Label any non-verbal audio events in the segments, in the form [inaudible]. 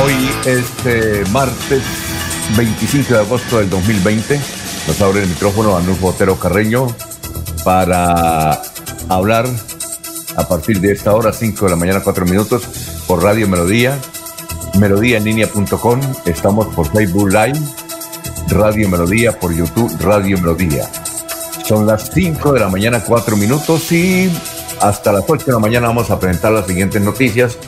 Hoy es martes 25 de agosto del 2020. Nos abre el micrófono Anulfo Otero Carreño para hablar a partir de esta hora, 5 de la mañana, 4 minutos, por Radio Melodía, melodíaenlínea.com. Estamos por Facebook Live, Radio Melodía, por YouTube, Radio Melodía. Son las 5 de la mañana, 4 minutos y hasta las 8 de la mañana vamos a presentar las siguientes noticias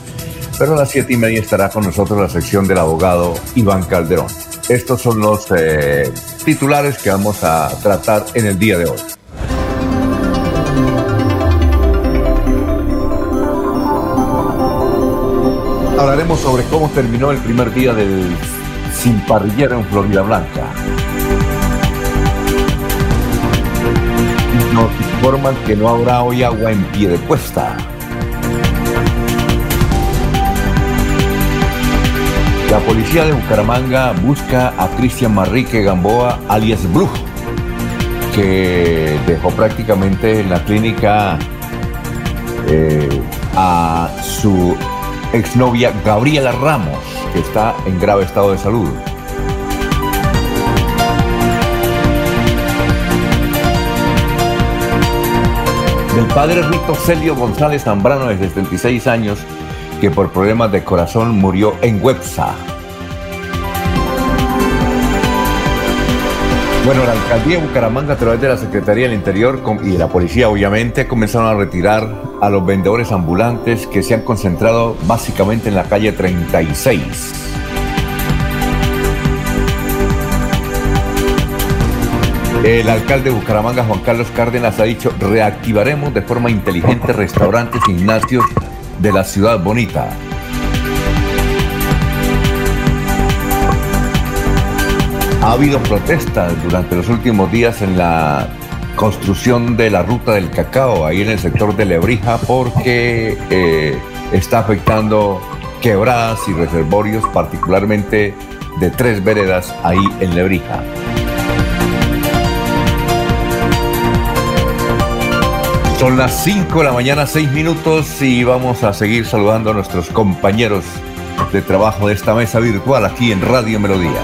pero a las siete y media estará con nosotros la sección del abogado Iván Calderón. Estos son los eh, titulares que vamos a tratar en el día de hoy. Hablaremos sobre cómo terminó el primer día del sin parrillera en Florida Blanca. Nos informan que no habrá hoy agua en pie de cuesta. La policía de Bucaramanga busca a Cristian Marrique Gamboa, alias Blue, que dejó prácticamente en la clínica eh, a su exnovia Gabriela Ramos, que está en grave estado de salud. Del padre Rito Celio González Zambrano, de 76 años, que por problemas de corazón murió en Websa. Bueno, la alcaldía de Bucaramanga, a través de la Secretaría del Interior y de la policía, obviamente, comenzaron a retirar a los vendedores ambulantes que se han concentrado básicamente en la calle 36. El alcalde de Bucaramanga, Juan Carlos Cárdenas, ha dicho, reactivaremos de forma inteligente restaurantes, gimnasios de la ciudad bonita. Ha habido protestas durante los últimos días en la construcción de la ruta del cacao ahí en el sector de Lebrija porque eh, está afectando quebradas y reservorios, particularmente de tres veredas ahí en Lebrija. Son las 5 de la mañana, 6 minutos y vamos a seguir saludando a nuestros compañeros de trabajo de esta mesa virtual aquí en Radio Melodía.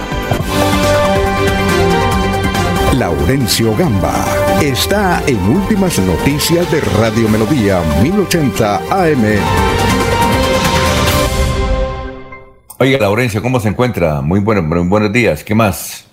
Laurencio Gamba está en Últimas Noticias de Radio Melodía 1080 AM. Oiga, Laurencio, ¿cómo se encuentra? Muy, bueno, muy buenos días. ¿Qué más?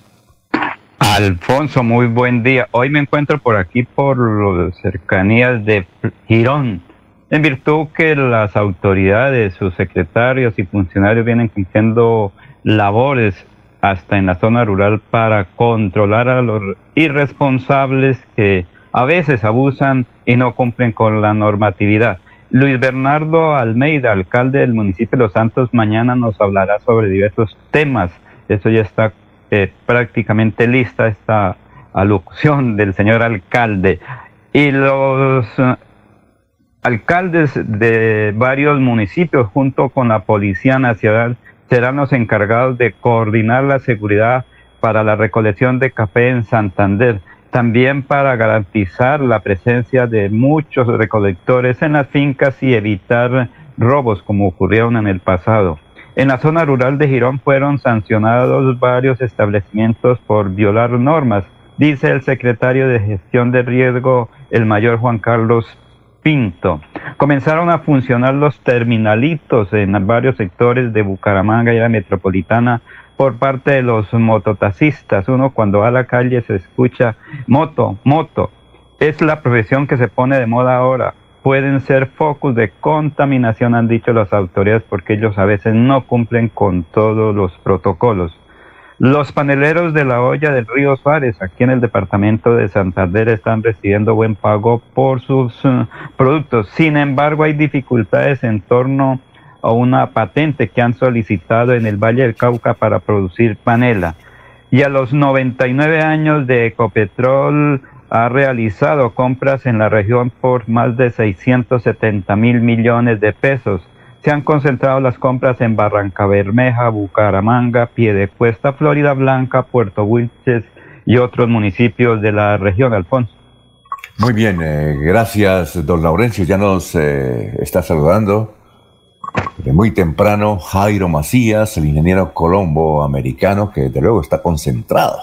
Alfonso, muy buen día. Hoy me encuentro por aquí por las cercanías de Girón, en virtud que las autoridades, sus secretarios y funcionarios vienen cumpliendo labores hasta en la zona rural para controlar a los irresponsables que a veces abusan y no cumplen con la normatividad. Luis Bernardo Almeida, alcalde del municipio de Los Santos, mañana nos hablará sobre diversos temas. Eso ya está eh, prácticamente lista esta alusión del señor alcalde. Y los eh, alcaldes de varios municipios junto con la Policía Nacional serán los encargados de coordinar la seguridad para la recolección de café en Santander, también para garantizar la presencia de muchos recolectores en las fincas y evitar robos como ocurrieron en el pasado. En la zona rural de Girón fueron sancionados varios establecimientos por violar normas, dice el secretario de Gestión de Riesgo, el mayor Juan Carlos Pinto. Comenzaron a funcionar los terminalitos en varios sectores de Bucaramanga y la metropolitana por parte de los mototaxistas. Uno cuando va a la calle se escucha moto, moto. Es la profesión que se pone de moda ahora. Pueden ser focos de contaminación, han dicho las autoridades, porque ellos a veces no cumplen con todos los protocolos. Los paneleros de la olla del río Suárez, aquí en el departamento de Santander, están recibiendo buen pago por sus uh, productos. Sin embargo, hay dificultades en torno a una patente que han solicitado en el Valle del Cauca para producir panela. Y a los 99 años de Ecopetrol ha realizado compras en la región por más de 670 mil millones de pesos se han concentrado las compras en Barranca Bermeja, Bucaramanga, Piedecuesta, Florida Blanca, Puerto Wilches y otros municipios de la región, Alfonso. Muy bien, eh, gracias, don Laurencio. Ya nos eh, está saludando de muy temprano Jairo Macías, el ingeniero colombo americano que desde luego está concentrado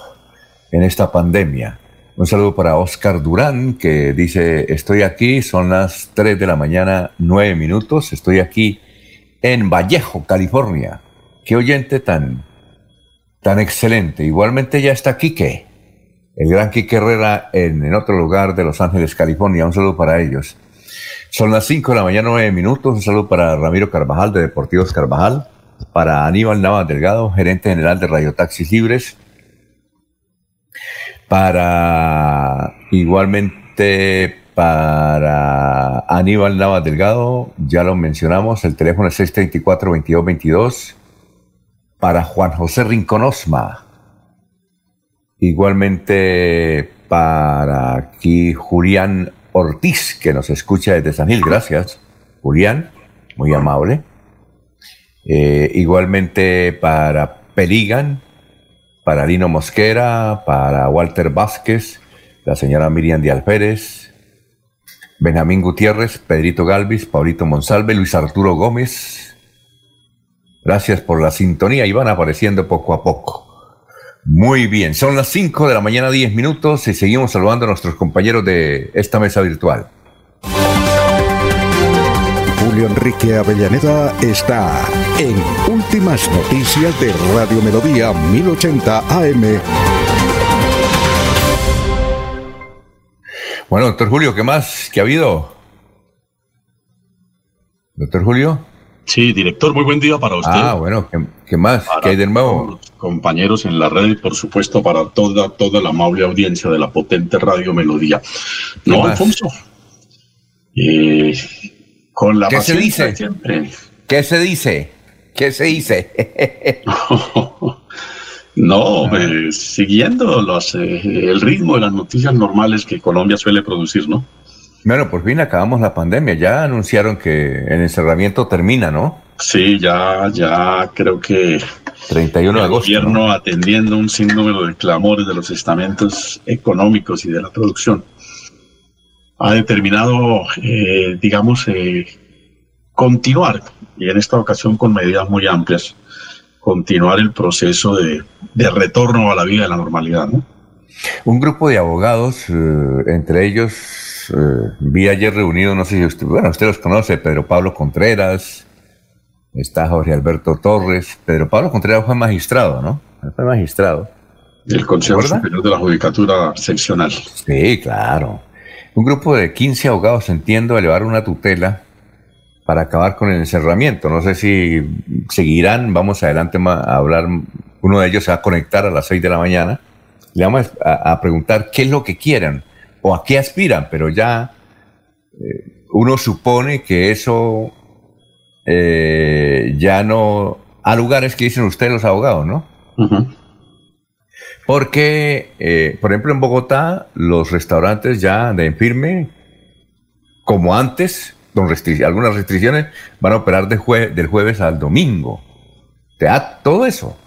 en esta pandemia. Un saludo para Oscar Durán, que dice, estoy aquí, son las 3 de la mañana, 9 minutos, estoy aquí en Vallejo, California. Qué oyente tan, tan excelente. Igualmente ya está Quique, el gran Quique Herrera en, otro lugar de Los Ángeles, California. Un saludo para ellos. Son las 5 de la mañana, 9 minutos. Un saludo para Ramiro Carvajal de Deportivos Carvajal, para Aníbal Navas Delgado, gerente general de Radio Taxis Libres, para igualmente para Aníbal Navas Delgado, ya lo mencionamos, el teléfono es 634-2222. Para Juan José Rinconosma, igualmente para aquí Julián Ortiz, que nos escucha desde San Gil. Gracias, Julián, muy amable. Eh, igualmente para Peligan, para Lino Mosquera, para Walter Vázquez, la señora Miriam Díaz Pérez, Benjamín Gutiérrez, Pedrito Galvis, Paulito Monsalve, Luis Arturo Gómez. Gracias por la sintonía y van apareciendo poco a poco. Muy bien, son las 5 de la mañana, 10 minutos y seguimos saludando a nuestros compañeros de esta mesa virtual. Julio Enrique Avellaneda está en Últimas Noticias de Radio Melodía 1080 AM. Bueno, doctor Julio, ¿qué más? ¿Qué ha habido? Doctor Julio. Sí, director, muy buen día para usted. Ah, bueno, ¿qué, más? ¿Qué hay de nuevo? compañeros en la red y por supuesto para toda, toda la amable audiencia de la potente Radio Melodía. No, Alfonso. Eh, con la ¿Qué se dice? ¿Qué se dice? ¿Qué se dice? [laughs] No, eh, siguiendo los, eh, el ritmo de las noticias normales que Colombia suele producir, ¿no? Bueno, por fin acabamos la pandemia. Ya anunciaron que el encerramiento termina, ¿no? Sí, ya, ya creo que 31 de agosto. El gobierno atendiendo un sinnúmero de clamores de los estamentos económicos y de la producción ha determinado, eh, digamos, continuar y en esta ocasión con medidas muy amplias continuar el proceso de, retorno a la vida de la normalidad. ¿no? Un grupo de abogados, eh, entre ellos, eh, vi ayer reunido, no sé si usted, bueno, usted los conoce, Pedro Pablo Contreras, está Jorge Alberto Torres, Pedro Pablo Contreras fue magistrado, ¿no? Fue magistrado. El Consejo Superior de la Judicatura Seccional. Sí, claro. Un grupo de 15 abogados, entiendo, elevar una tutela para acabar con el encerramiento. No sé si seguirán, vamos adelante a hablar, uno de ellos se va a conectar a las 6 de la mañana, le vamos a, preguntar qué es lo que quieren o a qué aspiran, pero ya eh, uno supone que eso eh, ya no, a lugares que dicen ustedes los abogados, ¿no? Porque, eh, por ejemplo, en Bogotá, los restaurantes ya de firme, como antes, algunas restricciones, van a operar del jueves al domingo. Te da todo eso.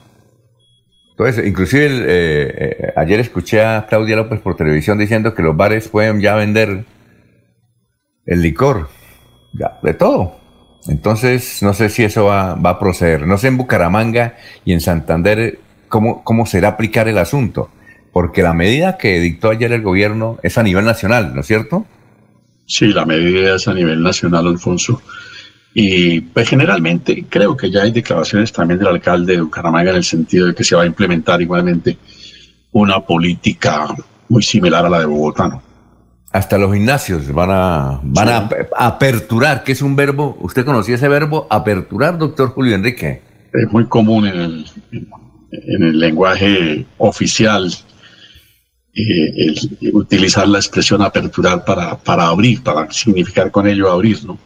Entonces, inclusive eh, eh, ayer escuché a Claudia López por televisión diciendo que los bares pueden ya vender el licor, ya, de todo. Entonces, no sé si eso va, a proceder. No sé en Bucaramanga y en Santander cómo, cómo será aplicar el asunto, porque la medida que dictó ayer el gobierno es a nivel nacional, ¿no es cierto? Sí, la medida es a nivel nacional, Alfonso. Y pues generalmente creo que ya hay declaraciones también del alcalde de Bucaramanga en el sentido de que se va a implementar igualmente una política muy similar a la de Bogotá. ¿no? Hasta los gimnasios van a, van a aperturar, que es un verbo, ¿usted conocía ese verbo? Aperturar, doctor Julio Enrique. Es muy común en el, en el lenguaje oficial eh, utilizar la expresión aperturar para, para abrir, para significar con ello abrir, ¿no?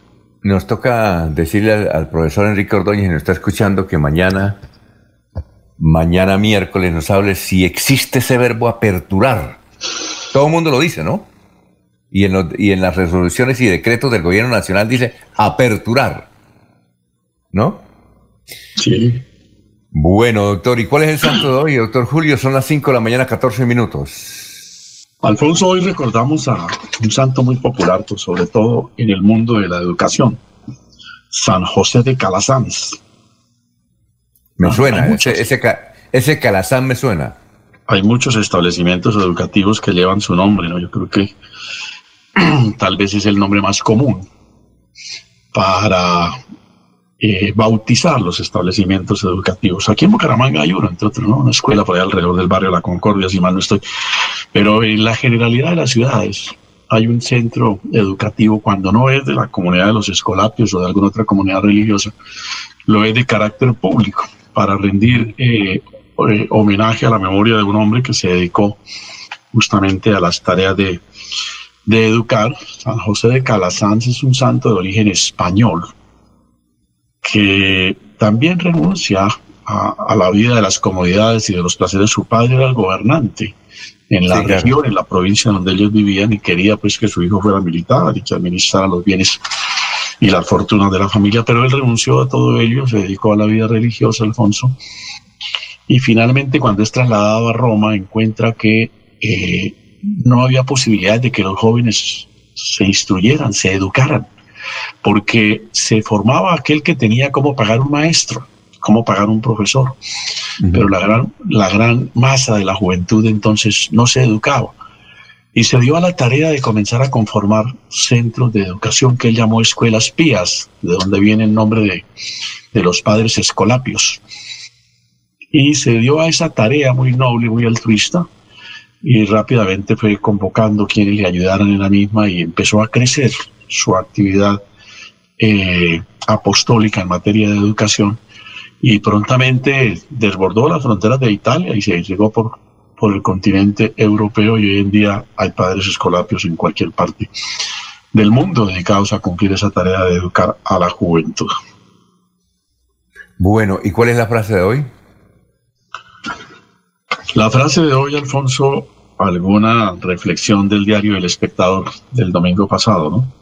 Nos toca decirle al, profesor Enrique Ordóñez, que nos está escuchando, que mañana, mañana miércoles nos hable si existe ese verbo aperturar. Todo el mundo lo dice, ¿no? Y en, y en las resoluciones y decretos del gobierno nacional dice aperturar, ¿no? Sí. Bueno, doctor, ¿y cuál es el santo de hoy, doctor Julio? Son las 5 de la mañana, 14 minutos. Alfonso, hoy recordamos a un santo muy popular, pues, sobre todo en el mundo de la educación, San José de Calasanz. Me suena, ese, ese, ese Calazán me suena. Hay muchos establecimientos educativos que llevan su nombre, ¿no? Yo creo que [clears throat] tal vez es el nombre más común para eh, bautizar los establecimientos educativos. Aquí en Bucaramanga hay uno, entre otros, una escuela por ahí alrededor del barrio La Concordia, si mal no estoy. Pero en la generalidad de las ciudades hay un centro educativo, cuando no es de la comunidad de los escolapios o de alguna otra comunidad religiosa, lo es de carácter público, para rendir eh, eh, homenaje a la memoria de un hombre que se dedicó justamente a las tareas de, de educar. San José de Calasanz es un santo de origen español, que también renuncia a, la vida de las comodidades y de los placeres. De su padre, era el gobernante en la región, en la provincia donde ellos vivían y quería pues que su hijo fuera militar y que administrara los bienes y las fortunas de la familia, pero él renunció a todo ello, se dedicó a la vida religiosa, Alfonso, y finalmente cuando es trasladado a Roma encuentra que eh, no había posibilidad de que los jóvenes se instruyeran, se educaran porque se formaba aquel que tenía cómo pagar un maestro, cómo pagar un profesor, pero la gran, la gran masa de la juventud entonces no se educaba. Y se dio a la tarea de comenzar a conformar centros de educación que él llamó escuelas pías, de donde viene el nombre de, de los padres escolapios. Y se dio a esa tarea muy noble, muy altruista, y rápidamente fue convocando quienes le ayudaran en la misma y empezó a crecer su actividad eh, apostólica en materia de educación y prontamente desbordó las fronteras de Italia y se llegó por, por el continente europeo y hoy en día hay padres escolapios en cualquier parte del mundo dedicados a cumplir esa tarea de educar a la juventud. Bueno, ¿y cuál es la frase de hoy? La frase de hoy, Alfonso, alguna reflexión del diario El Espectador del domingo pasado, ¿no?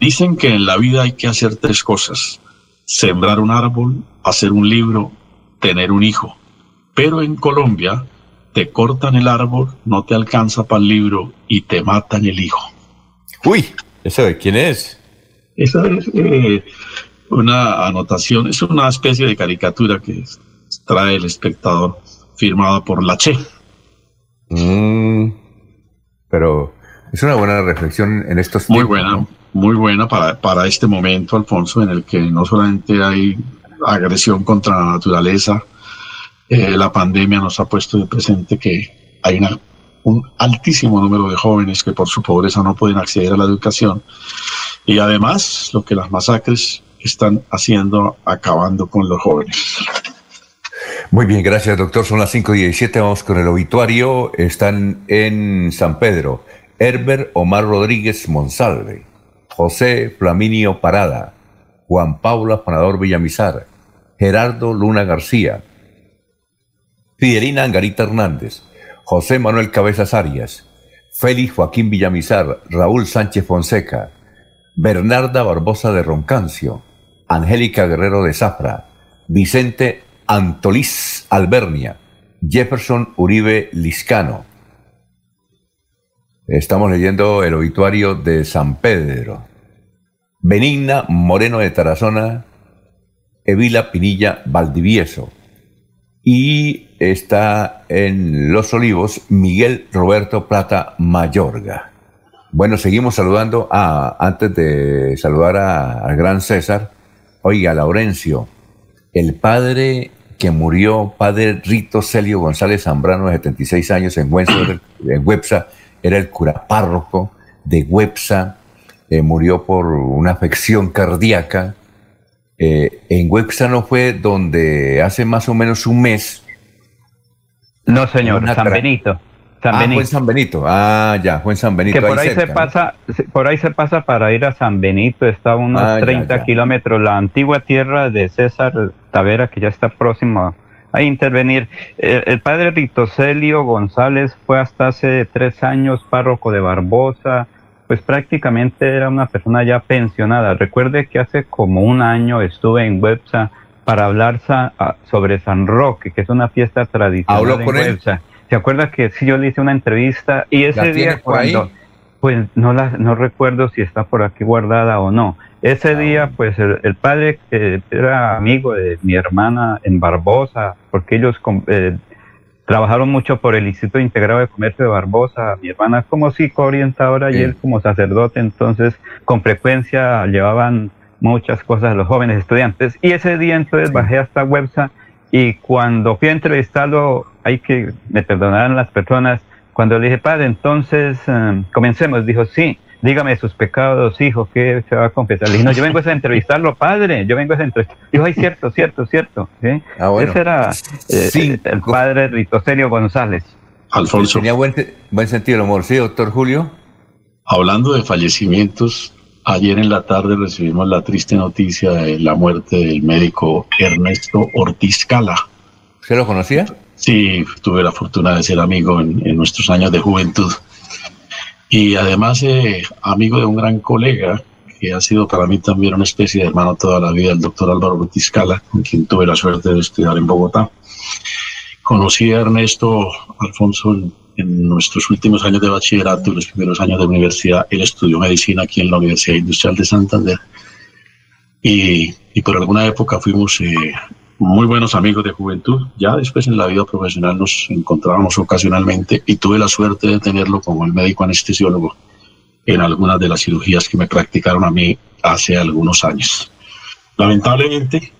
Dicen que en la vida hay que hacer tres cosas. Sembrar un árbol, hacer un libro, tener un hijo. Pero en Colombia te cortan el árbol, no te alcanza para el libro y te matan el hijo. Uy, ¿eso de quién es? Esa es eh, una anotación, es una especie de caricatura que trae el espectador firmada por la Che. Mm, pero es una buena reflexión en estos tiempos. Muy buena, muy buena para, para este momento, Alfonso, en el que no solamente hay agresión contra la naturaleza, eh, la pandemia nos ha puesto de presente que hay una, un altísimo número de jóvenes que por su pobreza no pueden acceder a la educación y además lo que las masacres están haciendo, acabando con los jóvenes. Muy bien, gracias doctor. Son las 5 y 17, vamos con el obituario. Están en San Pedro. Herbert Omar Rodríguez Monsalve. José Flaminio Parada, Juan Paula Panador Villamizar, Gerardo Luna García, Fidelina Angarita Hernández, José Manuel Cabezas Arias, Félix Joaquín Villamizar, Raúl Sánchez Fonseca, Bernarda Barbosa de Roncancio, Angélica Guerrero de Zafra, Vicente Antolís Albernia, Jefferson Uribe Liscano, Estamos leyendo el obituario de San Pedro. Benigna Moreno de Tarazona, Evila Pinilla Valdivieso. Y está en Los Olivos Miguel Roberto Plata Mayorga. Bueno, seguimos saludando. a antes de saludar al gran César, oiga, Laurencio, el padre que murió, padre Rito Celio González Zambrano, de 76 años, en, en Websa, era el cura párroco de Websa, eh, murió por una afección cardíaca. Eh, en Websa no fue donde hace más o menos un mes. No, señor, San Benito. San ah, Benito. fue en San Benito. Ah, ya, fue en San Benito. Que por ahí, se pasa, por ahí se pasa para ir a San Benito, está a unos 30 ah, kilómetros, la antigua tierra de César Tavera, que ya está próximo a intervenir. El, padre Ritocelio González fue hasta hace tres años párroco de Barbosa, pues prácticamente era una persona ya pensionada. Recuerde que hace como un año estuve en Websa para hablar sobre San Roque, que es una fiesta tradicional en Websa. ¿Se acuerda que sí yo le hice una entrevista y ese día cuando pues no la no recuerdo si está por aquí guardada o no. Ese ah, día pues el, padre eh, era amigo de mi hermana en Barbosa porque ellos eh, trabajaron mucho por el Instituto Integrado de Comercio de Barbosa. Mi hermana como psicoorientadora y él como sacerdote, entonces con frecuencia llevaban muchas cosas a los jóvenes estudiantes. Y ese día entonces bajé hasta Websa y cuando fui a entrevistarlo, hay que me perdonarán las personas, cuando le dije, padre, entonces em, comencemos, dijo, sí, dígame sus pecados, hijo, ¿qué se va a confesar? Le dije, no, yo vengo a entrevistarlo, padre, yo vengo a entrevistarlo. Dijo, ay, cierto, cierto, cierto. ¿sí? Ah, Ese era eh, el padre Ritocelio González. Alfonso. Tenía buen, buen sentido el humor, ¿sí, doctor Julio? Hablando de fallecimientos, Ayer en la tarde recibimos la triste noticia de la muerte del médico Ernesto Ortiz Cala. ¿Se lo conocía? Sí, tuve la fortuna de ser amigo en, nuestros años de juventud. Y además eh, amigo de un gran colega que ha sido para mí también una especie de hermano toda la vida, el doctor Álvaro Ortiz Cala, con quien tuve la suerte de estudiar en Bogotá. Conocí a Ernesto Alfonso en nuestros últimos años de bachillerato y los primeros años de universidad, él estudió medicina aquí en la Universidad Industrial de Santander. Y, y por alguna época fuimos eh, muy buenos amigos de juventud. Ya después en la vida profesional nos encontrábamos ocasionalmente y tuve la suerte de tenerlo como el médico anestesiólogo en algunas de las cirugías que me practicaron a mí hace algunos años. Lamentablemente,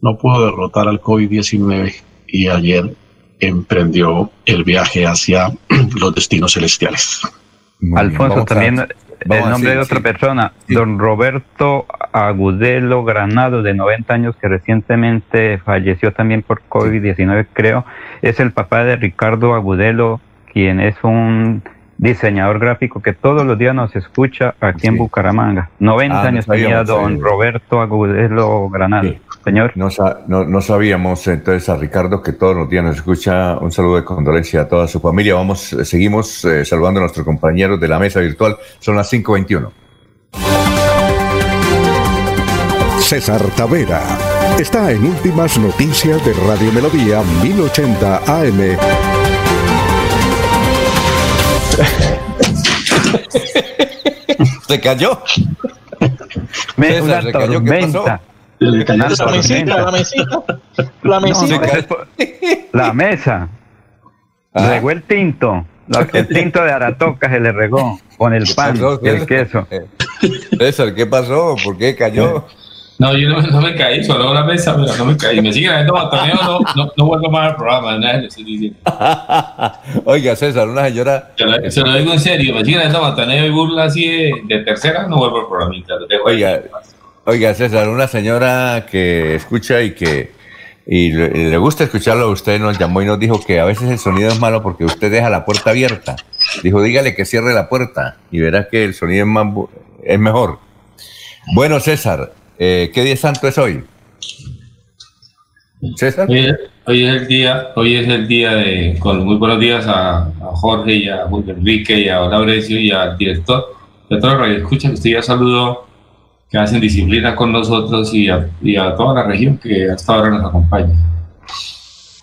no pudo derrotar al COVID-19 y ayer emprendió el viaje hacia [clears throat] los destinos celestiales. Alfonso, también el nombre de otra persona, don Roberto Agudelo Granado, de 90 años, que recientemente falleció también por COVID-19, creo, es el papá de Ricardo Agudelo, quien es un diseñador gráfico que todos los días nos escucha aquí en Bucaramanga. 90 ah, años tenía don Roberto Agudelo Granado. Señor. No, no, sabíamos entonces a Ricardo que todos los días nos escucha. Un saludo de condolencia a toda su familia. Vamos, eh, seguimos eh, saludando a nuestros compañeros de la mesa virtual. Son las 5.21. César Tavera está en Últimas Noticias de Radio Melodía 1080 AM. ¿Se cayó? Me, se cayó. ¿Qué pasó? La mesita, la mesita, la mesita. la mesa. Ah. Regó el tinto. El tinto de Aratoca se le regó con el pan y el queso. César, ¿qué pasó? ¿Por qué cayó? No, yo no, me caí, solo la mesa, pero no me caí. Me siguen viendo batoneo, no, no, no vuelvo más al programa, nada, le estoy diciendo. [laughs] Oiga, César, una señora. Se lo, digo en serio, me siguen viendo batoneo y burla así de, de tercera, no vuelvo al programa. Oiga, Oiga, César, una señora que escucha y que y le, gusta escucharlo, usted nos llamó y nos dijo que a veces el sonido es malo porque usted deja la puerta abierta. Dijo, dígale que cierre la puerta y verá que el sonido es, más, es mejor. Bueno, César, eh, ¿qué día santo es hoy? César. Hoy, es el día, hoy es el día de, con muy buenos días a, Jorge y a Enrique y a Laurencio y al director de todo Radio Escucha, que usted ya saludó que hacen disciplina con nosotros y a, toda la región que hasta ahora nos acompaña.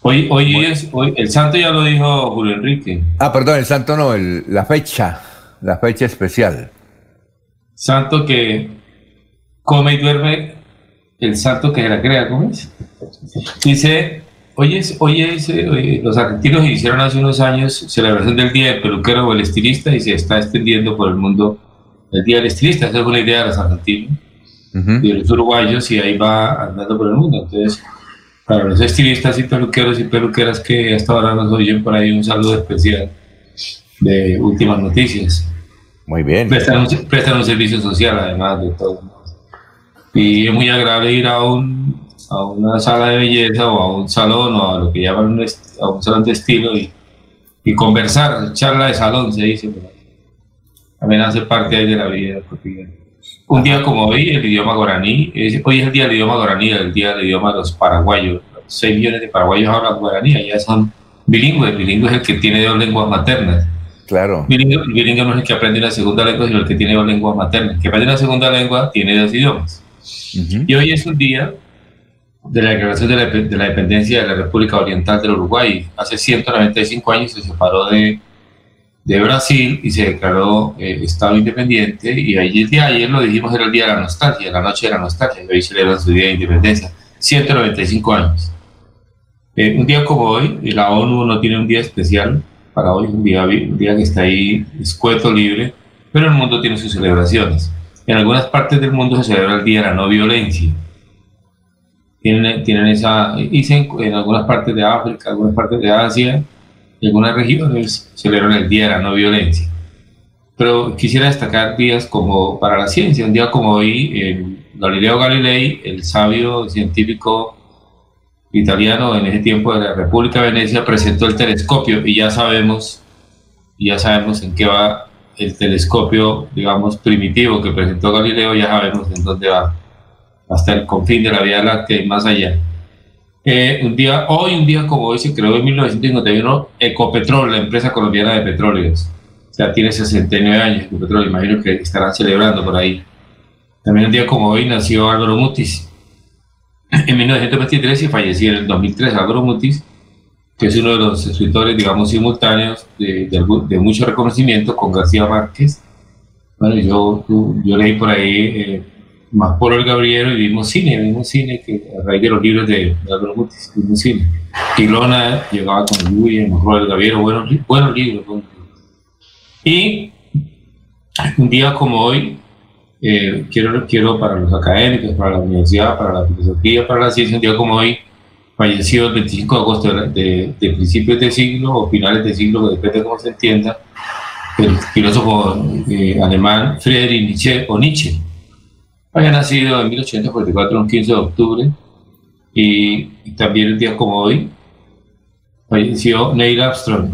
Hoy, hoy es, hoy, el santo ya lo dijo Julio Enrique. Ah, perdón, el santo no, la fecha, la fecha especial. Santo que come y duerme, el santo que la crea, ¿cómo es? Dice, hoy es, hoy es, eh, los argentinos hicieron hace unos años celebración del Día del Peluquero o el Estilista y se está extendiendo por el mundo el Día del Estilista, esa es una idea de los argentinos. de los uruguayos y ahí va andando por el mundo. Entonces, para los estilistas y peluqueros y peluqueras que hasta ahora nos oyen por ahí, un saludo especial de últimas noticias. Muy bien. Prestan un, servicio social además de todo. Y es muy agradable ir a, un, a una sala de belleza o a un salón o a lo que llaman un, a un salón de estilo y, y conversar, charla de salón se dice. También hace parte de la vida cotidiana. Un día como hoy, el idioma guaraní, hoy es el día del idioma guaraní, el día del idioma de los paraguayos. 6 millones de paraguayos hablan guaraní, ya son bilingües. Bilingüe es el que tiene dos lenguas maternas. Claro. Bilingüe, no es el que aprende una segunda lengua, sino el que tiene dos lenguas maternas. El que aprende una segunda lengua tiene dos idiomas. Y hoy es un día de la declaración de la, de la, dependencia de la República Oriental del Uruguay. Hace 195 años se separó de de Brasil y se declaró eh, Estado independiente y ayer, día, ayer lo dijimos era el día de la nostalgia, la noche de la nostalgia, y hoy celebran su día de independencia, 195 años. Eh, un día como hoy, la ONU no tiene un día especial para hoy, un día, un día que está ahí escueto, libre, pero el mundo tiene sus celebraciones. En algunas partes del mundo se celebra el Día de la No Violencia. Tienen, tienen esa, dicen en algunas partes de África, algunas partes de Asia, en algunas regiones celebran el Día de la No Violencia. Pero quisiera destacar días como para la ciencia. Un día como hoy, Galileo Galilei, el sabio científico italiano en ese tiempo de la República de Venecia, presentó el telescopio y ya sabemos, ya sabemos en qué va el telescopio, digamos, primitivo que presentó Galileo, ya sabemos en dónde va, hasta el confín de la Vía Láctea y más allá. Eh, un día, hoy, un día como hoy, se creó en 1951 Ecopetrol, la empresa colombiana de petróleos. Sea, tiene 69 años Ecopetrol, imagino que estarán celebrando por ahí. También un día como hoy nació Álvaro Mutis. [clears throat] En 1923 y falleció en el 2003 Álvaro Mutis, que es uno de los escritores, digamos, simultáneos de, de, mucho reconocimiento con García Márquez. Bueno, yo, yo leí por ahí... Eh, más por el Gabriel y vimos cine, vimos cine que a raíz de los libros de, Álvaro Mutis, vimos cine. Lona llegaba con Lluvia, mejor el Gabriel, buenos, buenos libros. Y un día como hoy, eh, quiero, quiero para los académicos, para la universidad, para la filosofía, para la ciencia, un día como hoy, falleció el 25 de agosto de, de, principios de siglo o finales de siglo, depende de cómo se entienda, el filósofo eh, alemán Friedrich Nietzsche o Nietzsche había nacido en 1844, el 15 de octubre, y, también el día como hoy falleció Neil Armstrong,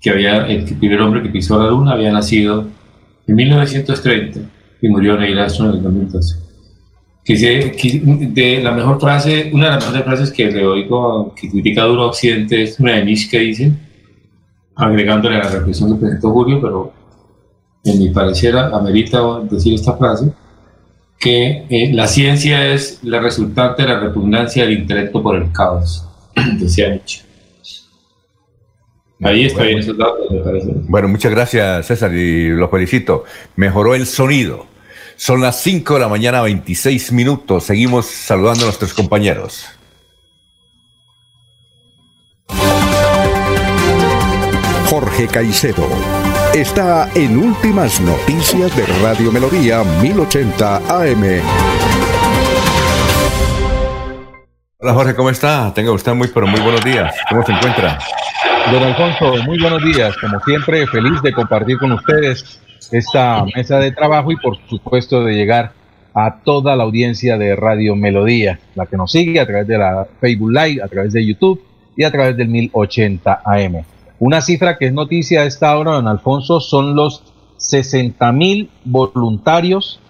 que había, el primer hombre que pisó la luna, había nacido en 1930 y murió Neil Armstrong en el 2012. de la mejor frase, una de las mejores frases que le oigo que critica duro Occidente es una de Nietzsche que dice, agregándole a la reflexión del presidente Julio, pero en mi parecer amerita decir esta frase, que eh, la ciencia es la resultante de la repugnancia del intelecto por el caos, [clears throat] decía Nietzsche. Ahí está bien esos datos, me parece. Bueno, muchas gracias, César, y los felicito. Mejoró el sonido. Son las 5 de la mañana, 26 minutos. Seguimos saludando a nuestros compañeros. Jorge Caicedo está en Últimas Noticias de Radio Melodía 1080 AM. Hola Jorge, ¿cómo está? Tenga usted muy, pero muy buenos días. ¿Cómo se encuentra? Don Alfonso, muy buenos días. Como siempre, feliz de compartir con ustedes esta mesa de trabajo y por supuesto de llegar a toda la audiencia de Radio Melodía, la que nos sigue a través de la Facebook Live, a través de YouTube y a través del 1080 AM. Una cifra que es noticia a esta hora, don Alfonso, son los 60 mil voluntarios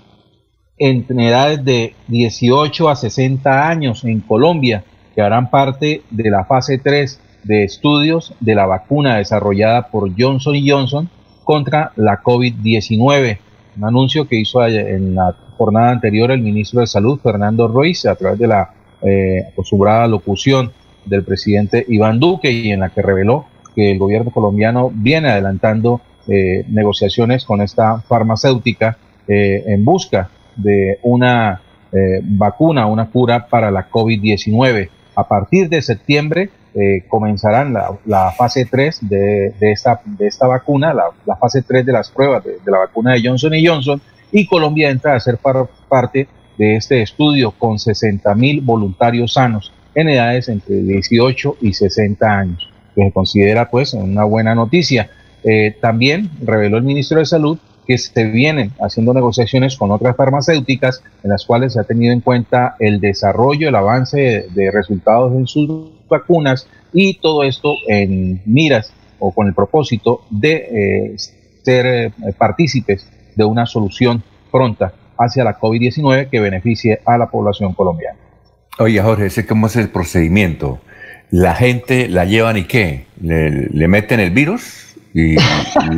en edades de 18 a 60 años en Colombia que harán parte de la fase 3 de estudios de la vacuna desarrollada por Johnson Johnson contra la COVID-19. Un anuncio que hizo en la jornada anterior el ministro de Salud, Fernando Ruiz, a través de la eh, locución del presidente Iván Duque y en la que reveló que el gobierno colombiano viene adelantando eh, negociaciones con esta farmacéutica eh, en busca de una eh, vacuna, una cura para la COVID-19. A partir de septiembre comenzarán la, fase 3 de, esta, de esta vacuna, la, fase 3 de las pruebas de, la vacuna de Johnson Johnson, y Colombia entra a ser parte de este estudio con 60 mil voluntarios sanos en edades entre 18 y 60 años, se considera pues una buena noticia. Eh, también reveló el ministro de Salud que se vienen haciendo negociaciones con otras farmacéuticas en las cuales se ha tenido en cuenta el desarrollo, el avance de, resultados en sus vacunas y todo esto en miras o con el propósito de eh, ser eh, partícipes de una solución pronta hacia la COVID-19 que beneficie a la población colombiana. Oye, Jorge, cómo es el procedimiento. La gente la llevan y qué? le meten el virus? y,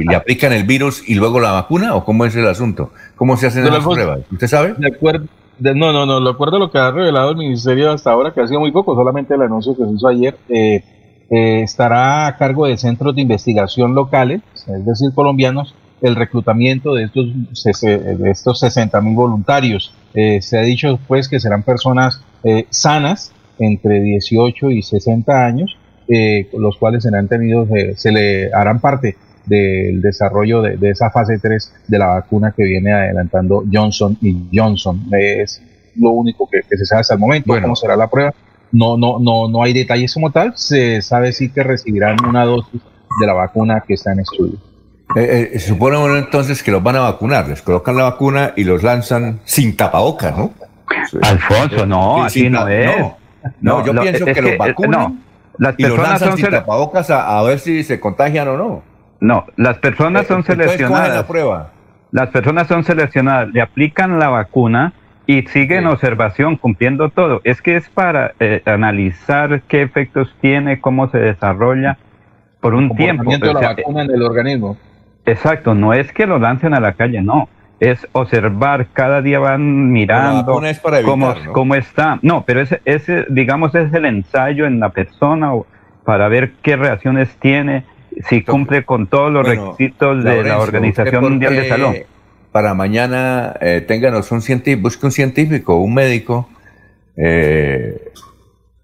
le aplican el virus y luego la vacuna o cómo es el asunto? ¿Cómo se hacen las pruebas? ¿Usted sabe? De acuerdo, no, no, no, de acuerdo a lo que ha revelado el ministerio hasta ahora, que ha sido muy poco, solamente el anuncio que se hizo ayer, eh, eh, estará a cargo de centros de investigación locales, es decir, colombianos, el reclutamiento de estos, de estos 60 mil voluntarios. Eh, se ha dicho pues que serán personas sanas entre 18 y 60 años eh, los cuales serán tenidos, se le harán parte del desarrollo de, esa fase 3 de la vacuna que viene adelantando Johnson y Johnson. Es lo único que, se sabe hasta el momento. Bueno. ¿Cómo será la prueba? No, no, no, no hay detalles como tal. Se sabe sí que recibirán una dosis de la vacuna que está en estudio. Eh, eh, supone entonces que los van a vacunar, les colocan la vacuna y los lanzan sin tapabocas, ¿no? Alfonso, no, así no es. No, [laughs] yo pienso que, los vacunan las personas son sin tapabocas a, ver si se contagian o no. No, las personas son seleccionadas. La prueba? Las personas son seleccionadas, le aplican la vacuna y siguen observación, cumpliendo todo. Es que es para eh, analizar qué efectos tiene, cómo se desarrolla por un tiempo. la vacuna en el organismo. Exacto, no es que lo lancen a la calle, no es observar, cada día van mirando cómo, está. No, pero ese, ese, digamos, es el ensayo en la persona para ver qué reacciones tiene, si cumple con todos los requisitos de la Organización Mundial de Salud. Para mañana, eh, ténganos un científico, busque un científico, un médico, eh,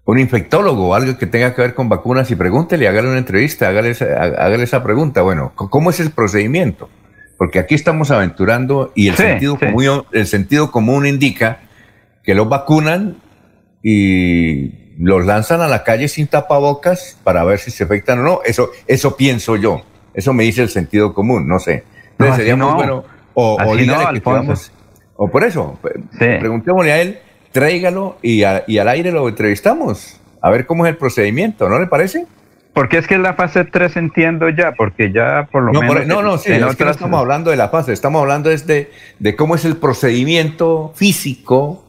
un infectólogo, algo que tenga que ver con vacunas y pregúntele, hágale una entrevista, hágale, hágale esa pregunta. Bueno, ¿cómo es el procedimiento? Porque aquí estamos aventurando y el, sentido, Común, el sentido común indica que los vacunan y los lanzan a la calle sin tapabocas para ver si se afectan o no. Eso, eso pienso yo. Eso me dice el sentido común, no sé. Entonces sería muy bueno. O, o, o por eso, preguntémosle a él, tráigalo y, y al aire lo entrevistamos. A ver cómo es el procedimiento, ¿no le parece? Porque es que la fase 3 entiendo ya, porque ya por lo menos... no, no, sí, es que no estamos hablando de la fase, estamos hablando de, de cómo es el procedimiento físico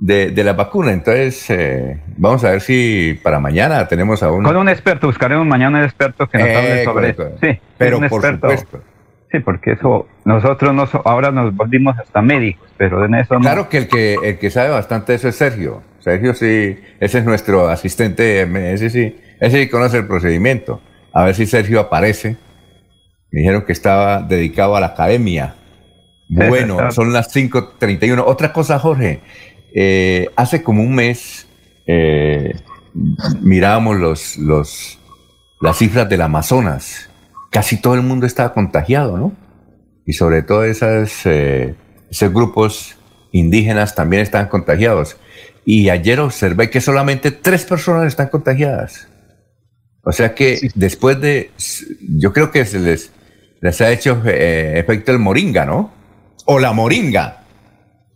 de, de la vacuna. Entonces, eh, vamos a ver si para mañana tenemos a un... Con un experto, buscaremos mañana un experto que nos hable sobre eso. Sí, pero por supuesto. Sí, porque eso, nosotros nos, ahora nos volvimos hasta médicos, pero en eso Claro que el que el que sabe bastante eso es Sergio. Sergio sí, ese es nuestro asistente, ese sí ese sí conoce el procedimiento. A ver si Sergio aparece. Me dijeron que estaba dedicado a la academia. Bueno, [laughs] son las 5.31. Otra cosa, Jorge. Eh, hace como un mes eh, mirábamos los, los, las cifras del Amazonas. Casi todo el mundo estaba contagiado, ¿no? Y sobre todo esas, eh, esos grupos indígenas también están contagiados. Y ayer observé que solamente tres personas están contagiadas. O sea que después de, yo creo que se les, les ha hecho eh, efecto el moringa, ¿no? O la moringa.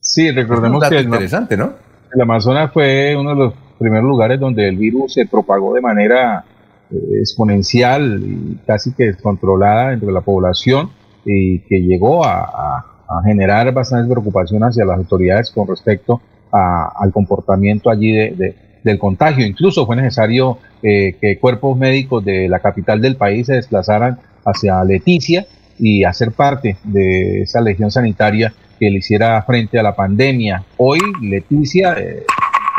Sí, recordemos que interesante, ¿no? El Amazonas fue uno de los primeros lugares donde el virus se propagó de manera eh, exponencial y casi que descontrolada entre la población y que llegó a, generar bastante preocupación hacia las autoridades con respecto al comportamiento allí de, del contagio. Incluso fue necesario eh, que cuerpos médicos de la capital del país se desplazaran hacia Leticia y hacer parte de esa legión sanitaria que le hiciera frente a la pandemia. Hoy Leticia eh,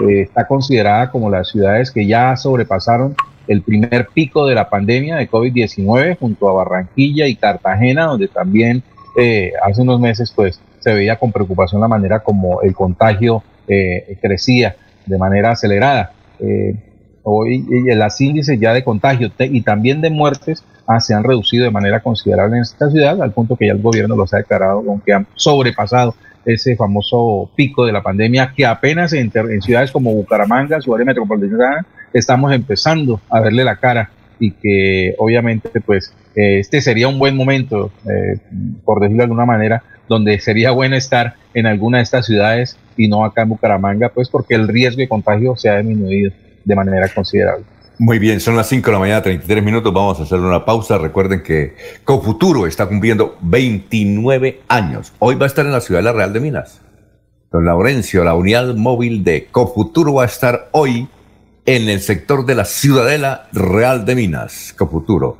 eh, está considerada como las ciudades que ya sobrepasaron el primer pico de la pandemia de COVID-19 junto a Barranquilla y Cartagena, donde también hace unos meses pues se veía con preocupación la manera como el contagio crecía de manera acelerada. Eh, hoy las índices ya de contagio y también de muertes ah, se han reducido de manera considerable en esta ciudad, al punto que ya el gobierno los ha declarado, aunque han sobrepasado ese famoso pico de la pandemia que apenas en, ciudades como Bucaramanga, su área metropolitana, estamos empezando a verle la cara y que obviamente pues este sería un buen momento, eh, por decirlo de alguna manera, donde sería bueno estar en alguna de estas ciudades y no acá en Bucaramanga, pues porque el riesgo de contagio se ha disminuido de manera considerable. Muy bien, son las 5 de la mañana, 33 minutos. Vamos a hacer una pausa. Recuerden que Cofuturo está cumpliendo 29 años. Hoy va a estar en la ciudad la Real de Minas. Don Laurencio, la unidad móvil de Cofuturo va a estar hoy en el sector de la Ciudadela Real de Minas. Cofuturo.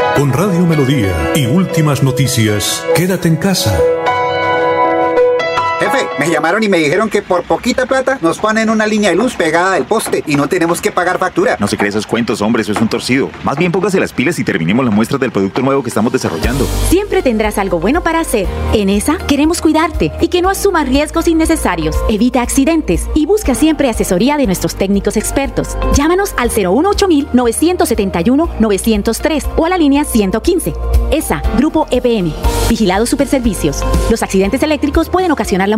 Con Radio Melodía y últimas noticias, quédate en casa. Jefe, me llamaron y me dijeron que por poquita plata nos ponen una línea de luz pegada del poste y no tenemos que pagar factura. No se cree esos cuentos, hombre, eso es un torcido. Más bien póngase las pilas y terminemos las muestras del producto nuevo que estamos desarrollando. Siempre tendrás algo bueno para hacer. En ESA queremos cuidarte y que no asumas riesgos innecesarios. Evita accidentes y busca siempre asesoría de nuestros técnicos expertos. Llámanos al 018 971 903 o a la línea 115. ESA, Grupo EPM. Vigilados Superservicios. Los accidentes eléctricos pueden ocasionar la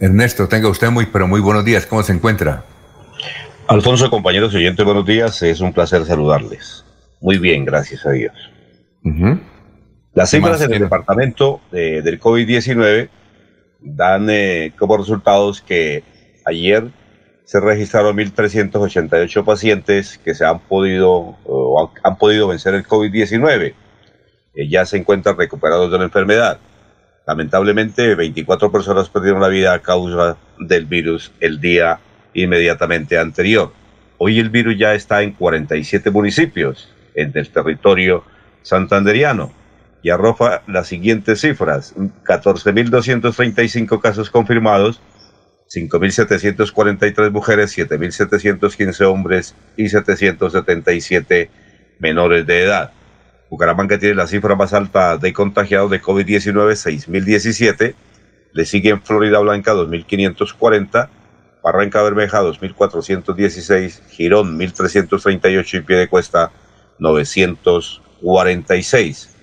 Ernesto, tenga usted muy, pero muy buenos días. ¿Cómo se encuentra? Alfonso, compañeros y oyentes, buenos días. Es un placer saludarles. Muy bien, gracias a Dios. Las cifras en el departamento del COVID-19 dan eh, como resultados que ayer se registraron 1.388 pacientes que se han podido, han podido vencer el COVID-19. Eh, ya se encuentran recuperados de la enfermedad. Lamentablemente, 24 personas perdieron la vida a causa del virus el día inmediatamente anterior. Hoy el virus ya está en 47 municipios en el territorio santanderiano y arroja las siguientes cifras. 14.235 casos confirmados, 5.743 mujeres, 7.715 hombres y 777 menores de edad. Bucaramanga tiene la cifra más alta de contagiados de COVID-19, 6.017. Le siguen Florida Blanca, 2.540. Barranca Bermeja, 2.416. Girón, 1.338. Y Piedecuesta, 946.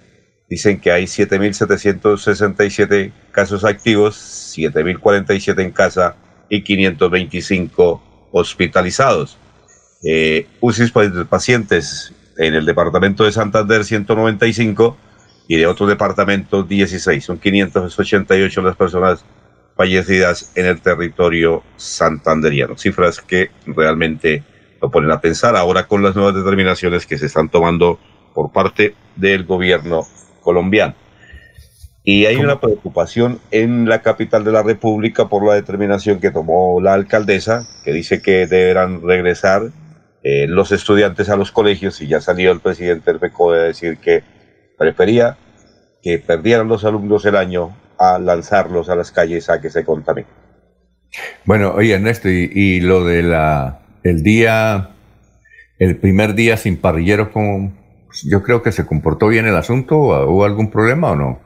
Dicen que hay 7.767 casos activos, 7.047 en casa y 525 hospitalizados. Eh, UCIs de pacientes en el departamento de Santander 195 y de otros departamentos 16. Son 588 las personas fallecidas en el territorio santanderiano. Cifras que realmente lo ponen a pensar ahora con las nuevas determinaciones que se están tomando por parte del gobierno colombiano. Y hay una preocupación en la capital de la República por la determinación que tomó la alcaldesa, que dice que deberán regresar eh, los estudiantes a los colegios y ya salió el presidente del FECO de decir que prefería que perdieran los alumnos el año a lanzarlos a las calles a que se contaminen. Bueno, oye Ernesto, y, lo de la el día, el primer día sin parrilleros, como yo creo que se comportó bien el asunto, ¿hubo algún problema o no?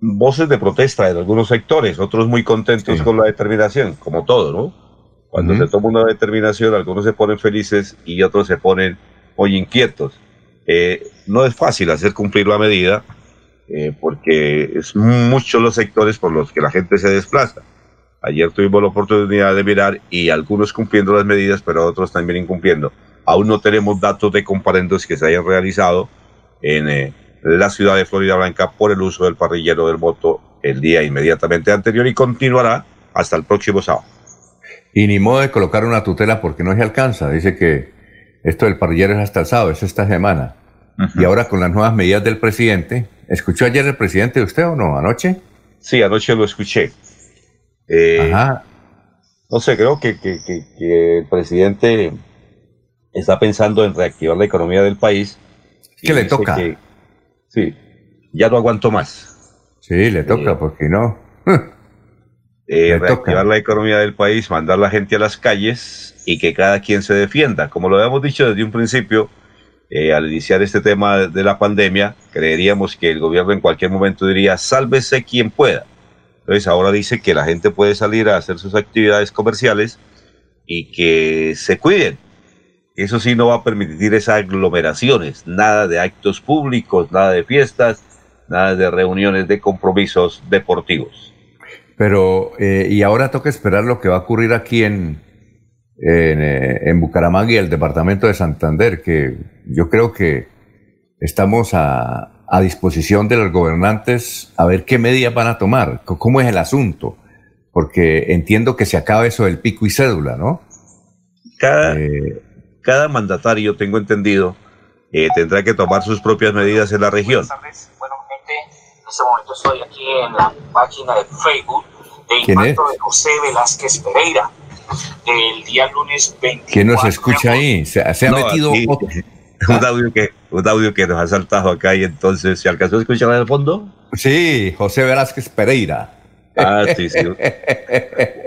Voces de protesta en algunos sectores, otros muy contentos con la determinación, como todo, ¿no? Cuando se toma una determinación, algunos se ponen felices y otros se ponen muy inquietos. Eh, no es fácil hacer cumplir la medida eh, porque es muchos los sectores por los que la gente se desplaza. Ayer tuvimos la oportunidad de mirar y algunos cumpliendo las medidas, pero otros también incumpliendo. Aún no tenemos datos de comparendos que se hayan realizado en eh, la ciudad de Florida Blanca por el uso del parrillero del voto el día inmediatamente anterior y continuará hasta el próximo sábado. Y ni modo de colocar una tutela porque no se alcanza. Dice que esto del parrillero es hasta el sábado, es esta semana. Y ahora con las nuevas medidas del presidente, ¿escuchó ayer el presidente usted o no? ¿Anoche? Sí, anoche lo escuché. Eh, Ajá. No sé, creo que, que, que, el presidente está pensando en reactivar la economía del país. ¿Qué le toca? sí, ya no aguanto más. Sí, le toca, eh, porque no. [laughs] Eh, reactivar la economía del país, mandar la gente a las calles y que cada quien se defienda. Como lo habíamos dicho desde un principio, eh, al iniciar este tema de la pandemia, creeríamos que el gobierno en cualquier momento diría, sálvese quien pueda. Entonces ahora dice que la gente puede salir a hacer sus actividades comerciales y que se cuiden. Eso sí no va a permitir esas aglomeraciones, nada de actos públicos, nada de fiestas, nada de reuniones de compromisos deportivos. Pero, eh, y ahora toca esperar lo que va a ocurrir aquí en, en, eh, en, Bucaramanga y el departamento de Santander, que yo creo que estamos a, a, disposición de los gobernantes a ver qué medidas van a tomar, cómo es el asunto, porque entiendo que se acaba eso del pico y cédula, ¿no? Cada, eh, cada mandatario, tengo entendido, tendrá que tomar sus propias medidas en la región. En este momento estoy aquí en la página de Facebook de Impacto de José Velázquez Pereira del día lunes 20. ¿Quién nos escucha ahí? Se, ha metido [laughs] un audio que un audio que nos ha saltado acá y entonces se alcanzó a escuchar en el fondo. Sí, José Velázquez Pereira. Ah, sí, sí.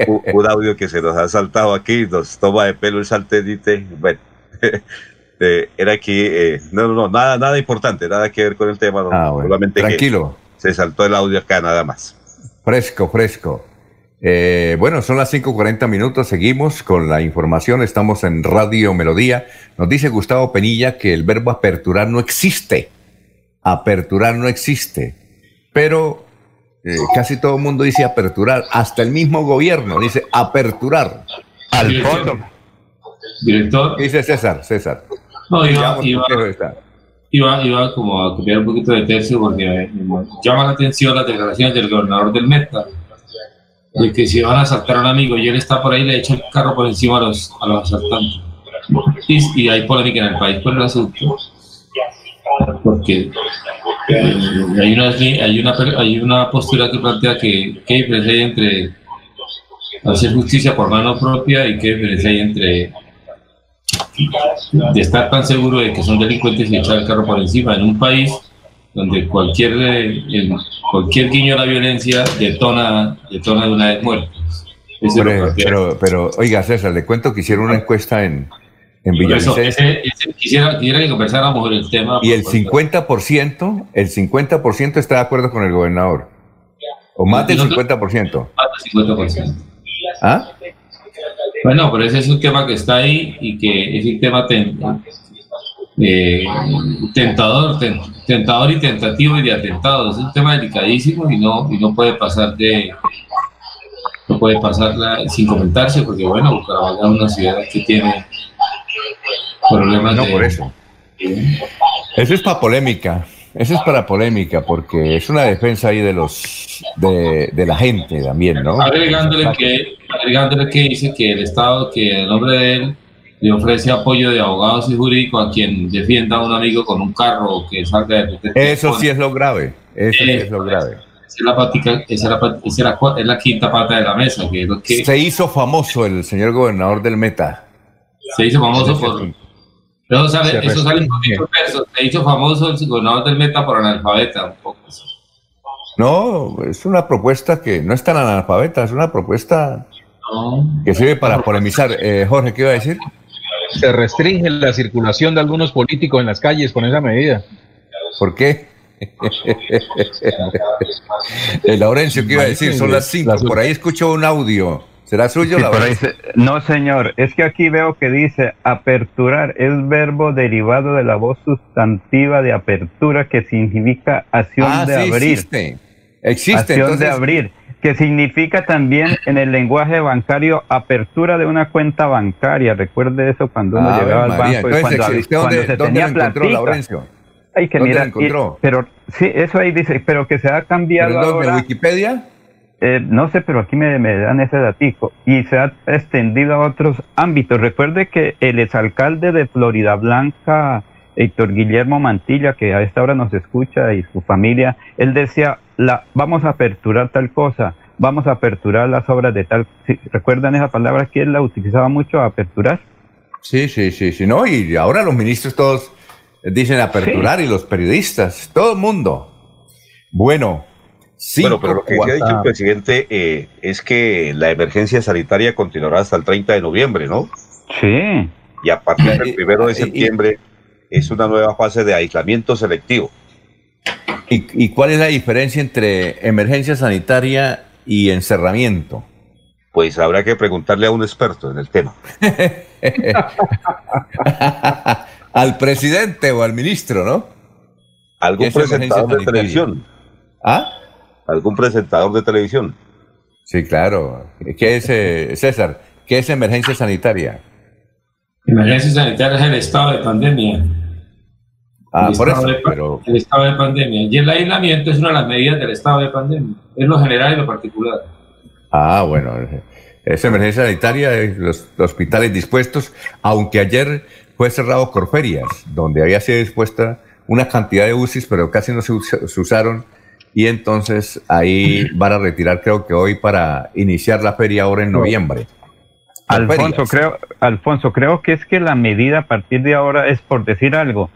un, audio que se nos ha saltado aquí, nos toma de pelo el satélite. Bueno, [laughs] eh, era aquí, eh, no, no, no, nada, nada importante, nada que ver con el tema. Ah, solamente tranquilo se saltó el audio acá nada más. Fresco, fresco. Eh, bueno, son las 5.40 minutos, seguimos con la información, estamos en Radio Melodía. Nos dice Gustavo Penilla que el verbo aperturar no existe. Aperturar no existe. Pero eh, casi todo el mundo dice aperturar, hasta el mismo gobierno dice aperturar. Al fondo. Director. dice César? César. No, iba, iba, iba como a copiar un poquito de tercio porque llama la atención las declaraciones del gobernador del Meta, de que si van a asaltar a un amigo y él está por ahí, le echa el carro por encima a los, a los asaltantes. Y, hay polémica en el país por el asunto, porque eh, hay, una, hay, una, hay una postura que plantea que qué diferencia hay entre hacer justicia por mano propia y qué diferencia hay entre de estar tan seguro de que son delincuentes y echar el carro por encima en un país donde cualquier, eh, cualquier guiño a la violencia detona, detona de una vez muerte. Pero, pero, oiga, César, le cuento que hicieron una encuesta en, en Villavicencio. quisiera, quisiera, que conversáramos el tema. Y el 50%, el 50% está de acuerdo con el gobernador. O más del 50%. Más del 50%. ¿Ah? Bueno, pero ese es un tema que está ahí y que es un tema eh, tentador, tentador y tentativo y de atentado. Es un tema delicadísimo y no, y no puede pasar de no puede pasar sin comentarse porque bueno, Bucaramanga es una ciudad que tiene problemas no, por eso. Eso es para polémica. Eso es para polémica, porque es una defensa ahí de los de, de la gente también, ¿no? Agregándole que, agregándole que dice que el Estado, que en nombre de él, le ofrece apoyo de abogados y jurídicos a quien defienda a un amigo con un carro que salga de Eso sí es lo grave, eso sí es lo grave. Esa es la, patica, esa es la, esa es la, quinta pata de la mesa. Que que, se hizo famoso el señor gobernador del Meta. Se hizo famoso por eso sale, eso sale Se hizo famoso el gobernador del Meta por analfabeta, un poco. No, es una propuesta que no es tan analfabeta, es una propuesta que sirve para polemizar. Eh, Jorge, ¿qué iba a decir? Se restringe la circulación de algunos políticos en las calles con esa medida. ¿Por qué? Eh, Laurencio, ¿qué iba a decir? Son las cinco. Por ahí escucho un audio. ¿Será suyo Sí, la por ahí se- no, señor. Es que aquí veo que dice aperturar. Es verbo derivado de la voz sustantiva de apertura que significa acción Ah, de sí, abrir. existe. Existe, Acción entonces- de abrir. Que significa también en el lenguaje bancario apertura de una cuenta bancaria. Recuerde eso cuando uno Ave llegaba al María, banco y entonces, cuando, ¿usted cuando dónde- se dónde tenía platica. Laurencio? Ay, que ¿Dónde mira, lo encontró? y- pero sí, eso ahí dice, pero que se ha cambiado ¿Pero ahora. Wikipedia? Eh, no sé, pero aquí me, me dan ese datico. Y se ha extendido a otros ámbitos. Recuerde que el exalcalde de Florida Blanca, Héctor Guillermo Mantilla, que a esta hora nos escucha, y su familia, él decía, la, vamos a aperturar tal cosa, vamos a aperturar las obras de tal... ¿Sí? ¿Recuerdan esa palabra que él la utilizaba mucho, aperturar? Sí, sí, sí, sí, no, y ahora los ministros todos dicen aperturar y los periodistas, todo el mundo. Bueno, Bueno, pero lo que sí ha dicho el presidente eh, es que la emergencia sanitaria continuará hasta el 30 de noviembre, ¿no? Sí. Y a partir del primero de septiembre es una nueva fase de aislamiento selectivo. ¿Y, y cuál es la diferencia entre emergencia sanitaria y encerramiento? Pues habrá que preguntarle a un experto en el tema. [laughs] al presidente o al ministro, ¿no? ¿Algún presentador de televisión? ¿Ah? ¿Algún presentador de televisión? Sí, claro. ¿Qué es, eh, César? ¿Qué es emergencia sanitaria? Emergencia sanitaria es el estado de pandemia. Ah, El por eso, de pa- pero El estado de pandemia. Y el aislamiento es una de las medidas del estado de pandemia. Es lo general y lo particular. Ah, bueno, es emergencia sanitaria, los, los hospitales dispuestos, aunque ayer fue cerrado Corferias, donde había sido dispuesta una cantidad de UCIs, pero casi no se usaron, y entonces ahí van a retirar, creo que hoy, para iniciar la feria ahora en noviembre. Alfonso, creo, Alfonso, creo que es que la medida a partir de ahora es por decir algo.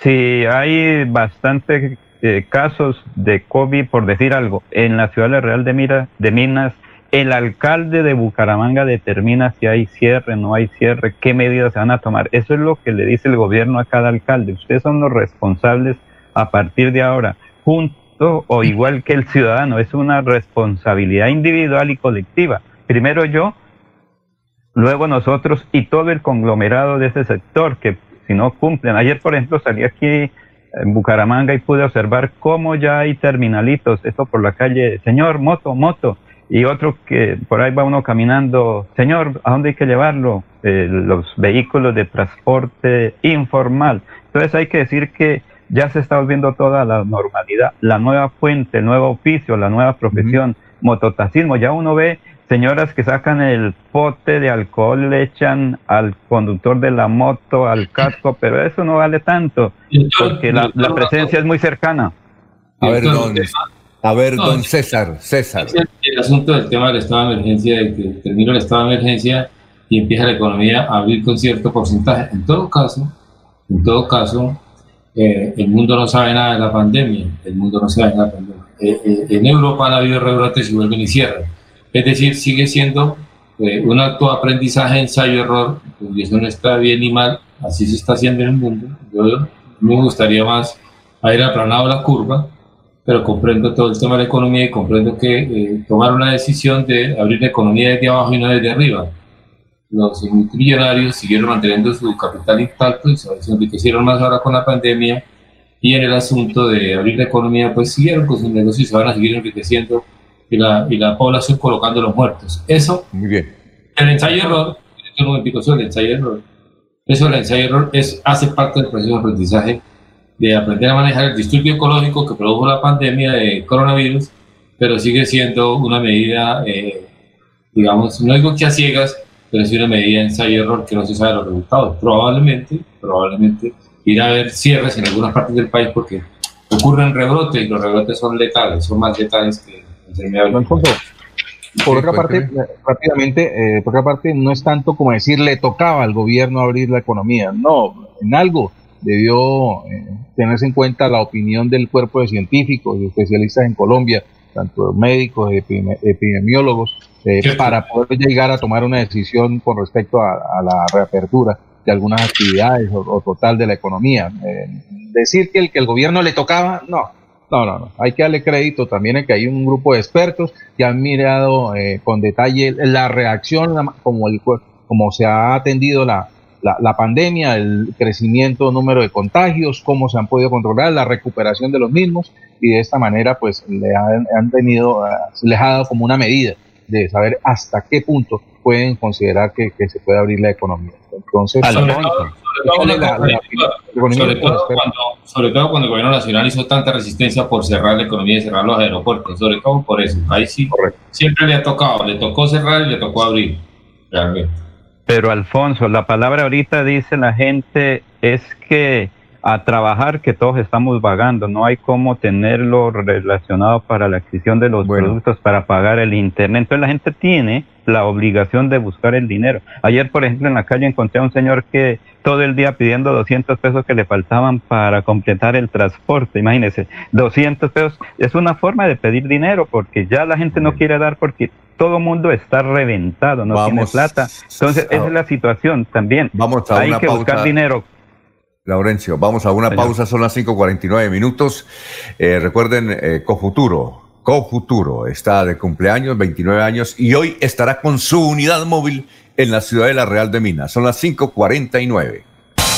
Si hay bastantes eh, casos de COVID, por decir algo, en la ciudad de Real de, Mira, de Minas, el alcalde de Bucaramanga determina si hay cierre, no hay cierre, qué medidas se van a tomar. Eso es lo que le dice el gobierno a cada alcalde. Ustedes son los responsables a partir de ahora, junto o igual que el ciudadano. Es una responsabilidad individual y colectiva. Primero yo, luego nosotros y todo el conglomerado de ese sector que si no cumplen. Ayer, por ejemplo, salí aquí en Bucaramanga y pude observar cómo ya hay terminalitos, esto por la calle, señor, moto, moto, y otro que por ahí va uno caminando, señor, ¿a dónde hay que llevarlo? Eh, los vehículos de transporte informal. Entonces hay que decir que ya se está volviendo toda la normalidad, la nueva fuente, el nuevo oficio, la nueva profesión, mototaxismo, ya uno ve señoras que sacan el pote de alcohol, le echan al conductor de la moto, al casco, pero eso no vale tanto, porque la, la presencia es muy cercana. A ver, don, a ver, don César, César. El, el asunto del tema del estado de emergencia, de que termina el estado de emergencia y empieza la economía a abrir con cierto porcentaje. En todo caso, en todo caso, eh, el mundo no sabe nada de la pandemia. El mundo no sabe nada de la pandemia. Eh, eh, en Europa han habido rebrotes y vuelven y cierran. Es decir, sigue siendo eh, un acto de aprendizaje, ensayo-error, y eso no está bien ni mal, así se está haciendo en el mundo. Yo me gustaría más haber aplanado la curva, pero comprendo todo el tema de la economía y comprendo que eh, tomar una decisión de abrir la economía desde abajo y no desde arriba. Los multimillonarios siguieron manteniendo su capital intacto y se enriquecieron más ahora con la pandemia y en el asunto de abrir la economía pues siguieron con sus negocios y se van a seguir enriqueciendo y la, y la población colocando los muertos. Eso, Muy bien. el ensayo-error, esto no sobre el ensayo-error, eso el ensayo-error es, hace parte del proceso de aprendizaje de aprender a manejar el disturbio ecológico que produjo la pandemia de coronavirus, pero sigue siendo una medida, eh, digamos, no digo que a ciegas, pero sí una medida de ensayo-error que no se sabe los resultados. Probablemente, probablemente irá a haber cierres en algunas partes del país porque ocurren rebrotes y los rebrotes son letales, son más letales que Por otra parte, eh, rápidamente, eh, por otra parte, no es tanto como decir le tocaba al gobierno abrir la economía. No, en algo debió eh, tenerse en cuenta la opinión del cuerpo de científicos y especialistas en Colombia, tanto médicos, epidemi- epidemiólogos, eh, para poder llegar a tomar una decisión con respecto a, a la reapertura de algunas actividades o, o total de la economía. Eh, decir que el, que el gobierno le tocaba, no, No, no, no. Hay que darle crédito también a que hay un grupo de expertos que han mirado eh, con detalle la reacción, como, el, como se ha atendido la, la, pandemia, el crecimiento número de contagios, cómo se han podido controlar, la recuperación de los mismos y de esta manera pues le han, tenido, eh, les ha dado como una medida de saber hasta qué punto pueden considerar que, se puede abrir la economía. Entonces, sobre, todo, cuando, el gobierno nacional hizo tanta resistencia por cerrar la economía y cerrar los aeropuertos, sobre todo por eso. Ahí sí, siempre le ha tocado, le tocó cerrar y le tocó abrir, Pero Alfonso, la palabra ahorita dice la gente es que a trabajar que todos estamos vagando. No hay cómo tenerlo relacionado para la adquisición de los productos para pagar el internet. Entonces la gente tiene la obligación de buscar el dinero. Ayer, por ejemplo, en la calle encontré a un señor que todo el día pidiendo 200 pesos que le faltaban para completar el transporte. Imagínese, 200 pesos es una forma de pedir dinero porque ya la gente no quiere dar porque todo mundo está reventado, no tiene plata. Entonces, esa es la situación también. Vamos a Hay que buscar dinero Laurencio, vamos a una pausa, son las 5.49 minutos. Eh, recuerden, eh, Cofuturo, Cofuturo está de cumpleaños, 29 años, y hoy estará con su unidad móvil en la ciudad de la Real de Minas. Son las 5.49.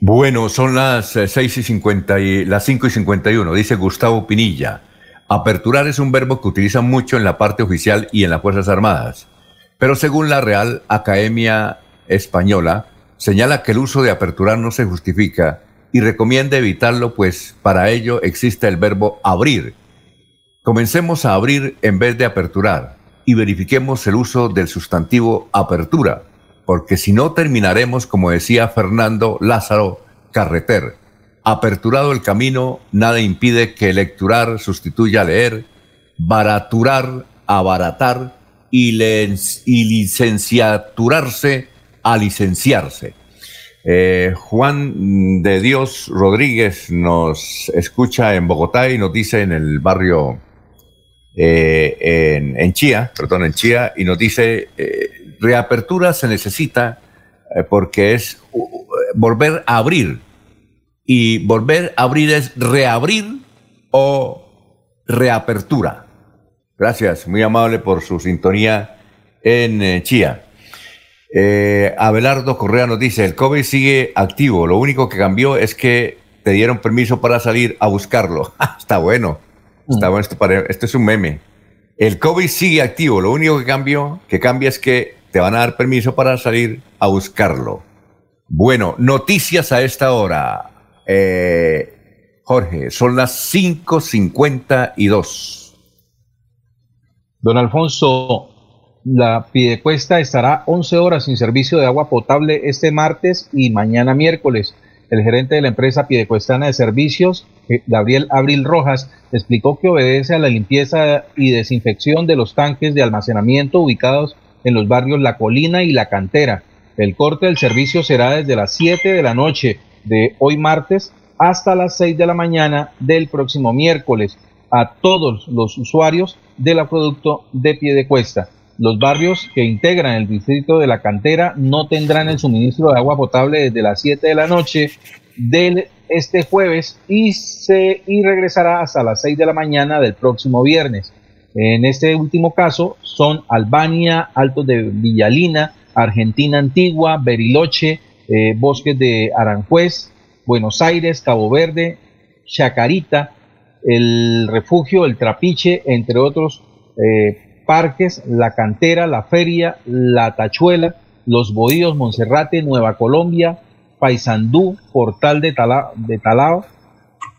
Bueno, son las 6 eh, y 50 y las 5 y 51, dice Gustavo Pinilla. Aperturar es un verbo que utilizan mucho en la parte oficial y en las Fuerzas Armadas. Pero según la Real Academia Española, señala que el uso de aperturar no se justifica y recomienda evitarlo, pues para ello existe el verbo abrir. Comencemos a abrir en vez de aperturar y verifiquemos el uso del sustantivo apertura porque si no terminaremos, como decía Fernando Lázaro Carreter, aperturado el camino, nada impide que lecturar sustituya leer, baraturar, abaratar y, licenciaturarse a licenciarse. Eh, Juan de Dios Rodríguez nos escucha en Bogotá y nos dice en el barrio eh, en, Chía, perdón, en Chía, y nos dice eh, reapertura se necesita eh, porque es volver a abrir. Y volver a abrir es reabrir o reapertura. Gracias, muy amable por su sintonía en eh, Chía. Eh, Abelardo Correa nos dice, el COVID sigue activo, lo único que cambió es que te dieron permiso para salir a buscarlo. [laughs] está bueno, está mm. bueno, esto, esto es un meme. El COVID sigue activo, lo único que cambió, que cambia es que van a dar permiso para salir a buscarlo. Bueno, noticias a esta hora. Eh, Jorge, son las 5.52. Don Alfonso, la Pidecuesta estará 11 horas sin servicio de agua potable este martes y mañana miércoles. El gerente de la empresa Piedecuestana de Servicios, eh, Gabriel Abril Rojas, explicó que obedece a la limpieza y desinfección de los tanques de almacenamiento ubicados en los barrios La Colina y La Cantera. El corte del servicio será desde las 7 de la noche de hoy martes hasta las 6 de la mañana del próximo miércoles a todos los usuarios del acueducto de pie de cuesta. Los barrios que integran el distrito de la cantera no tendrán el suministro de agua potable desde las 7 de la noche del este jueves y, se, y regresará hasta las 6 de la mañana del próximo viernes. En este último caso son Albania, Altos de Villalina, Argentina Antigua, Beriloche, eh, Bosques de Aranjuez, Buenos Aires, Cabo Verde, Chacarita, el refugio, el Trapiche, entre otros eh, parques, la cantera, la feria, la tachuela, los bohíos, Monserrate, Nueva Colombia, Paysandú, Portal de, de Talao,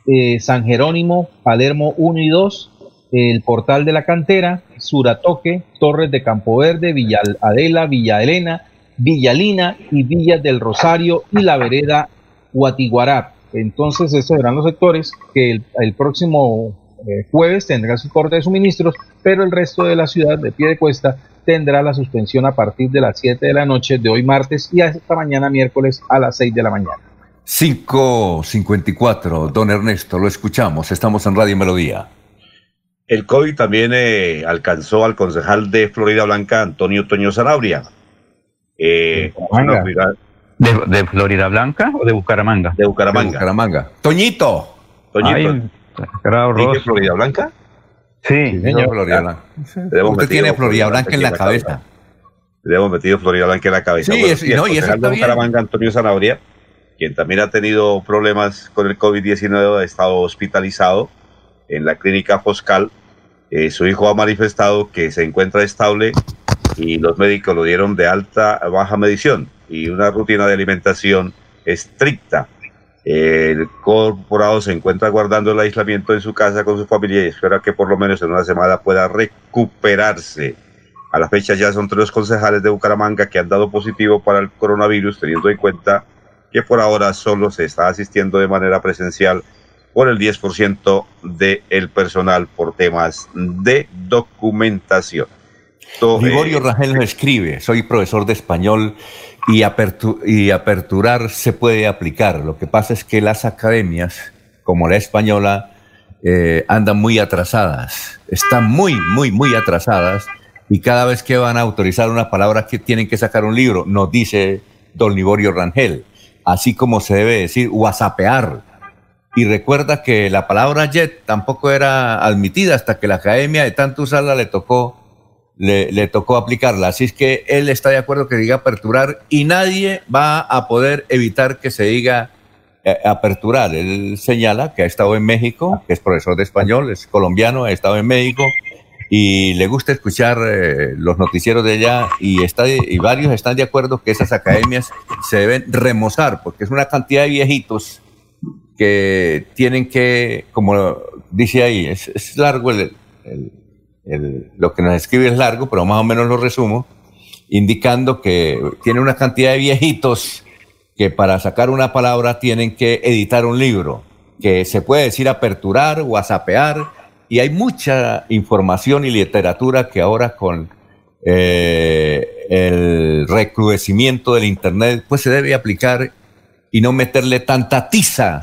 eh, San Jerónimo, Palermo 1 y 2, el Portal de la Cantera, Suratoque, Torres de Campo Verde, Villa Adela, Villa Elena, Villalina y Villas del Rosario y la vereda Guatiguará. Entonces, estos serán los sectores que el, próximo eh, jueves tendrán su corte de suministros, pero el resto de la ciudad de pie de cuesta tendrá la suspensión a partir de las 7 de la noche de hoy martes y hasta mañana miércoles a las 6 de la mañana. 554, don Ernesto, lo escuchamos, estamos en Radio Melodía. El COVID también eh, alcanzó al concejal de Florida Blanca, Antonio Toño Zanabria. Eh, ¿De, Florida Blanca o de Bucaramanga? De Bucaramanga. Bucaramanga. Toñito. Toñito. ¿Tiene Florida Blanca? Sí, señor. Florida Blanca. Usted tiene Florida Blanca en la cabeza. Le hemos metido Florida Blanca en la cabeza. Sí, es, no, y eso está de Bucaramanga, Antonio Zanabria, quien también ha tenido problemas con el COVID-19, ha estado hospitalizado en la clínica Foscal. Eh, su hijo ha manifestado que se encuentra estable y los médicos lo dieron de alta baja medición y una rutina de alimentación estricta. El corporado se encuentra guardando el aislamiento en su casa con su familia y espera que por lo menos en una semana pueda recuperarse. A la fecha ya son tres concejales de Bucaramanga que han dado positivo para el coronavirus, teniendo en cuenta que por ahora solo se está asistiendo de manera presencial por el 10% del personal por temas de documentación. Liborio Rangel nos escribe, soy profesor de español y, y aperturar se puede aplicar. Lo que pasa es que las academias, como la española, eh, andan muy atrasadas, están muy, muy, muy atrasadas y cada vez que van a autorizar una palabra que tienen que sacar un libro, nos dice don Liborio Rangel, así como se debe decir whatsappear. Y recuerda que la palabra jet tampoco era admitida hasta que la academia de tanto usarla le tocó le, tocó aplicarla. Así es que él está de acuerdo que diga aperturar y nadie va a poder evitar que se diga eh, aperturar. Él señala que ha estado en México, que es profesor de español, es colombiano, ha estado en México y le gusta escuchar eh, los noticieros de allá y, está, y varios están de acuerdo que esas academias se deben remozar porque es una cantidad de viejitos que tienen que, como dice ahí, es, largo el lo que nos escribe es largo, pero más o menos lo resumo, indicando que tiene una cantidad de viejitos que para sacar una palabra tienen que editar un libro, que se puede decir aperturar, whatsappear, y hay mucha información y literatura que ahora con eh, el recrudecimiento del Internet, pues se debe aplicar y no meterle tanta tiza,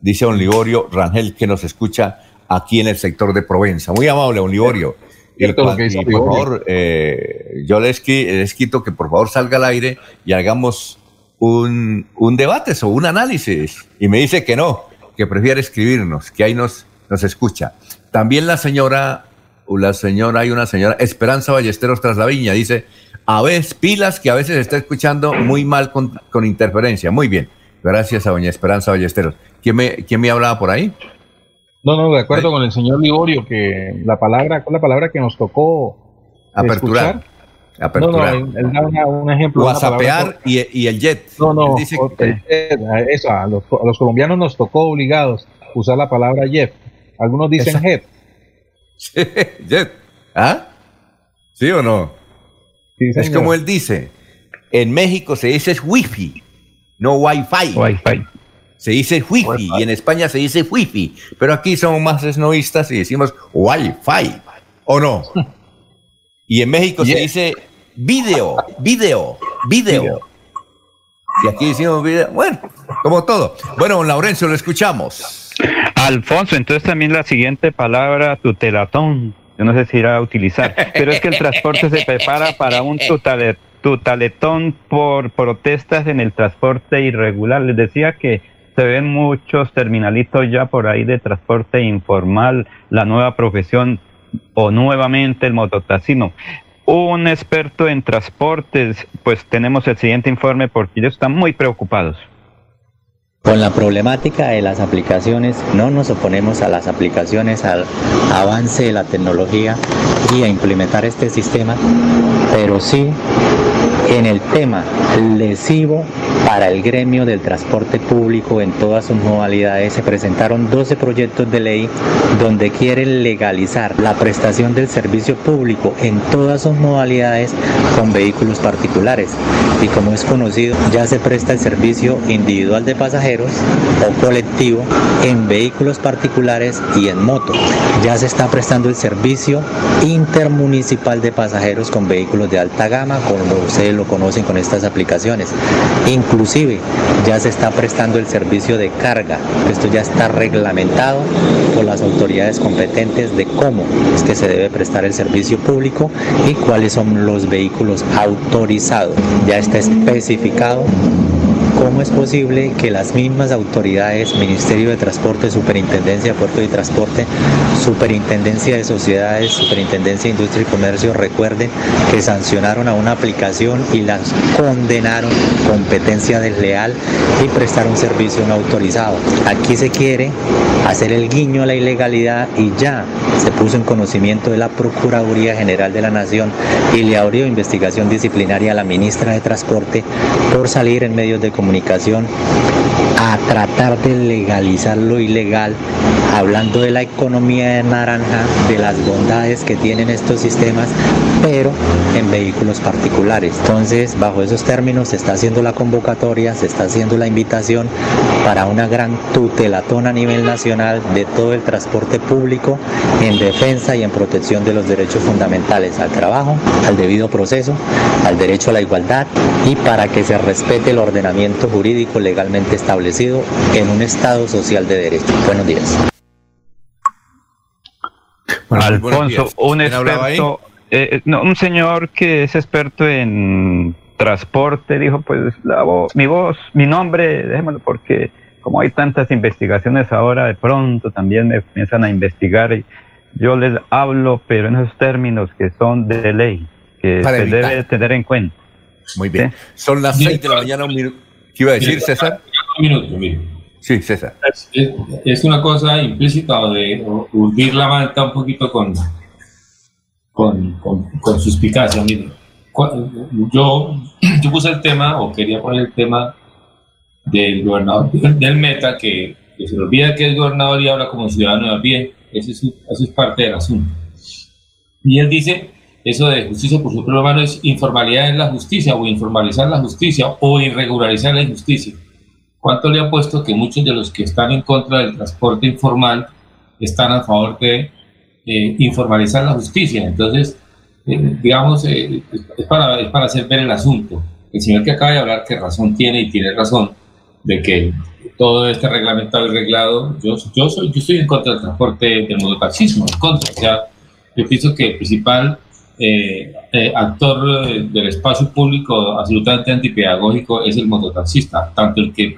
dice don Liborio Rangel, que nos escucha aquí en el sector de Provenza. Muy amable, don Liborio. Y, por favor, eh, yo les, les, quito que por favor salga al aire y hagamos un, un debate o un análisis. Y me dice que no, que prefiere escribirnos, que ahí nos, nos escucha. También la señora, la señora, hay una señora, Esperanza Ballesteros tras la viña, dice, a veces pilas que a veces está escuchando muy mal con, con interferencia. Muy bien. Gracias a doña Esperanza Ballesteros. ¿Quién me, quién me hablaba por ahí? No, no, de acuerdo con el señor Liborio, que la palabra, con la palabra que nos tocó aperturar. Aperturar. No, no, él, da un ejemplo. WhatsAppear y, y, el jet. No, no, dice eso, a los, a los, colombianos nos tocó obligados usar la palabra jet. Algunos dicen jet. [laughs] jet. ¿Ah? ¿Sí o no? es como él dice. En México se dice wifi, no wifi. Wi-Fi se dice wifi y en España se dice wifi, pero aquí somos más esnovistas y decimos wifi, ¿o no? [laughs] Y en México se dice video, video, video. Y aquí decimos video, bueno, como todo. Bueno, Laurencio, lo escuchamos. Alfonso, entonces también la siguiente palabra, tutelatón. yo no sé si irá a utilizar, pero es que el transporte se prepara para un tutaletón por protestas en el transporte irregular. Les decía que se ven muchos terminalitos ya por ahí de transporte informal, la nueva profesión o nuevamente el mototaxismo. Un experto en transportes, pues tenemos el siguiente informe porque ellos están muy preocupados. Con la problemática de las aplicaciones, no nos oponemos a las aplicaciones, al avance de la tecnología y a implementar este sistema, pero sí en el tema lesivo para el gremio del transporte público en todas sus modalidades se presentaron 12 proyectos de ley donde quieren legalizar la prestación del servicio público en todas sus modalidades con vehículos particulares. Y como es conocido, ya se presta el servicio individual de pasajeros o colectivo en vehículos particulares y en moto. Ya se está prestando el servicio intermunicipal de pasajeros con vehículos de alta gama, como ustedes lo conocen con estas aplicaciones. Inclusive ya se está prestando el servicio de carga. Esto ya está reglamentado por las autoridades competentes de cómo es que se debe prestar el servicio público y cuáles son los vehículos autorizados. Ya está especificado ¿Cómo es posible que las mismas autoridades, Ministerio de Transporte, Superintendencia de Puerto y Transporte, Superintendencia de Sociedades, Superintendencia de Industria y Comercio recuerden que sancionaron a una aplicación y las condenaron competencia desleal y prestar un servicio no autorizado? Aquí se quiere hacer el guiño a la ilegalidad y ya se puso en conocimiento de la Procuraduría General de la Nación y le abrió investigación disciplinaria a la ministra de Transporte por salir en medios de comunicación a tratar de legalizar lo ilegal, hablando de la economía de naranja, de las bondades que tienen estos sistemas, pero en vehículos particulares. Entonces, bajo esos términos se está haciendo la convocatoria, se está haciendo la invitación para una gran tutelatón a nivel nacional de todo el transporte público en defensa y en protección de los derechos fundamentales al trabajo, al debido proceso, al derecho a la igualdad y para que se respete el ordenamiento jurídico legalmente establecido en un Estado social de derecho. Buenos días. Alfonso, un experto, eh, eh, no, un señor que es experto en transporte dijo, pues la voz, mi voz, mi nombre, déjemelo porque como hay tantas investigaciones ahora, de pronto también me comienzan a investigar y yo les hablo, pero en esos términos que son de ley, que se debe tener en cuenta. Muy bien. Son las seis de la mañana, un minuto. ¿Qué iba a decir, César? Un minuto, mire. Sí, César. Es, una cosa implícita de hundir la manta un poquito con, con, con, suspicacia. Mire, yo, yo puse el tema, o quería poner el tema del gobernador [laughs] del Meta, que, se le olvida que es gobernador y habla como ciudadano de pie. Eso es, eso es parte del asunto. Y él dice eso de justicia por su propia mano es informalidad en la justicia o informalizar la justicia o irregularizar la injusticia. ¿Cuánto le ha puesto que muchos de los que están en contra del transporte informal están a favor de eh, informalizar la justicia? Entonces, eh, digamos, eh, es, para, es para hacer ver el asunto. El señor que acaba de hablar, que razón tiene y tiene razón, de que todo este reglamentado y reglado, yo, yo, soy, yo estoy en contra del transporte del mototaxismo, en contra. O sea, yo pienso que el principal eh, eh, actor eh, del espacio público absolutamente antipedagógico es el mototaxista, tanto el que,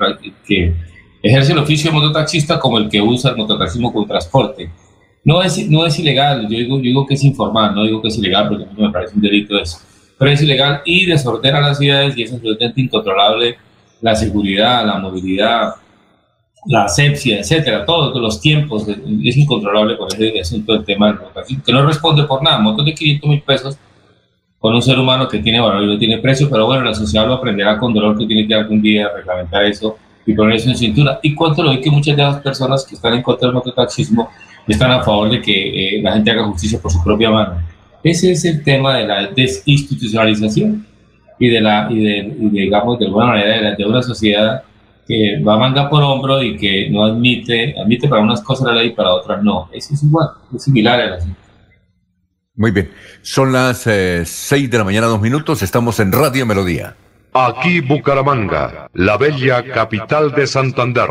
que ejerce el oficio de mototaxista como el que usa el mototaxismo como transporte. No es, no es ilegal, yo digo, yo digo que es informal, no digo que es ilegal porque a mí me parece un delito eso, pero es ilegal y desordena las ciudades y es absolutamente incontrolable la seguridad, la movilidad, la asepsia, etcétera, todos los tiempos, es incontrolable con ese asunto del tema del que no responde por nada, un montón de 500 mil pesos con un ser humano que tiene valor y no tiene precio, pero bueno, la sociedad lo aprenderá con dolor que tiene que algún día reglamentar eso y poner eso en cintura. Y cuánto lo ve que muchas de las personas que están en contra del mototaxismo están a favor de que eh, la gente haga justicia por su propia mano. Ese es el tema de la desinstitucionalización y de la, y de, digamos, de alguna manera de una sociedad que va manga por hombro y que no admite, admite para unas cosas la ley y para otras no. Eso es igual, es similar a la Muy bien, son las eh, seis de la mañana, dos minutos, estamos en Radio Melodía. Aquí Bucaramanga, la bella capital de Santander.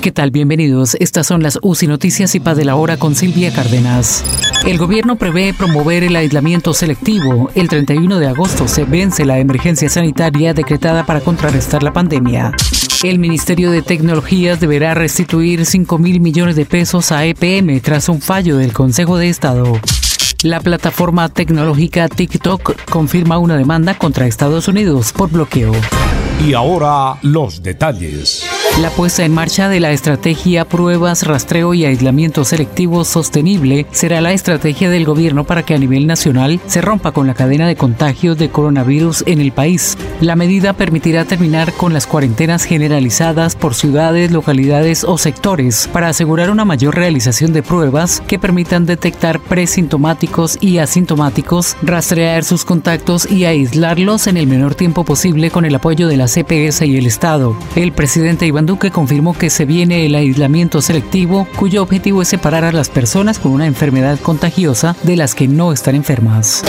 ¿Qué tal? Bienvenidos. Estas son las UCI Noticias y Paz de la Hora con Silvia Cárdenas. El gobierno prevé promover el aislamiento selectivo. El 31 de agosto se vence la emergencia sanitaria decretada para contrarrestar la pandemia. El Ministerio de Tecnologías deberá restituir 5 mil millones de pesos a EPM tras un fallo del Consejo de Estado. La plataforma tecnológica TikTok confirma una demanda contra Estados Unidos por bloqueo. Y ahora los detalles. La puesta en marcha de la estrategia Pruebas, Rastreo y Aislamiento Selectivo Sostenible será la estrategia del gobierno para que a nivel nacional se rompa con la cadena de contagios de coronavirus en el país. La medida permitirá terminar con las cuarentenas generalizadas por ciudades, localidades o sectores para asegurar una mayor realización de pruebas que permitan detectar presintomáticos y asintomáticos, rastrear sus contactos y aislarlos en el menor tiempo posible con el apoyo de la CPS y el Estado. El presidente Iván Duque confirmó que se viene el aislamiento selectivo, cuyo objetivo es separar a las personas con una enfermedad contagiosa de las que no están enfermas.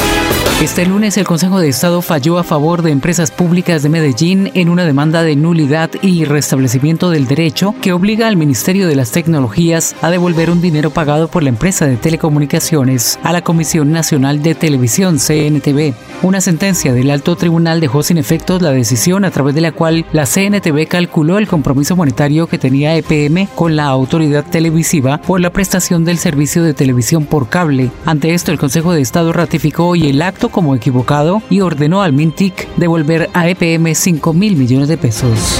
Este lunes el Consejo de Estado falló a favor de empresas públicas de Medellín en una demanda de nulidad y restablecimiento del derecho que obliga al Ministerio de las Tecnologías a devolver un dinero pagado por la empresa de telecomunicaciones a la Comisión Nacional de Televisión CNTV. Una sentencia del alto tribunal dejó sin efectos la decisión a través de la cual la CNTV calculó el compromiso monetario que tenía EPM con la autoridad televisiva por la prestación del servicio de televisión por cable. Ante esto el Consejo de Estado ratificó hoy el acto como equivocado y ordenó al Mintic devolver a EPM 5 mil millones de pesos.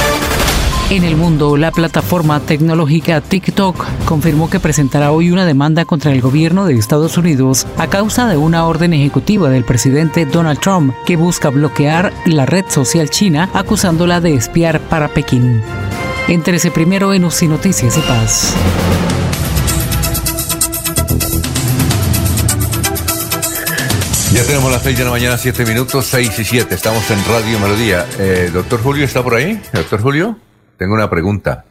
En el mundo, la plataforma tecnológica TikTok confirmó que presentará hoy una demanda contra el gobierno de Estados Unidos a causa de una orden ejecutiva del presidente Donald Trump que busca bloquear la red social china acusándola de espiar para Pekín. Entérese primero en UCI Noticias y Paz. Ya tenemos las 6 de la mañana, 7 minutos, 6 y 7. Estamos en Radio Melodía. Eh, Doctor Julio, ¿está por ahí? Doctor Julio, tengo una pregunta.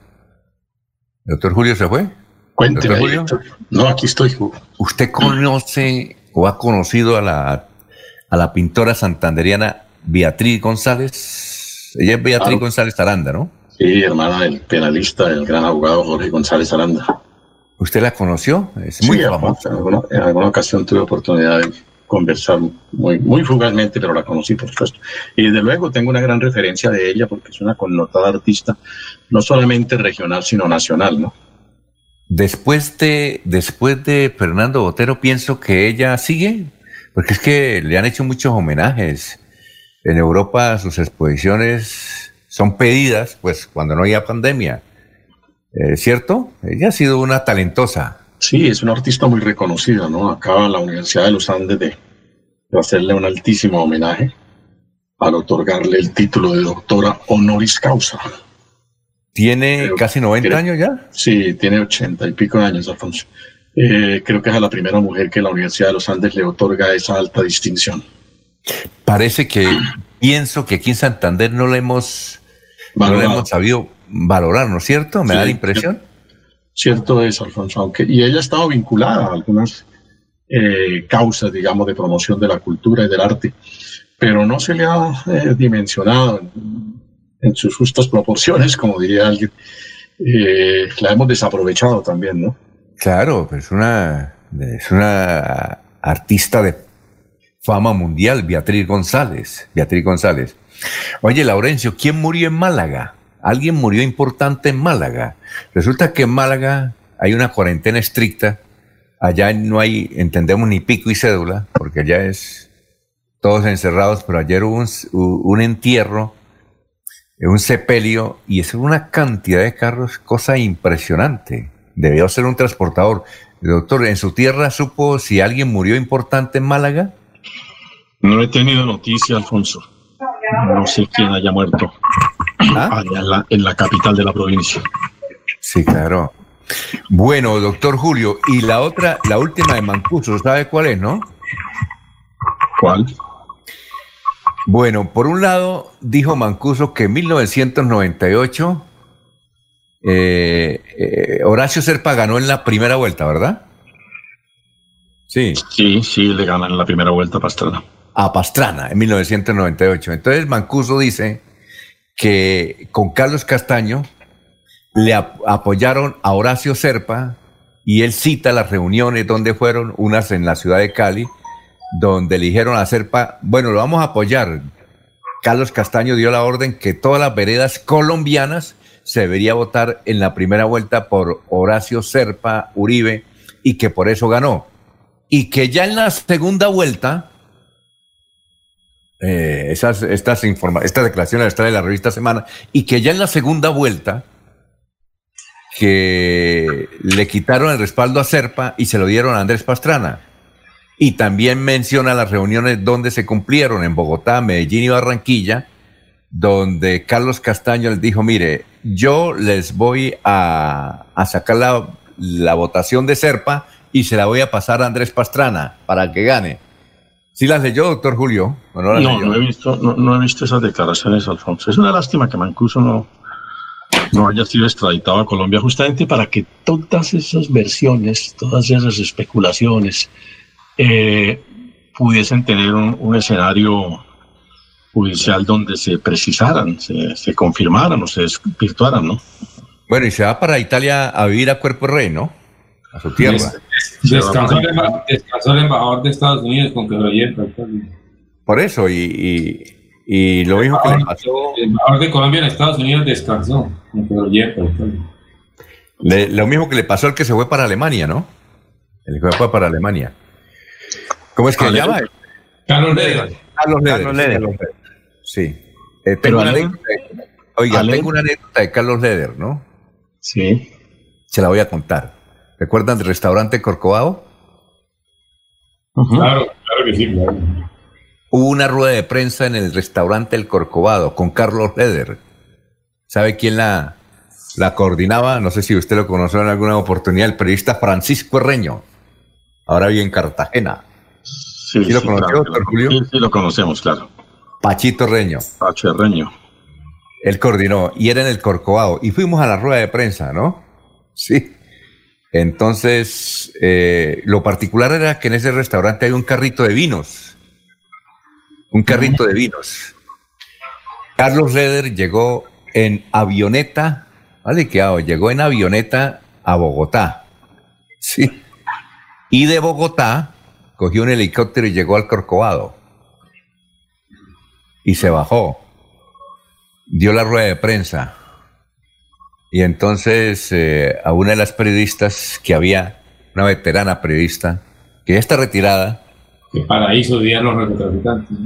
¿Doctor Julio se fue? Cuénteme. Julio? No, aquí estoy. ¿Usted conoce o ha conocido a la, a la pintora santanderiana Beatriz González? Ella es Beatriz Claro. González Aranda, ¿no? Sí, hermana del penalista, el gran abogado Jorge González Aranda. ¿Usted la conoció? Es muy Sí, famosa. En alguna, en alguna ocasión tuve oportunidad de conversar muy, muy fugazmente, pero la conocí, por supuesto. Y desde luego tengo una gran referencia de ella porque es una connotada artista, no solamente regional, sino nacional, ¿no? después de, después de Fernando Botero, pienso que ella sigue, porque es que le han hecho muchos homenajes. En Europa sus exposiciones son pedidas, pues cuando no haya pandemia. Eh, ¿Cierto? Ella ha sido una talentosa. Sí, es una artista muy reconocida, ¿no? Acaba en la Universidad de los Andes de, hacerle un altísimo homenaje al otorgarle el título de doctora honoris causa. ¿Tiene casi 90 años ya? Sí, tiene 80 y pico de años, Alfonso. Eh, creo que es la primera mujer que la Universidad de los Andes le otorga esa alta distinción. Parece que pienso que aquí en Santander no le hemos, no hemos sabido valorar, ¿no es cierto? Me da la impresión. Cierto es, Alfonso, aunque, y ella ha estado vinculada a algunas eh, causas, digamos, de promoción de la cultura y del arte, pero no se le ha eh, dimensionado en, sus justas proporciones, como diría alguien. Eh, la hemos desaprovechado también, ¿no? Claro, es una, es una artista de fama mundial, Beatriz González. Beatriz González. Oye, Laurencio, ¿quién murió en Málaga? Alguien murió importante en Málaga. Resulta que en Málaga hay una cuarentena estricta. Allá no hay, entendemos, ni pico y cédula, porque allá es todos encerrados, pero ayer hubo un, un entierro, un sepelio, y es una cantidad de carros, cosa impresionante. Debió ser un transportador. Doctor, ¿en su tierra supo si alguien murió importante en Málaga? No he tenido noticia, Alfonso. No sé quién haya muerto ¿Ah? en, la, capital de la provincia. Sí, claro. Bueno, doctor Julio, y la otra, la última de Mancuso, ¿sabe cuál es, no? ¿Cuál? Bueno, por un lado, dijo Mancuso que en 1998 eh, eh, Horacio Serpa ganó en la primera vuelta, ¿verdad? Sí. Sí, sí, le ganan en la primera vuelta a Pastrana. A Pastrana, en 1998. Entonces Mancuso dice que con Carlos Castaño le apoyaron a Horacio Serpa y él cita las reuniones donde fueron, unas en la ciudad de Cali, donde le dijeron a Serpa, bueno, lo vamos a apoyar. Carlos Castaño dio la orden que todas las veredas colombianas se debería votar en la primera vuelta por Horacio Serpa Uribe y que por eso ganó. Y que ya en la segunda vuelta eh, esas, estas, informa esta declaración está de la revista Semana, y que ya en la segunda vuelta, que le quitaron el respaldo a Serpa y se lo dieron a Andrés Pastrana. Y también menciona las reuniones donde se cumplieron en Bogotá, Medellín y Barranquilla, donde Carlos Castaño les dijo, mire, yo les voy a, sacar la, la votación de Serpa y se la voy a pasar a Andrés Pastrana para que gane. ¿Sí las leyó, doctor Julio? no, no, he visto, no, he visto esas declaraciones, Alfonso. Es una lástima que Mancuso no, no haya sido extraditado a Colombia justamente para que todas esas versiones, todas esas especulaciones eh, pudiesen tener un, escenario judicial donde se precisaran, se, confirmaran o se desvirtuaran, ¿no? Bueno, y se va para Italia a vivir a Cuerpo Rey, ¿no? A su tierra. Descansó el, embajador de Estados Unidos con que lo Por eso, y, y, lo mismo que le pasó. El embajador de Colombia en Estados Unidos descansó con que lo lo mismo que le pasó al que se fue para Alemania, ¿no? El que fue para Alemania. ¿Cómo es que se llama? Carlos Leder. Carlos Leder. Sí. Eh, tengo una anécdota, oiga, tengo una anécdota de Carlos Leder, ¿no? Sí. Se la voy a contar. ¿Recuerdan del restaurante Corcovado? Claro, claro que sí, claro. Hubo una rueda de prensa en el restaurante El Corcovado con Carlos Leder. ¿Sabe quién la, la coordinaba? No sé si usted lo conoció en alguna oportunidad, el periodista Francisco Herreño. Ahora vive en Cartagena. Sí, lo conoció, doctor Julio? Sí, sí, lo conocemos, claro. Pachito Reño. Pacho Reño. Él coordinó y era en el Corcovado. Y fuimos a la rueda de prensa, ¿no? Sí. Entonces, eh, lo particular era que en ese restaurante hay un carrito de vinos. Un carrito de vinos. Carlos Leder llegó en avioneta, ¿vale? Que llegó en avioneta a Bogotá. Sí. Y de Bogotá cogió un helicóptero y llegó al Corcovado. Y se bajó. Dio la rueda de prensa. Y entonces eh, a una de las periodistas que había, una veterana periodista, que ya está retirada. Que paraíso día los narcotraficantes.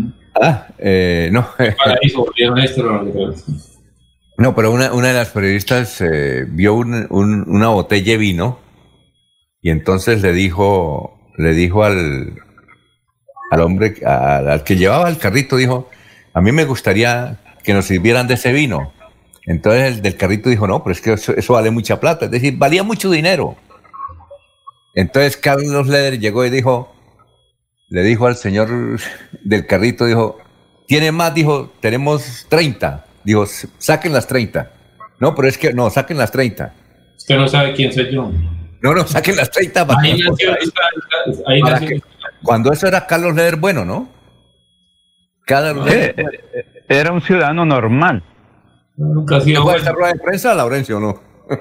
Ah, eh, no. paraíso volvieron esto los narcotraficantes. No, pero una, una de las periodistas eh, vio un, un, una botella de vino y entonces le dijo, le dijo al, al hombre, al, al que llevaba el carrito, dijo, a mí me gustaría que nos sirvieran de ese vino. Entonces el del carrito dijo, no, pero es que eso, vale mucha plata. Es decir, valía mucho dinero. Entonces Carlos Leder llegó y dijo, le dijo al señor del carrito, dijo, ¿tiene más? Dijo, tenemos 30. Dijo, saquen las 30. No, pero es que, no, saquen las 30. Usted no sabe quién soy yo. No, no, saquen las 30. Para ahí nació, ahí nació. cuando eso era Carlos Leder bueno, ¿no? Carlos Leder. Eh, eh, era un ciudadano normal. Nunca ha sido bueno. rueda de prensa, Laurencio, [laughs] no?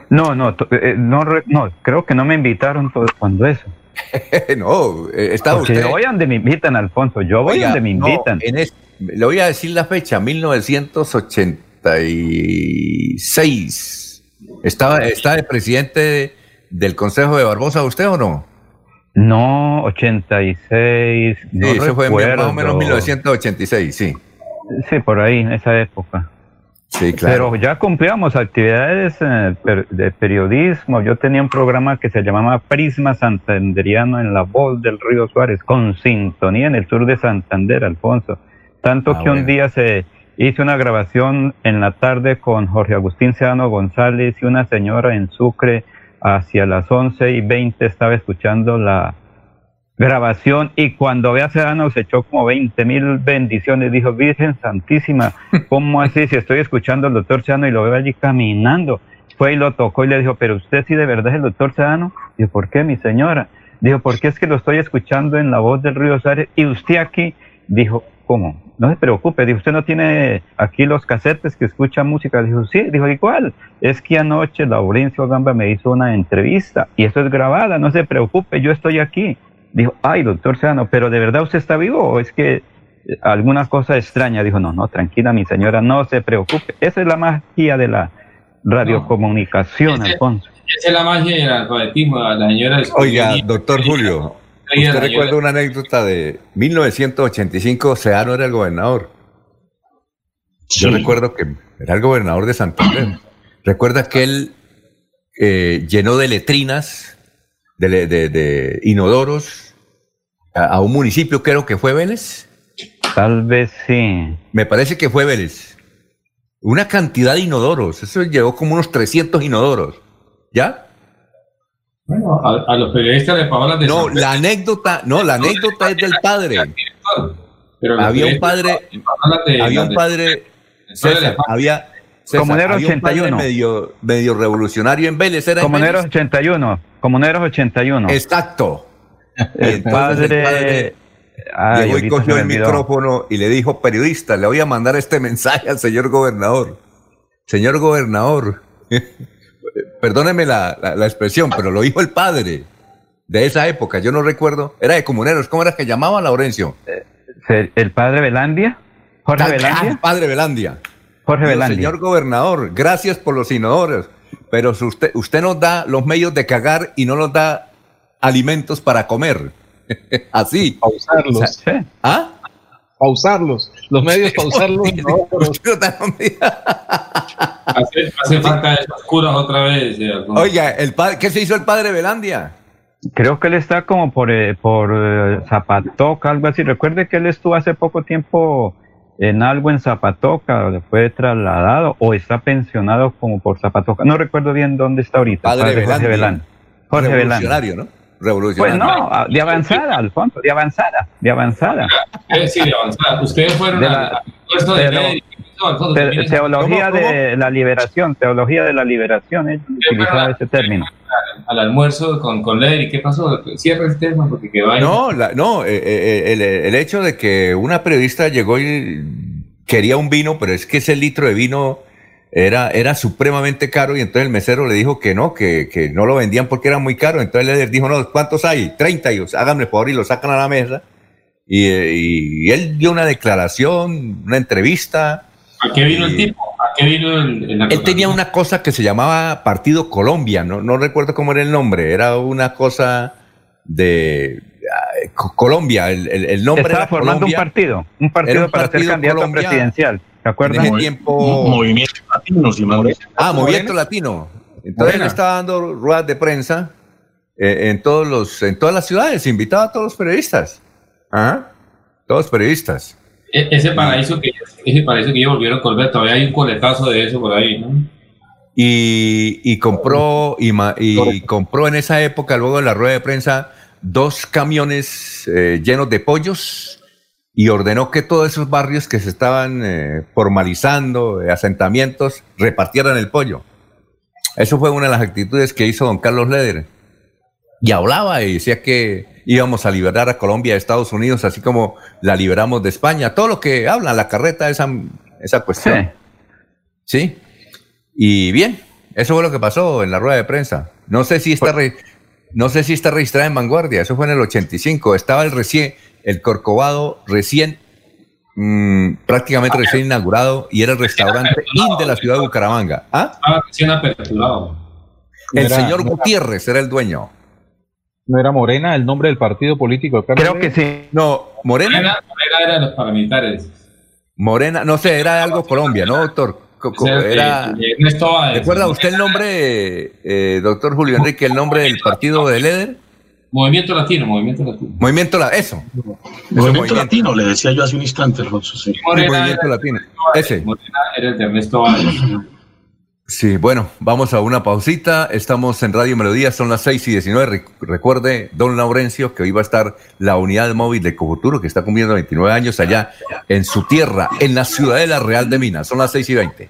No, no, eh, no, no, creo que no me invitaron todo cuando eso. [laughs] no, eh, estaba Porque usted. Yo voy donde me invitan, Alfonso, yo voy donde me invitan. le voy a decir la fecha, 1986. ¿Estaba, ¿Está el presidente del Consejo de Barbosa usted o no? No, 86. No sí, eso fue más o menos 1986, sí. Sí, por ahí, en esa época. Sí, claro. Pero ya cumplíamos actividades eh, de periodismo. Yo tenía un programa que se llamaba Prisma Santanderiano en la voz del Río Suárez, con sintonía en el sur de Santander, Alfonso. Tanto ah, que un día se hizo una grabación en la tarde con Jorge Agustín Sedano González y una señora en Sucre hacia las once y veinte estaba escuchando la grabación y cuando ve a Sedano se echó como 20 mil bendiciones. Dijo, Virgen Santísima, [laughs] ¿cómo así? Si estoy escuchando al doctor Sedano y lo veo allí caminando. Fue y lo tocó y le dijo, pero usted sí de verdad es el doctor Sedano. Dijo, ¿por qué, mi señora? Dijo, porque es que lo estoy escuchando en la voz del Río Suárez y usted aquí. Dijo, ¿cómo? No se preocupe, dijo, usted no tiene aquí los casetes que escucha música. Dijo, sí, dijo, igual, es que anoche Laurencio Gamba me hizo una entrevista y esto es grabada, no se preocupe, yo estoy aquí dijo, ay, doctor Sedano, pero ¿de verdad usted está vivo o es que eh, alguna cosa extraña? Dijo, no, no, tranquila, mi señora, no se preocupe. Esa es la magia de la radiocomunicación, Alfonso. Esa es la magia del alfabetismo, la señora. Oiga, doctor Julio, ¿usted recuerda una anécdota de 1985? Sedano era el gobernador. Yo recuerdo que era el gobernador de Santander. Recuerda que él eh, llenó de letrinas, de, de inodoros, a, un municipio, creo que fue Vélez. Tal vez sí. Me parece que fue Vélez. Una cantidad de inodoros. Eso llegó como unos 300 inodoros. ¿Ya? Bueno, a, los periodistas les pagó la No, la anécdota, no, la anécdota es del padre. había un padre, había un padre, había, Comuneros 81. medio, medio revolucionario en Vélez. Era Comuneros 81. Comuneros 81. Exacto. [laughs] El padre, llegó y cogió el micrófono y le dijo, periodista, le voy a mandar este mensaje al señor gobernador. Señor gobernador, [laughs] perdóneme la, expresión, pero lo dijo el padre de esa época, yo no recuerdo, era de comuneros, ¿cómo era que llamaba Laurencio? Eh, ¿El padre Velandia? ¿Jorge Velandia? padre Velandia. Jorge Velandia. Señor gobernador, gracias por los inodoros, pero usted, usted nos da los medios de cagar y no nos da alimentos para comer. [laughs] Así. Pausarlos. ¿Ah? Pausarlos. Los medios pausarlos. [laughs] hace, falta oscuras otra vez. Eh, Oiga, el ¿qué se hizo el padre Velandia? Creo que él está como por, eh, por eh, Zapatoca, algo así. Recuerde que él estuvo hace poco tiempo en algo en Zapatoca, fue trasladado o está pensionado como por Zapatoca. No recuerdo bien dónde está ahorita. Padre, Jorge Velandia. Jorge Velandia. ¿no? revolucionaria. Pues no, de avanzada, Alfonso, de avanzada, de avanzada. Sí, de avanzada. Ustedes fueron de la, de teología de la liberación, teología de la liberación, ellos utilizaba ese término. Al, almuerzo con, con Ley, ¿qué pasó? Cierra el tema porque que va. No, no, eh, eh, el, el hecho de que una periodista llegó y quería un vino, pero es que ese litro de vino era, era supremamente caro y entonces el mesero le dijo que no, que, que no lo vendían porque era muy caro. Entonces le dijo, no, ¿cuántos hay? 30 y háganme por favor y lo sacan a la mesa. Y, y, él dio una declaración, una entrevista. ¿A qué vino el tipo? ¿A qué vino el, Él tenía una cosa que se llamaba Partido Colombia, no, no recuerdo cómo era el nombre, era una cosa de Colombia, el, el, nombre Estaba formando un partido, un partido, para ser candidato presidencial. ¿Te acuerdas? En ese tiempo... Movimiento Latino, si Ah, Movimiento Latino. Entonces él estaba dando ruedas de prensa eh, en, todos los, en todas las ciudades, invitaba a todos los periodistas. ¿Ah? Todos los periodistas. E, ese paraíso que [laughs] ese paraíso que ellos volvieron a colgar, todavía hay un coletazo de eso por ahí, ¿no? Y, y compró y, y compró en esa época, luego de la rueda de prensa, dos camiones eh, llenos de pollos y ordenó que todos esos barrios que se estaban eh, formalizando, eh, asentamientos, repartieran el pollo. Eso fue una de las actitudes que hizo don Carlos Leder. Y hablaba y decía que íbamos a liberar a Colombia de Estados Unidos, así como la liberamos de España. Todo lo que habla la carreta, esa, esa cuestión. Sí. Y bien, eso fue lo que pasó en la rueda de prensa. No sé si está... No sé si está registrada en Vanguardia, eso fue en el 85. Estaba el recién, el Corcovado recién, mm, prácticamente recién inaugurado y era el restaurante IN de la ciudad de Bucaramanga. ¿Ah? Estaba recién aperturado. El señor Gutiérrez era el dueño. ¿No era Morena el nombre del partido político? Creo que sí. No, Morena. Morena, era de los paramilitares. Morena, no sé, era algo Colombia, ¿no, doctor? Era, ¿Recuerda usted el nombre, eh, doctor Julio Enrique, el nombre del partido de Leder? Movimiento Latino, Movimiento Latino. Movimiento Latino, eso. Movimiento, Latino, le decía yo hace un instante, Alfonso. Sí. movimiento Latino, ese. Morena era el de Ernesto Sí, bueno, vamos a una pausita. Estamos en Radio Melodía, son las 6 y 19. Recuerde, don Laurencio, que hoy va a estar la unidad móvil de Cofuturo, que está cumpliendo 29 años allá en su tierra, en la ciudadela Real de Minas. Son las 6 y 20.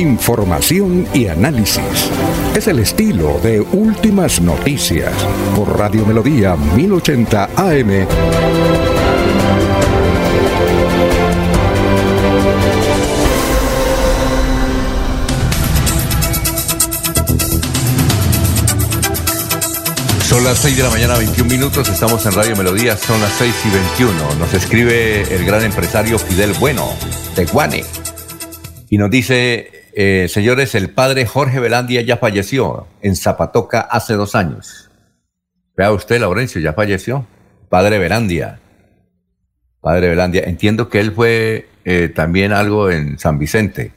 Información y análisis. Es el estilo de Últimas Noticias por Radio Melodía 1080 AM. Son las 6 de la mañana, 21 minutos. Estamos en Radio Melodía, son las 6 y 21. Nos escribe el gran empresario Fidel Bueno, de Guane. Y nos dice, eh, señores, el padre Jorge Velandia ya falleció en Zapatoca hace dos años. Vea usted, Laurencio, ya falleció. Padre Velandia. Padre Velandia. Entiendo que él fue eh, también algo en San Vicente.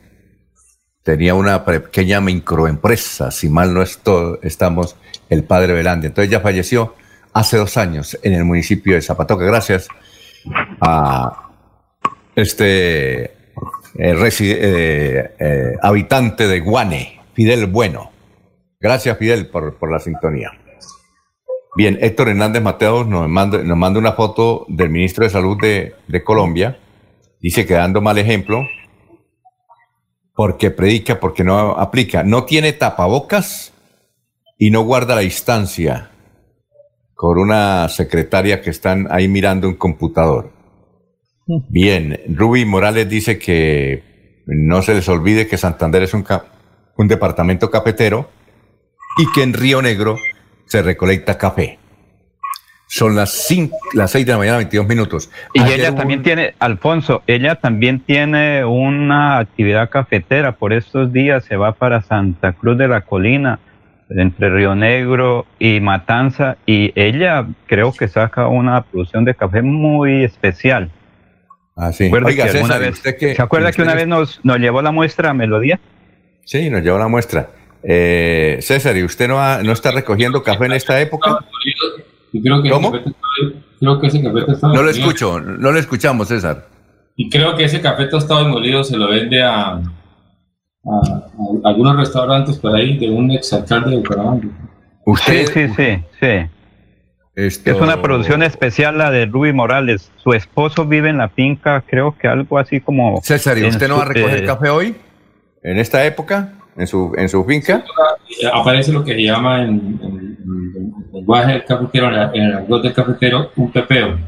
Tenía una pequeña microempresa, si mal no estoy, estamos, el padre Velandia. Entonces ya falleció hace dos años en el municipio de Zapatoca, gracias a este eh, eh, eh, habitante de Guane, Fidel Bueno. Gracias, Fidel, por, por la sintonía. Bien, Héctor Hernández Mateos nos manda, nos manda una foto del ministro de Salud de, de Colombia. Dice que dando mal ejemplo, porque predica, porque no aplica. No tiene tapabocas y no guarda la distancia con una secretaria que están ahí mirando un computador. Bien, Ruby Morales dice que no se les olvide que Santander es un, un departamento cafetero y que en Río Negro se recolecta café. Son las, cinco, las 6 de la mañana, 22 minutos. Y ella también tiene, Alfonso, ella también tiene una actividad cafetera. Por estos días se va para Santa Cruz de la Colina, entre Río Negro y Matanza, y ella creo que saca una producción de café muy especial. Ah, sí. Oiga, vez, ¿Se acuerda que una vez nos, nos llevó la muestra Melodía? Sí, nos llevó la muestra. Eh, César, ¿y usted no, no está recogiendo café en esta época? ¿Cómo? creo que ese café No lo escucho, no lo escuchamos, César. Y creo que ese café tostado y molido se lo vende a, a, algunos restaurantes por ahí de un exalcalde de Bucaramanga. Sí, sí, sí, sí. Es una producción especial la de Ruby Morales. Su esposo vive en la finca, creo que algo así como... César, ¿y usted no va a recoger eh, café hoy? ¿En esta época? ¿En su, en su finca? Aparece lo que se llama en, el lenguaje del cafetero, en el argot del cafetero, un pepeo.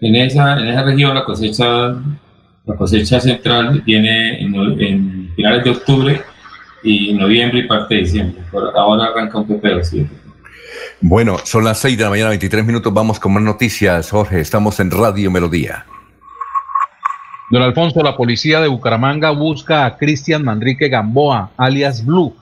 En esa, en esa región la cosecha, la cosecha central viene en, finales de octubre y noviembre y parte de diciembre. ahora arranca un pepeo, ¿sí? Bueno, son las 6 de la mañana, 23 minutos. Vamos con más noticias, Jorge. Estamos en Radio Melodía. Don Alfonso, la policía de Bucaramanga busca a Cristian Manrique Gamboa, alias Blue,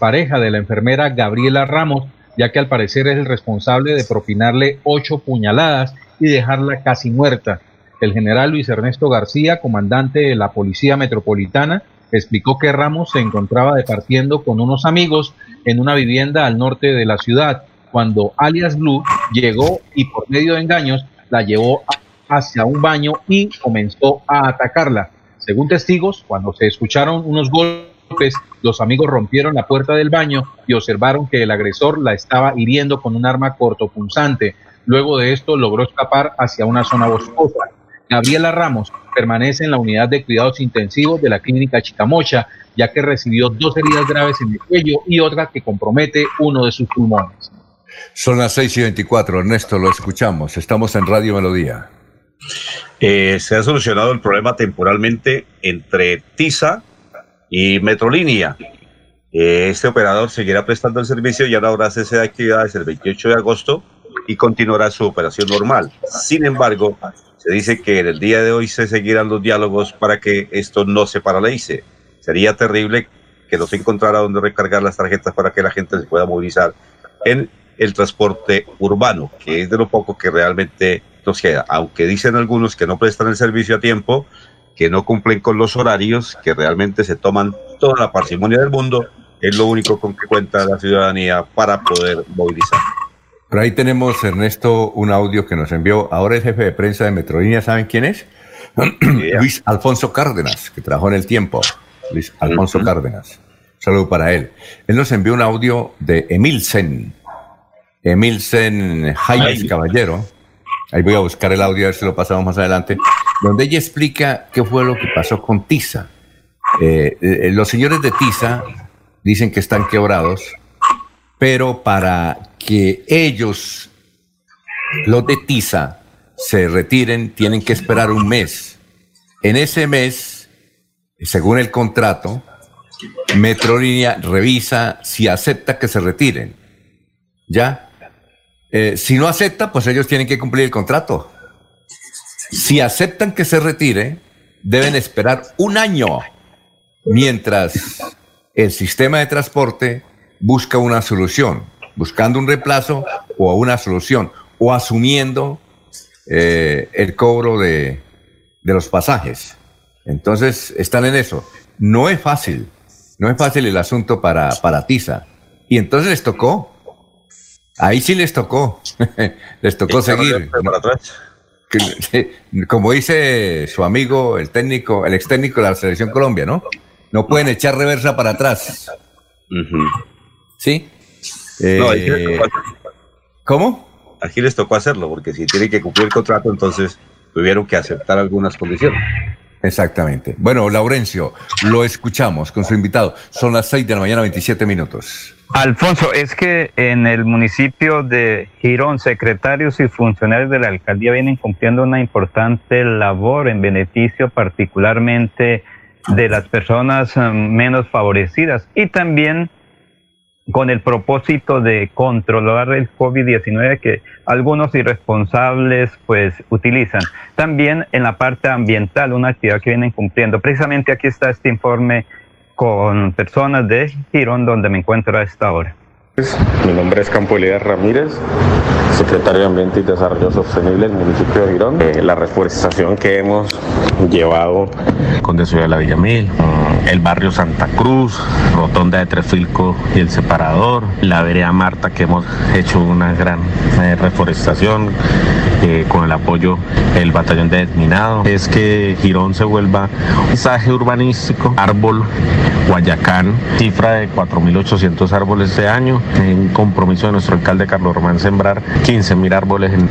pareja de la enfermera Gabriela Ramos, ya que al parecer es el responsable de propinarle ocho puñaladas y dejarla casi muerta. El general Luis Ernesto García, comandante de la Policía Metropolitana, explicó que Ramos se encontraba departiendo con unos amigos en una vivienda al norte de la ciudad cuando alias Blue llegó y por medio de engaños la llevó hacia un baño y comenzó a atacarla. Según testigos, cuando se escucharon unos golpes, los amigos rompieron la puerta del baño y observaron que el agresor la estaba hiriendo con un arma cortopunzante. Luego de esto logró escapar hacia una zona boscosa. Gabriela Ramos permanece en la unidad de cuidados intensivos de la clínica Chicamocha, ya que recibió dos heridas graves en el cuello y otra que compromete uno de sus pulmones. Son las 6 y 24, Ernesto, lo escuchamos. Estamos en Radio Melodía. Eh, se ha solucionado el problema temporalmente entre TISA y Metrolínea. Eh, este operador seguirá prestando el servicio y ahora habrá cese de actividades el 28 de agosto y continuará su operación normal. Sin embargo, se dice que en el día de hoy se seguirán los diálogos para que esto no se paralice. Sería terrible que no se encontrara donde recargar las tarjetas para que la gente se pueda movilizar en el transporte urbano, que es de lo poco que realmente nos queda. Aunque dicen algunos que no prestan el servicio a tiempo, que no cumplen con los horarios, que realmente se toman toda la parsimonia del mundo, es lo único con que cuenta la ciudadanía para poder movilizar. Pero ahí tenemos, Ernesto, un audio que nos envió. Ahora el jefe de prensa de Metrolínea, ¿saben quién es? [clears throat] Luis Alfonso Cárdenas, que trabajó en el tiempo. Luis Alfonso Cárdenas. Saludo para él. Él nos envió un audio de Emil Sen, Emil Sen Jaime Caballero, ahí voy a buscar el audio a ver si lo pasamos más adelante, donde ella explica qué fue lo que pasó con Tiza. Eh, eh, los señores de Tiza dicen que están quebrados, pero para que ellos, los de Tiza, se retiren, tienen que esperar un mes. En ese mes, según el contrato, Metrolínea revisa si acepta que se retiren. ¿Ya? Eh, si no acepta, pues ellos tienen que cumplir el contrato. Si aceptan que se retire, deben esperar un año mientras el sistema de transporte busca una solución, buscando un reemplazo o una solución, o asumiendo eh, el cobro de, los pasajes. Entonces, están en eso. No es fácil, no es fácil el asunto para, para TISA. Y entonces les tocó Ahí sí les tocó, [laughs] les tocó seguir. Como dice su amigo, el técnico, el ex técnico de la selección Colombia, ¿no? No pueden echar reversa para atrás. ¿Sí? Eh, ¿Cómo? Aquí les tocó hacerlo, porque si tienen que cumplir el contrato, entonces tuvieron que aceptar algunas condiciones. Exactamente. Bueno, Laurencio, lo escuchamos con su invitado. Son las 6 de la mañana, 27 minutos. Alfonso, es que en el municipio de Girón, secretarios y funcionarios de la alcaldía vienen cumpliendo una importante labor en beneficio particularmente de las personas eh, menos favorecidas y también con el propósito de controlar el COVID-19 que algunos irresponsables pues utilizan. También en la parte ambiental, una actividad que vienen cumpliendo. Precisamente aquí está este informe con personas de Girón donde me encuentro a esta hora. Mi nombre es Campo Elías Ramírez, secretario de Ambiente y Desarrollo Sostenible del municipio de Girón. Eh, la reforestación que hemos llevado con de de la Villamil, mm, el barrio Santa Cruz, Rotonda de Trefilco y el Separador, la vereda Marta que hemos hecho una gran eh, reforestación eh, con el apoyo del batallón de desminado, es que Girón se vuelva un mensaje urbanístico, árbol Guayacán, cifra de 4.800 árboles este año, un compromiso de nuestro alcalde Carlos Román sembrar 15.000 árboles. En...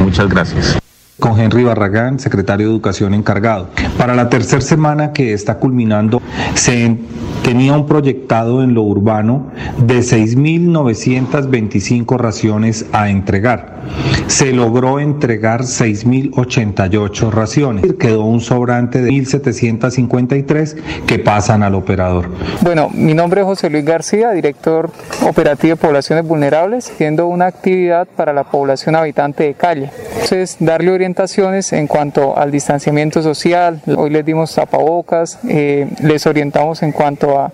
Muchas gracias con Henry Barragán, secretario de Educación encargado. Para la tercera semana que está culminando, se tenía un proyectado en lo urbano de 6.925 raciones a entregar. Se logró entregar 6.088 raciones. Quedó un sobrante de 1.753 que pasan al operador. Bueno, mi nombre es José Luis García, director operativo de poblaciones vulnerables, haciendo una actividad para la población habitante de calle. Entonces, darle orientaciones en cuanto al distanciamiento social. Hoy les dimos tapabocas, eh, les orientamos en cuanto a,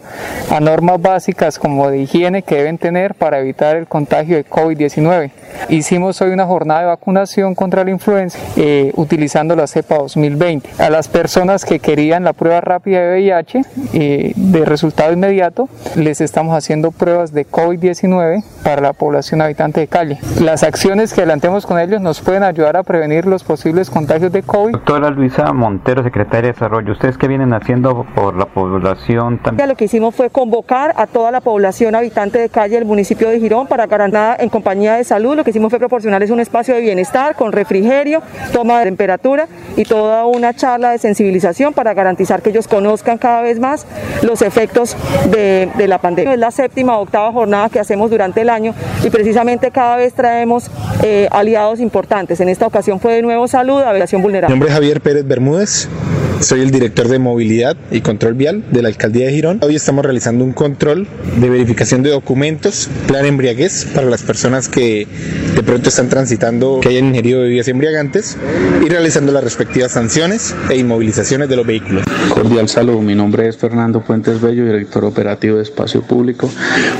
normas básicas como de higiene que deben tener para evitar el contagio de COVID-19. Hicimos hoy una jornada de vacunación contra la influenza eh, utilizando la cepa 2020. A las personas que querían la prueba rápida de VIH eh, de resultado inmediato, les estamos haciendo pruebas de COVID-19 para la población habitante de calle. Las acciones que adelantemos con ellos nos pueden ayudar a prevenir los posibles contagios de COVID. Doctora Luisa Montero, secretaria de Desarrollo, ¿ustedes qué vienen haciendo por la población también? Lo que hicimos fue convocar a toda la población habitante de calle del municipio de Girón para garantizar en compañía de salud. Lo que hicimos fue proporcionarles un espacio de bienestar con refrigerio, toma de temperatura y toda una charla de sensibilización para garantizar que ellos conozcan cada vez más los efectos de, de la pandemia. Es la séptima o octava jornada que hacemos durante el año y precisamente cada vez traemos eh, aliados importantes. En esta ocasión fue de nuevo salud, habitación vulnerable. Mi nombre es Javier Pérez Bermúdez. Soy el director de movilidad y control vial de la alcaldía de Girón. Hoy estamos realizando un control de verificación de documentos, plan embriaguez para las personas que de pronto están transitando, que hayan ingerido bebidas embriagantes y realizando las respectivas sanciones e inmovilizaciones de los vehículos. Cordial salud, mi nombre es Fernando Fuentes Bello, director operativo de espacio público.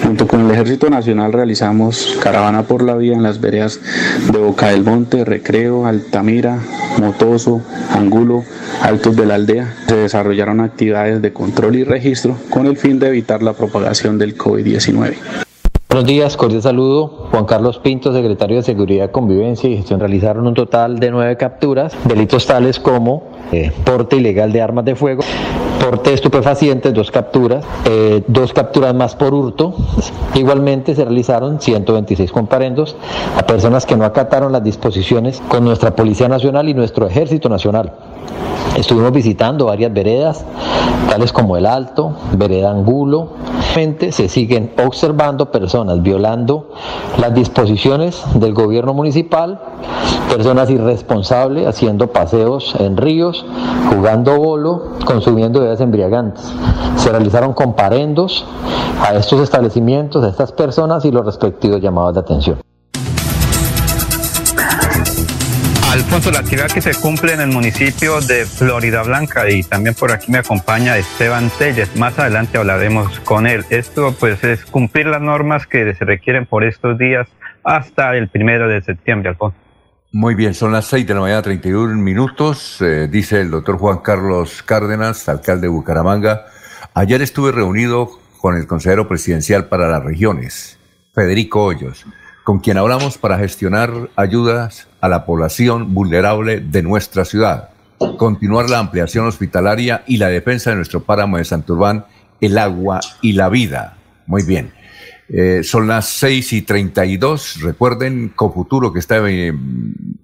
Junto con el Ejército Nacional realizamos caravana por la vía en las veredas de Boca del Monte, Recreo, Altamira, Motoso, Angulo, Altos la Aldea. Se desarrollaron actividades de control y registro con el fin de evitar la propagación del COVID-19. Buenos días, cordial saludo. Juan Carlos Pinto, secretario de Seguridad, Convivencia y Gestión. Realizaron un total de nueve capturas, delitos tales como eh, porte ilegal de armas de fuego, porte de estupefacientes, dos capturas, eh, dos capturas más por hurto. Igualmente se realizaron 126 comparendos a personas que no acataron las disposiciones con nuestra Policía Nacional y nuestro Ejército Nacional. Estuvimos visitando varias veredas, tales como el Alto, Vereda Angulo. Se siguen observando personas violando las disposiciones del gobierno municipal, personas irresponsables haciendo paseos en ríos, jugando bolo, consumiendo bebidas embriagantes. Se realizaron comparendos a estos establecimientos, a estas personas y los respectivos llamados de atención. Alfonso, la actividad que se cumple en el municipio de Florida Blanca y también por aquí me acompaña Esteban Telles. Más adelante hablaremos con él. Esto pues es cumplir las normas que se requieren por estos días hasta el primero de septiembre, Alfonso. Muy bien, son las seis de la mañana, 31 minutos, eh, dice el doctor Juan Carlos Cárdenas, alcalde de Bucaramanga. Ayer estuve reunido con el consejero presidencial para las regiones, Federico Hoyos con quien hablamos para gestionar ayudas a la población vulnerable de nuestra ciudad, continuar la ampliación hospitalaria y la defensa de nuestro páramo de Santurbán, el agua y la vida. Muy bien. Eh, son las 6 y 32. Recuerden, Cofuturo, que está eh,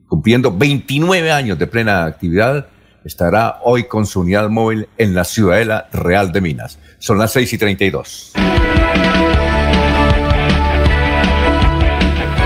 cumpliendo 29 años de plena actividad, estará hoy con su unidad móvil en la Ciudadela Real de Minas. Son las 6 y 32.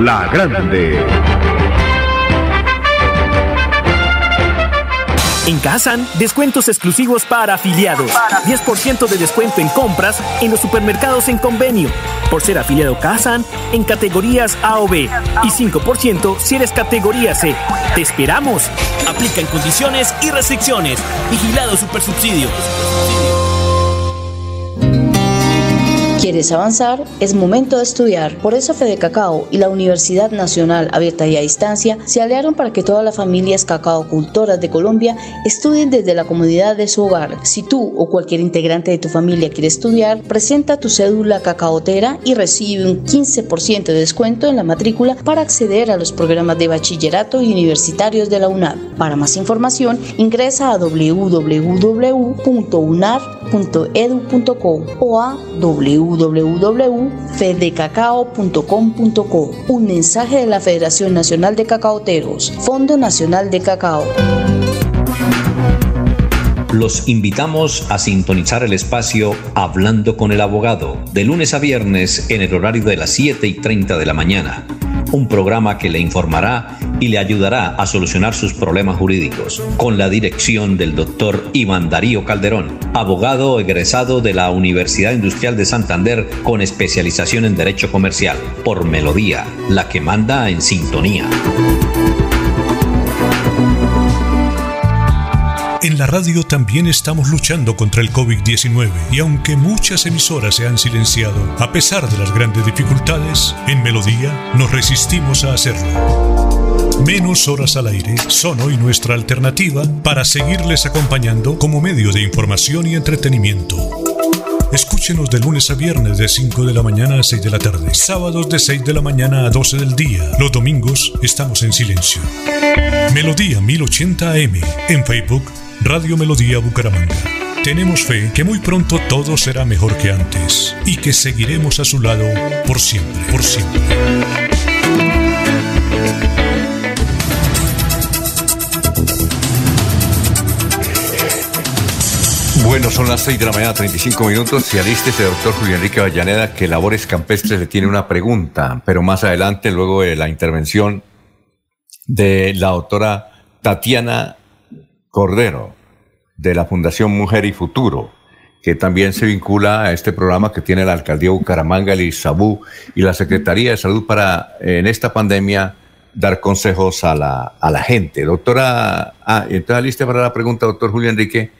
La Grande. En Kazan, descuentos exclusivos para afiliados. 10% de descuento en compras en los supermercados en convenio. Por ser afiliado Kazan en categorías A o B. Y 5% si eres categoría C. ¡Te esperamos! Aplica en condiciones y restricciones. Vigilado Supersubsidio. ¿Quieres avanzar? Es momento de estudiar. Por eso Fede Cacao y la Universidad Nacional Abierta y a Distancia se aliaron para que todas las familias cacaocultoras de Colombia estudien desde la comodidad de su hogar. Si tú o cualquier integrante de tu familia quiere estudiar, presenta tu cédula cacaotera y recibe un 15% de descuento en la matrícula para acceder a los programas de bachillerato y universitarios de la UNAD. Para más información, ingresa a www.unar.edu.co o a www www.fedecacao.com.co. Un mensaje de la Federación Nacional de Cacaoteros, Fondo Nacional de Cacao. Los invitamos a sintonizar el espacio Hablando con el Abogado, de lunes a viernes en el horario de las 7 y 30 de la mañana. Un programa que le informará y le ayudará a solucionar sus problemas jurídicos, con la dirección del doctor Iván Darío Calderón, abogado egresado de la Universidad Industrial de Santander con especialización en Derecho Comercial, por Melodía, la que manda en sintonía. En la radio también estamos luchando contra el COVID-19 y aunque muchas emisoras se han silenciado, a pesar de las grandes dificultades, en Melodía nos resistimos a hacerlo. Menos horas al aire son hoy nuestra alternativa para seguirles acompañando como medio de información y entretenimiento. Escúchenos de lunes a viernes de 5 de la mañana a 6 de la tarde, sábados de 6 de la mañana a 12 del día. Los domingos estamos en silencio. Melodía 1080 AM en Facebook Radio Melodía Bucaramanga. Tenemos fe que muy pronto todo será mejor que antes y que seguiremos a su lado por siempre, por siempre. Bueno, son las 6 de la mañana, 35 minutos. Si alistes el doctor Julio Enrique Vallaneda, que Labores Campestres le tiene una pregunta, pero más adelante, luego de la intervención de la doctora Tatiana Cordero, de la Fundación Mujer y Futuro, que también se vincula a este programa que tiene la Alcaldía Bucaramanga, el ISABU y la Secretaría de Salud para, en esta pandemia, dar consejos a la, a la gente. Doctora, ah, entonces lista para la pregunta, doctor Julio Enrique,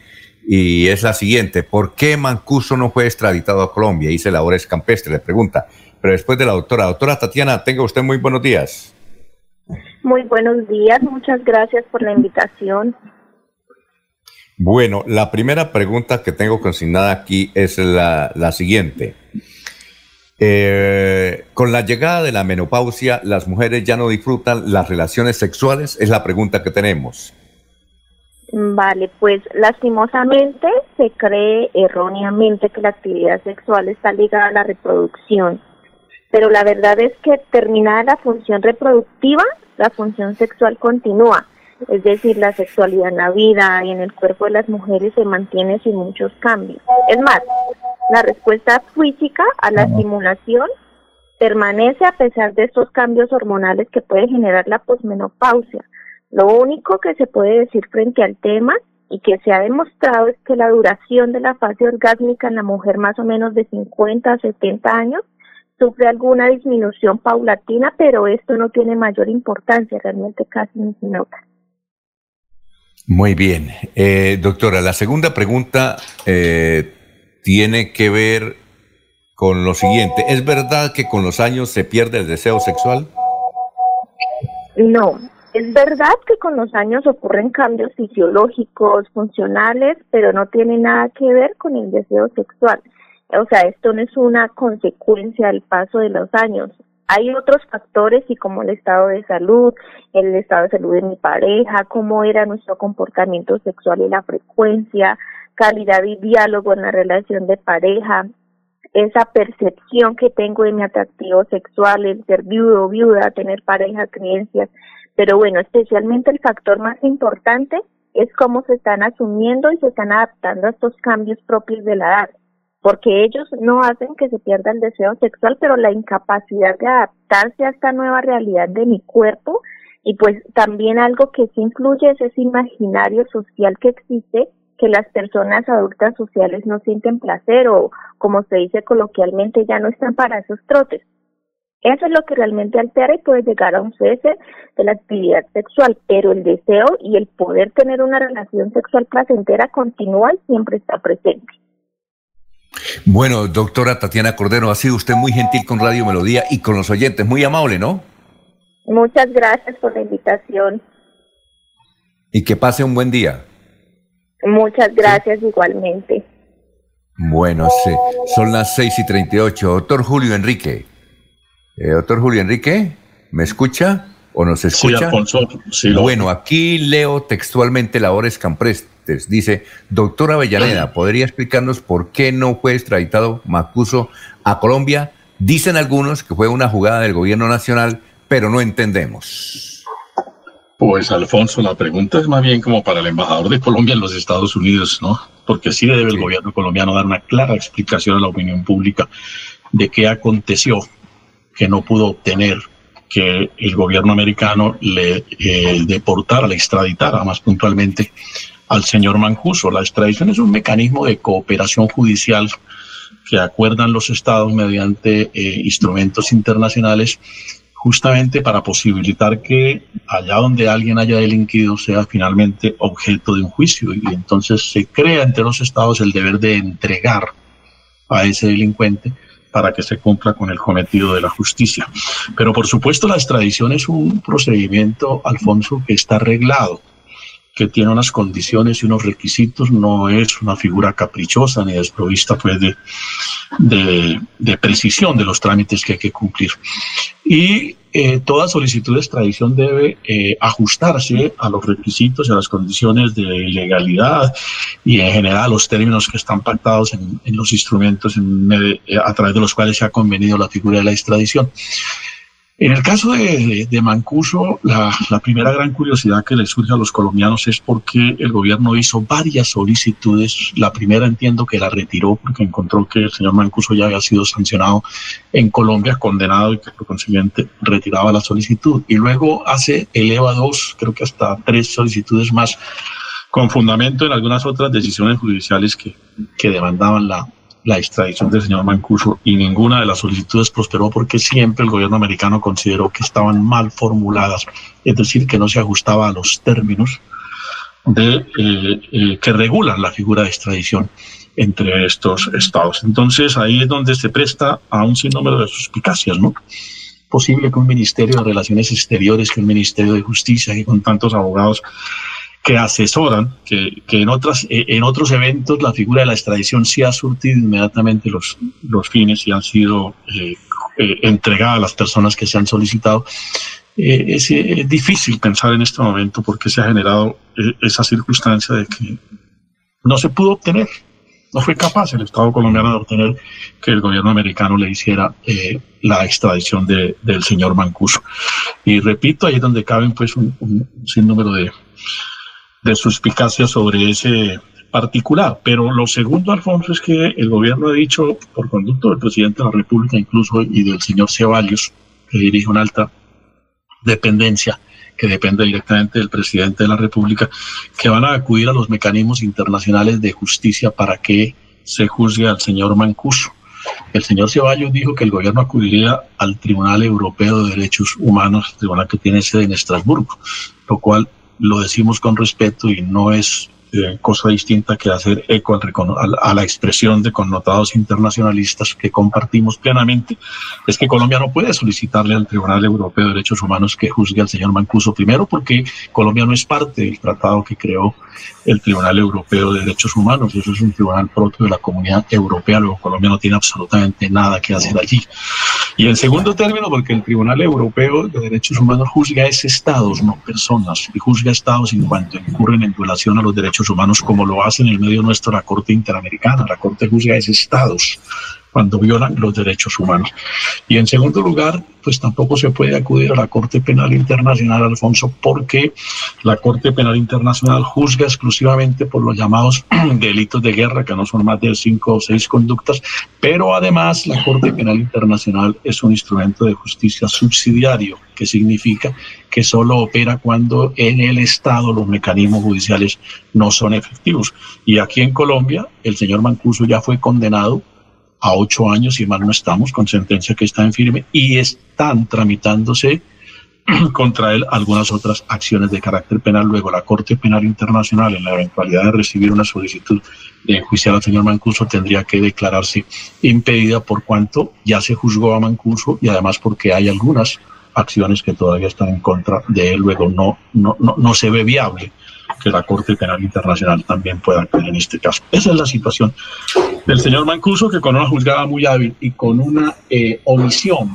y es la siguiente, ¿por qué Mancuso no fue extraditado a Colombia? Hice labores campestres, le pregunta. Pero después de la doctora, doctora Tatiana, tenga usted muy buenos días. Muy buenos días, muchas gracias por la invitación. Bueno, la primera pregunta que tengo consignada aquí es la, la siguiente. Eh, con la llegada de la menopausia, ¿las mujeres ya no disfrutan las relaciones sexuales? Es la pregunta que tenemos. Vale, pues lastimosamente se cree erróneamente que la actividad sexual está ligada a la reproducción, pero la verdad es que terminada la función reproductiva, la función sexual continúa es decir, la sexualidad en la vida y en el cuerpo de las mujeres se mantiene sin muchos cambios. Es más, la respuesta física a la estimulación permanece a pesar de estos cambios hormonales que puede generar la posmenopausia. Lo único que se puede decir frente al tema y que se ha demostrado es que la duración de la fase orgásmica en la mujer más o menos de 50 a 70 años sufre alguna disminución paulatina, pero esto no tiene mayor importancia, realmente casi ni se nota. Muy bien. Eh, doctora, la segunda pregunta eh, tiene que ver con lo siguiente. ¿Es verdad que con los años se pierde el deseo sexual? No, es verdad que con los años ocurren cambios fisiológicos, funcionales, pero no tiene nada que ver con el deseo sexual. O sea, esto no es una consecuencia del paso de los años. Hay otros factores y como el estado de salud, el estado de salud de mi pareja, cómo era nuestro comportamiento sexual y la frecuencia, calidad y diálogo en la relación de pareja, esa percepción que tengo de mi atractivo sexual, el ser viudo viuda, tener pareja, creencias. Pero bueno, especialmente el factor más importante es cómo se están asumiendo y se están adaptando a estos cambios propios de la edad porque ellos no hacen que se pierda el deseo sexual, pero la incapacidad de adaptarse a esta nueva realidad de mi cuerpo y pues también algo que sí incluye es ese imaginario social que existe que las personas adultas sociales no sienten placer o como se dice coloquialmente ya no están para esos trotes. Eso es lo que realmente altera y puede llegar a un cese de la actividad sexual, pero el deseo y el poder tener una relación sexual placentera continúa y siempre está presente. Bueno, doctora Tatiana Cordero, ha sido usted muy gentil con Radio Melodía y con los oyentes, muy amable, ¿no? Muchas gracias por la invitación. Y que pase un buen día. Muchas gracias igualmente. Bueno, sí, son las 6 y 38. Doctor Julio Enrique. Eh, doctor Julio Enrique, ¿me escucha o nos escucha? Sí, Alfonso, sí, Bueno, aquí leo textualmente labores Camprestes. Dice, doctor Avellaneda, ¿podría explicarnos por qué no fue extraditado Macuso a Colombia? Dicen algunos que fue una jugada del gobierno nacional, pero no entendemos. Pues Alfonso, la pregunta es más bien como para el embajador de Colombia en los Estados Unidos, ¿no? Porque sí debe el gobierno colombiano dar una clara explicación a la opinión pública de qué aconteció que no pudo obtener que el gobierno americano le eh, deportara, le extraditara más puntualmente al señor Mancuso. La extradición es un mecanismo de cooperación judicial que acuerdan los estados mediante eh, instrumentos internacionales justamente para posibilitar que allá donde alguien haya delinquido sea finalmente objeto de un juicio y entonces se crea entre los estados el deber de entregar a ese delincuente para que se cumpla con el cometido de la justicia. Pero por supuesto la extradición es un procedimiento, Alfonso, que está arreglado que tiene unas condiciones y unos requisitos, no es una figura caprichosa ni desprovista pues, de, de, precisión de los trámites que hay que cumplir. Y eh, toda solicitud de extradición debe eh, ajustarse a los requisitos y a las condiciones de legalidad y en general a los términos que están pactados en, en los instrumentos eh, a través de los cuales se ha convenido la figura de la extradición. En el caso de, Mancuso, la, primera gran curiosidad que le surge a los colombianos es porque el gobierno hizo varias solicitudes. La primera entiendo que la retiró porque encontró que el señor Mancuso ya había sido sancionado en Colombia, condenado y que por consiguiente retiraba la solicitud. Y luego hace, eleva dos, creo que hasta tres solicitudes más, con fundamento en algunas otras decisiones judiciales que, que demandaban la, la extradición del señor Mancuso y ninguna de las solicitudes prosperó porque siempre el gobierno americano consideró que estaban mal formuladas, es decir, que no se ajustaba a los términos de, eh, eh, que regulan la figura de extradición entre estos estados. Entonces ahí es donde se presta a un sinnúmero de suspicacias, ¿no? Posible que un Ministerio de Relaciones Exteriores, que un Ministerio de Justicia, y con tantos abogados que asesoran, que, que, en, otras, eh, en otros eventos la figura de la extradición sí ha surtido inmediatamente los, los fines y han sido eh, eh entregadas a las personas que se han solicitado. Eh, es, difícil pensar en este momento porque se ha generado esa circunstancia de que no se pudo obtener, no fue capaz el Estado colombiano de obtener que el gobierno americano le hiciera la extradición de, del señor Mancuso. Y repito, ahí es donde caben pues un, un sinnúmero de, de suspicacia sobre ese particular. Pero lo segundo, Alfonso, es que el gobierno ha dicho, por conducto del presidente de la República incluso y del señor Ceballos, que dirige una alta dependencia que depende directamente del presidente de la República, que van a acudir a los mecanismos internacionales de justicia para que se juzgue al señor Mancuso. El señor Ceballos dijo que el gobierno acudiría al Tribunal Europeo de Derechos Humanos, tribunal que tiene sede en Estrasburgo, lo cual lo decimos con respeto y no es eh, cosa distinta que hacer eco a, la expresión de connotados internacionalistas que compartimos plenamente, es que Colombia no puede solicitarle al Tribunal Europeo de Derechos Humanos que juzgue al señor Mancuso, primero porque Colombia no es parte del tratado que creó el Tribunal Europeo de Derechos Humanos, eso es un tribunal propio de la comunidad europea, luego Colombia no tiene absolutamente nada que hacer allí. Y en segundo término, porque el Tribunal Europeo de Derechos Humanos juzga a estados, no personas, y juzga estados en cuanto incurren en violación a los derechos humanos, como lo hace en el medio nuestro la Corte Interamericana. La Corte juzga a estados, cuando violan los derechos humanos. Y en segundo lugar, pues tampoco se puede acudir a la Corte Penal Internacional, Alfonso, porque la Corte Penal Internacional juzga exclusivamente por los llamados [clears throat] delitos de guerra, que no son más de cinco o seis conductas, pero además la Corte Penal Internacional es un instrumento de justicia subsidiario, que significa que solo opera cuando en el Estado los mecanismos judiciales no son efectivos. Y aquí en Colombia, el señor Mancuso ya fue condenado a ocho años, si mal no estamos, con sentencia que está en firme, y están tramitándose [clears throat] contra él algunas otras acciones de carácter penal. Luego, la Corte Penal Internacional, en la eventualidad de recibir una solicitud de enjuiciar al señor Mancuso, tendría que declararse impedida por cuanto ya se juzgó a Mancuso y además porque hay algunas acciones que todavía están en contra de él. Luego, no, no, no, no se ve viable que la Corte Penal Internacional también pueda actuar en este caso. Esa es la situación del señor Mancuso, que con una juzgada muy hábil y con una eh, omisión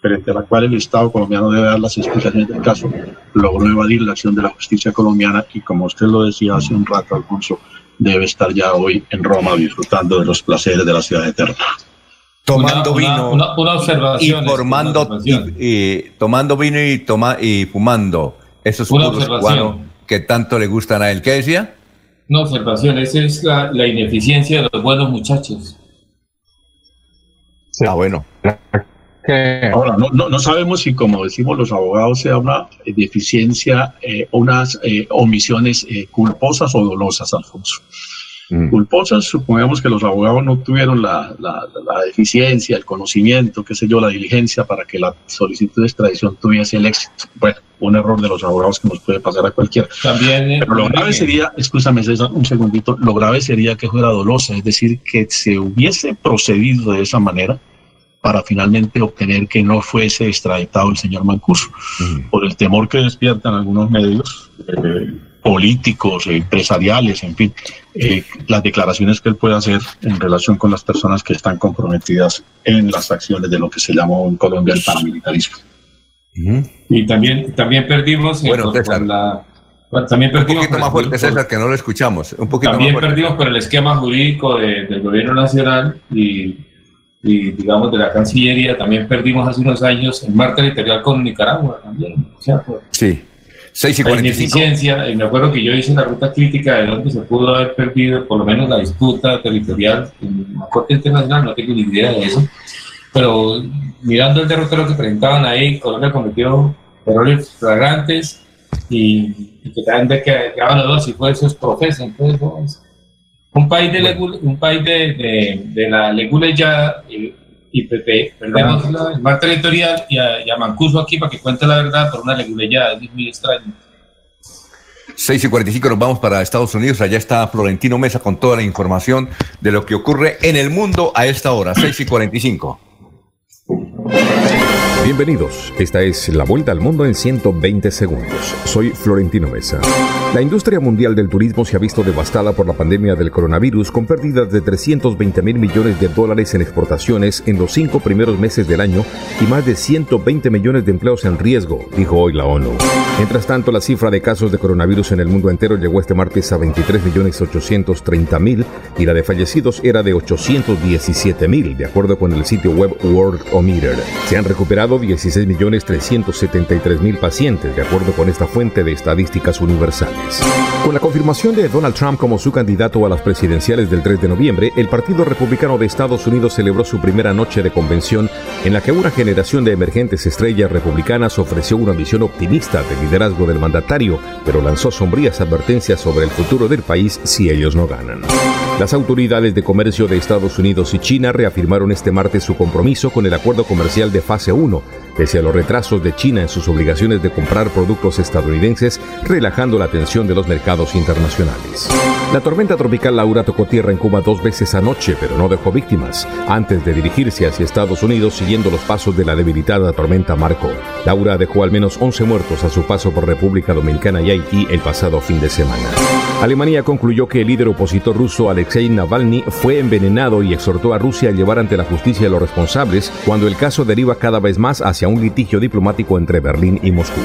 frente a la cual el Estado colombiano debe dar las explicaciones del caso, logró evadir la acción de la justicia colombiana y como usted lo decía hace un rato, Alfonso, debe estar ya hoy en Roma disfrutando de los placeres de la ciudad eterna. Tomando Una- vino una- una observación, y formando y, y tomando vino y toma y fumando esos Una puros observación. cubanos que tanto le gustan a él. ¿Qué decía? Una observación, esa es la, la ineficiencia de los buenos muchachos. Ah, bueno. Ahora, no, no, no sabemos si, como decimos los abogados, sea una deficiencia eh, unas eh, omisiones eh, culposas o dolosas, Alfonso. Culposas, supongamos que los abogados no tuvieron la, la, la deficiencia, el conocimiento, qué sé yo, la diligencia para que la solicitud de extradición tuviese el éxito. Bueno, un error de los abogados que nos puede pasar a cualquiera. También, eh, Pero lo grave sería, escúchame César, un segundito, lo grave sería que fuera dolosa, es decir, que se hubiese procedido de esa manera para finalmente obtener que no fuese extraditado el señor Mancuso, por el temor que despiertan algunos medios eh, políticos, eh, empresariales, en fin, eh, las declaraciones que él puede hacer en relación con las personas que están comprometidas en las acciones de lo que se llamó en Colombia el paramilitarismo. Y también, también perdimos. eh, Bueno, por- César. por la- bueno, también Un perdimos. poquito por- más fuerte, por- César, que no lo escuchamos. Un poquito También más fuerte. perdimos por el esquema jurídico de- del gobierno nacional y, y, digamos, de la Cancillería. También perdimos hace unos años el mar territorial con Nicaragua también. O sea, por Sí. 6 y la 45. ineficiencia. Y me acuerdo que yo hice la ruta crítica de donde se pudo haber perdido por lo menos la disputa territorial en la Corte Internacional. No tengo ni idea de eso. Pero mirando el derrotero que presentaban ahí, Colombia cometió errores flagrantes y, y que también de que quedaban los dos si fue eso es profesa. Entonces, un país de, legu- un país de, de, de la leguleya y, y Pepe, perdemos la- el mar territorial y a, y a Mancuso aquí para que cuente la verdad por una leguleya, es muy extraño. 6 y 45 nos vamos para Estados Unidos. Allá está Florentino Mesa con toda la información de lo que ocurre en el mundo a esta hora. 6 y 45. Bienvenidos, esta es la vuelta al mundo en 120 segundos. Soy Florentino Mesa. La industria mundial del turismo se ha visto devastada por la pandemia del coronavirus con pérdidas de 320 mil millones de dólares en exportaciones en los cinco primeros meses del año y más de 120 millones de empleos en riesgo, dijo hoy la ONU. Mientras tanto, la cifra de casos de coronavirus en el mundo entero llegó este martes a 23 millones 830 mil y la de fallecidos era de 817 mil, de acuerdo con el sitio web Worldometer. Se han recuperado 16 millones 373 mil pacientes, de acuerdo con esta fuente de estadísticas universales. Con la confirmación de Donald Trump como su candidato a las presidenciales del 3 de noviembre, el Partido Republicano de Estados Unidos celebró su primera noche de convención en la que una generación de emergentes estrellas republicanas ofreció una visión optimista del liderazgo del mandatario, pero lanzó sombrías advertencias sobre el futuro del país si ellos no ganan. Las autoridades de comercio de Estados Unidos y China reafirmaron este martes su compromiso con el acuerdo comercial de fase 1, pese a los retrasos de China en sus obligaciones de comprar productos estadounidenses, relajando la tensión de los mercados internacionales. La tormenta tropical Laura tocó tierra en Cuba dos veces anoche, pero no dejó víctimas, antes de dirigirse hacia Estados Unidos siguiendo los pasos de la debilitada tormenta Marco. Laura dejó al menos 11 muertos a su paso por República Dominicana y Haití el pasado fin de semana. Alemania concluyó que el líder opositor ruso Alexei Navalny fue envenenado y exhortó a Rusia a llevar ante la justicia a los responsables cuando el caso deriva cada vez más hacia un litigio diplomático entre Berlín y Moscú.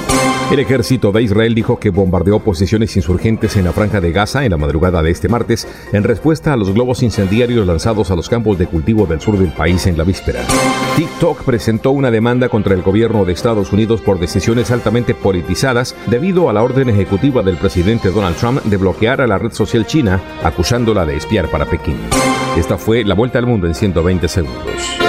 El ejército de Israel dijo que bombardeó posiciones insurgentes en la franja de Gaza en la madrugada de este martes en respuesta a los globos incendiarios lanzados a los campos de cultivo del sur del país en la víspera. TikTok presentó una demanda contra el gobierno de Estados Unidos por decisiones altamente politizadas debido a la orden ejecutiva del presidente Donald Trump de bloquear a la red social china, acusándola de espiar para Pekín. Esta fue la vuelta al mundo en 120 segundos.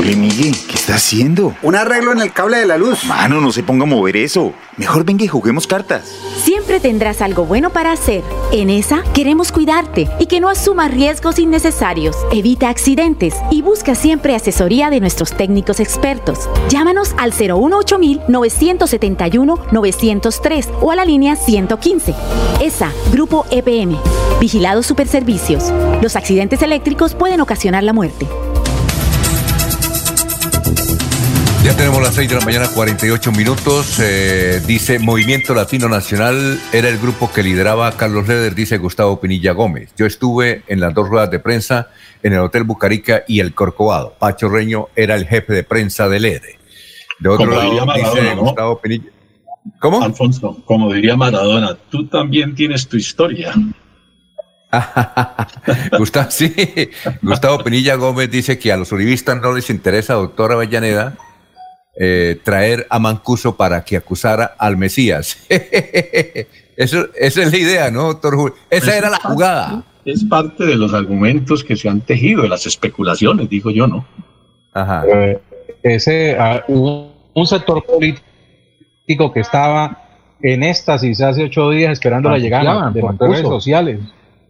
Oye, Miguel, ¿qué está haciendo? Un arreglo en el cable de la luz. Mano, no se ponga a mover eso. Mejor venga y juguemos cartas. Siempre tendrás algo bueno para hacer. En esa queremos cuidarte y que no asumas riesgos innecesarios. Evita accidentes y busca siempre asesoría de nuestros técnicos expertos. Llámanos al 018 971 903 o a la línea 115. ESA, Grupo EPM. Vigilados Superservicios. Los accidentes eléctricos pueden ocasionar la muerte. Ya tenemos las 6 de la mañana, 48 minutos. Eh, dice Movimiento Latino Nacional era el grupo que lideraba Carlos Leder, dice Gustavo Pinilla Gómez. Yo estuve en las dos ruedas de prensa en el Hotel Bucarica y el Corcovado. Pacho Reño era el jefe de prensa del EDE. De otro Como lado, diría Maradona, dice ¿no? Gustavo Pinilla. ¿Cómo? Alfonso, como diría Maradona, tú también tienes tu historia. [laughs] Gustavo, sí. Gustavo Pinilla Gómez dice que a los uribistas no les interesa, doctora Avellaneda, eh, traer a Mancuso para que acusara al Mesías. [laughs] Eso, esa es la idea, ¿no, doctor Julio? Esa era la jugada. Es parte de los argumentos que se han tejido, de las especulaciones, digo yo, ¿no? Ajá. Eh, ese, ah, hubo un sector político que estaba en éxtasis hace ocho días esperando la llegada de Mancuso. redes sociales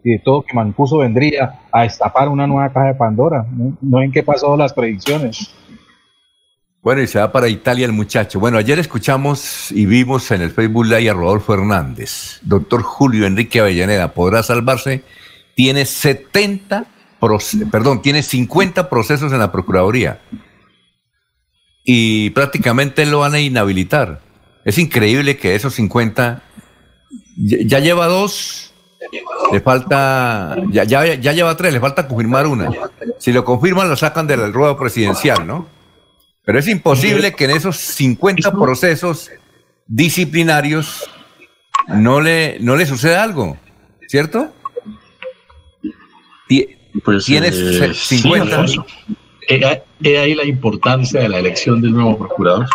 y de todo que Mancuso vendría a destapar una nueva caja de Pandora. No, no en qué pasó las predicciones. Bueno, y se va para Italia el muchacho. Bueno, ayer escuchamos y vimos en el Facebook Live a Rodolfo Hernández. Doctor Julio Enrique Avellaneda, ¿podrá salvarse? Tiene 70, proce- perdón, tiene 50 procesos en la Procuraduría. Y prácticamente lo van a inhabilitar. Es increíble que esos 50, ya, ya lleva dos, le falta, ya, ya, ya lleva tres, le falta confirmar una. Si lo confirman, lo sacan del ruedo presidencial, ¿no? Pero es imposible que en esos 50 procesos disciplinarios no le, no le suceda algo, ¿cierto? Ti- Tienes eh, se- sí, 50. Alfonso. He, he ahí la importancia de la elección del nuevo procurador.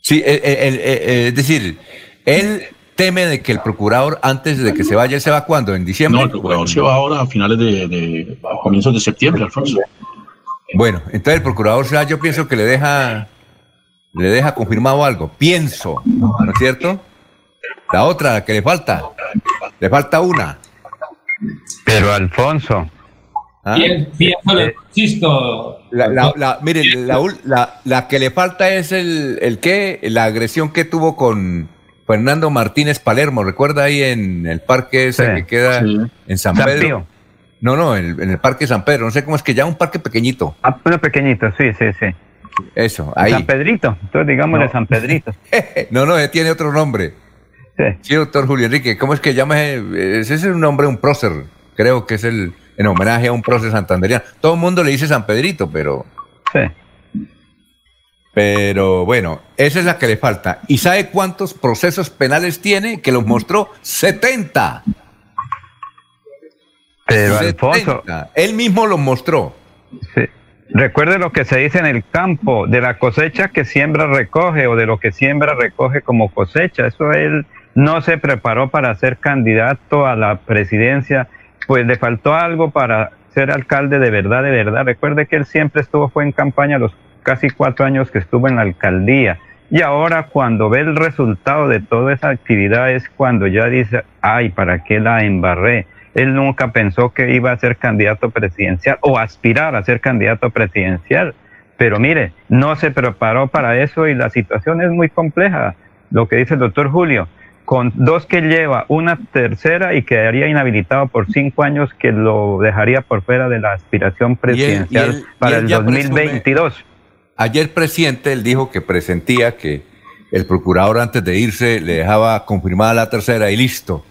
Sí, eh, eh, eh, eh, es decir, él teme de que el procurador, antes de que se vaya, ¿él se va cuándo? ¿En diciembre? No, el procurador se va ahora a finales de, de- a comienzos de septiembre, Alfonso. Bueno, entonces el procurador va, yo pienso que le deja, le deja confirmado algo. Pienso, ¿no es cierto? La otra, la que le falta, le falta una. Pero Alfonso. ¿Ah? Bien, bueno, insisto. La, la, la- mire, la, la- la que le falta es el, el qué, la agresión que tuvo con Fernando Martínez Palermo. ¿Recuerda ahí en el parque ese Sí, que queda sí. en San San Pedro? Pío. No, no, en, en el parque San Pedro. No sé cómo es que ya un parque pequeñito. Ah, uno pequeñito, sí, sí, sí. Eso, ahí. San Pedrito, entonces digámosle No. San Pedrito. [laughs] No, no, tiene otro nombre. Sí. doctor Julio Enrique. ¿Cómo es que llama? ese? Ese es un nombre, un prócer. Creo que es el en homenaje a un prócer santanderiano. Todo el mundo le dice San Pedrito, pero. Sí. Pero bueno, esa es la que le falta. ¿Y sabe cuántos procesos penales tiene? Que los mostró 70. Pero 70. Alfonso, Él mismo los mostró. Sí. Recuerde lo que se dice en el campo, de la cosecha que siembra recoge o de lo que siembra recoge como cosecha. Eso él no se preparó para ser candidato a la presidencia, pues le faltó algo para ser alcalde de verdad, de verdad. Recuerde que él siempre estuvo, fue en campaña los casi cuatro años que estuvo en la alcaldía. Y ahora cuando ve el resultado de toda esa actividad es cuando ya dice, ay, ¿para qué la embarré? Él nunca pensó que iba a ser candidato presidencial o aspirar a ser candidato presidencial. Pero mire, no se preparó para eso y la situación es muy compleja. Lo que dice el doctor Julio, con dos que lleva, una tercera y quedaría inhabilitado por cinco años que lo dejaría por fuera de la aspiración presidencial y él- y para el ya 2022. Ayer presidente él dijo que presentía que el procurador antes de irse le dejaba confirmada la tercera y listo.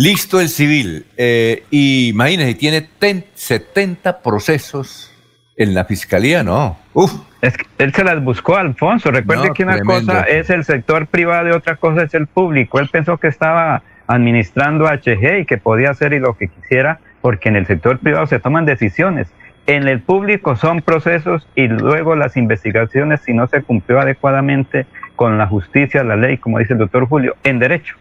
Listo el civil. Eh, y imagínese, tiene ten- 70 procesos en la fiscalía, ¿no? Uf. Es que él se las buscó, Alfonso. Recuerde No, que una tremendo. cosa es el sector privado y otra cosa es el público. Él pensó que estaba administrando HG y que podía hacer y lo que quisiera, porque en el sector privado se toman decisiones. En el público son procesos y luego las investigaciones, si no se cumplió adecuadamente con la justicia, la ley, como dice el doctor Julio, en derecho.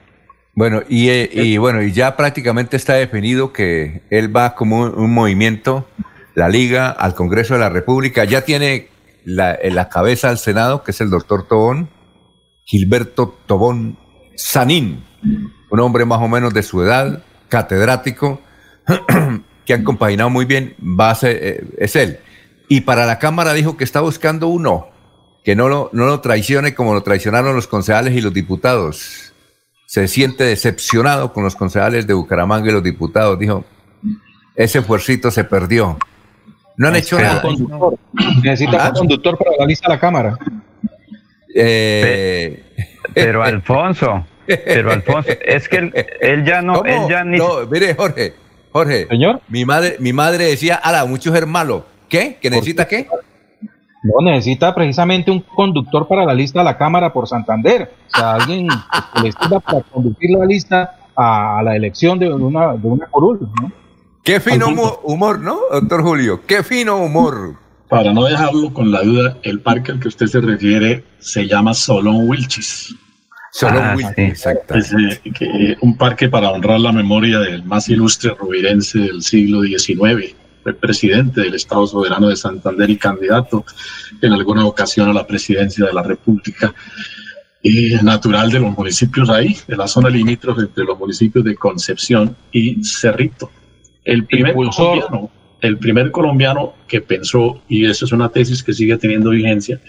Bueno, y, eh, y bueno, y ya prácticamente está definido que él va como un, un movimiento, la Liga, al Congreso de la República. Ya tiene la, en la cabeza al Senado, que es el doctor Tobón, Gilberto Tobón Sanín, un hombre más o menos de su edad, catedrático, [clears throat] que han compaginado muy bien, va a ser, eh, es él. Y para la Cámara dijo que está buscando uno que no lo, no lo traicione como lo traicionaron los concejales y los diputados. Se siente decepcionado con los concejales de Bucaramanga y los diputados. Dijo, ese fuercito se perdió. No han hecho nada. Conductor. Necesita Ah. un conductor para la lista de la Cámara. Eh, Pero Alfonso, pero Alfonso, es que él, él ya no, ¿Cómo? él ya ni No, mire, Jorge, Jorge. Señor. Mi madre, mi madre decía, ala, mucho es malo. ¿Qué? ¿Que necesita qué? No, necesita precisamente un conductor para la lista de la Cámara por Santander. O sea, alguien que le sirva para conducir la lista a, a la elección de una, de una curul, ¿no? Qué fino humor, humor, ¿no, doctor Julio? Qué fino humor. Para no dejarlo con la duda, el parque al que usted se refiere se llama Solón Wilchis. Solo Ah, sí. exacto. Es eh, que- un parque para honrar la memoria del más ilustre rubirense del siglo XIX. Presidente del Estado Soberano de Santander y candidato en alguna ocasión a la presidencia de la República. Y natural de los municipios ahí, de la zona limítrofe entre los municipios de Concepción y Cerrito. El primer Impulsor. colombiano, el primer colombiano que pensó, y eso es una tesis que sigue teniendo vigencia,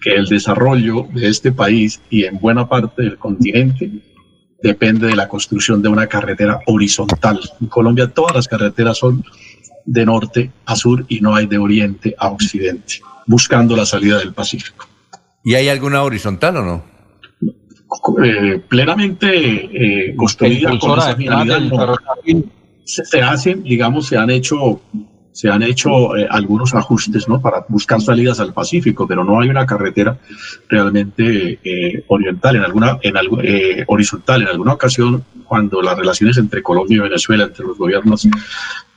que el desarrollo de este país y en buena parte del continente depende de la construcción de una carretera horizontal. En Colombia todas las carreteras son de norte a sur y no hay de oriente a occidente, buscando la salida del Pacífico. ¿Y hay alguna horizontal o no? Eh, plenamente eh, construida con esa finalidad, no. se hacen, digamos, se han hecho, se han hecho eh, algunos ajustes, ¿no? Para buscar salidas al Pacífico, pero no hay una carretera realmente eh, oriental, en alguna, en algo, eh, horizontal. En alguna ocasión, cuando las relaciones entre Colombia y Venezuela, entre los gobiernos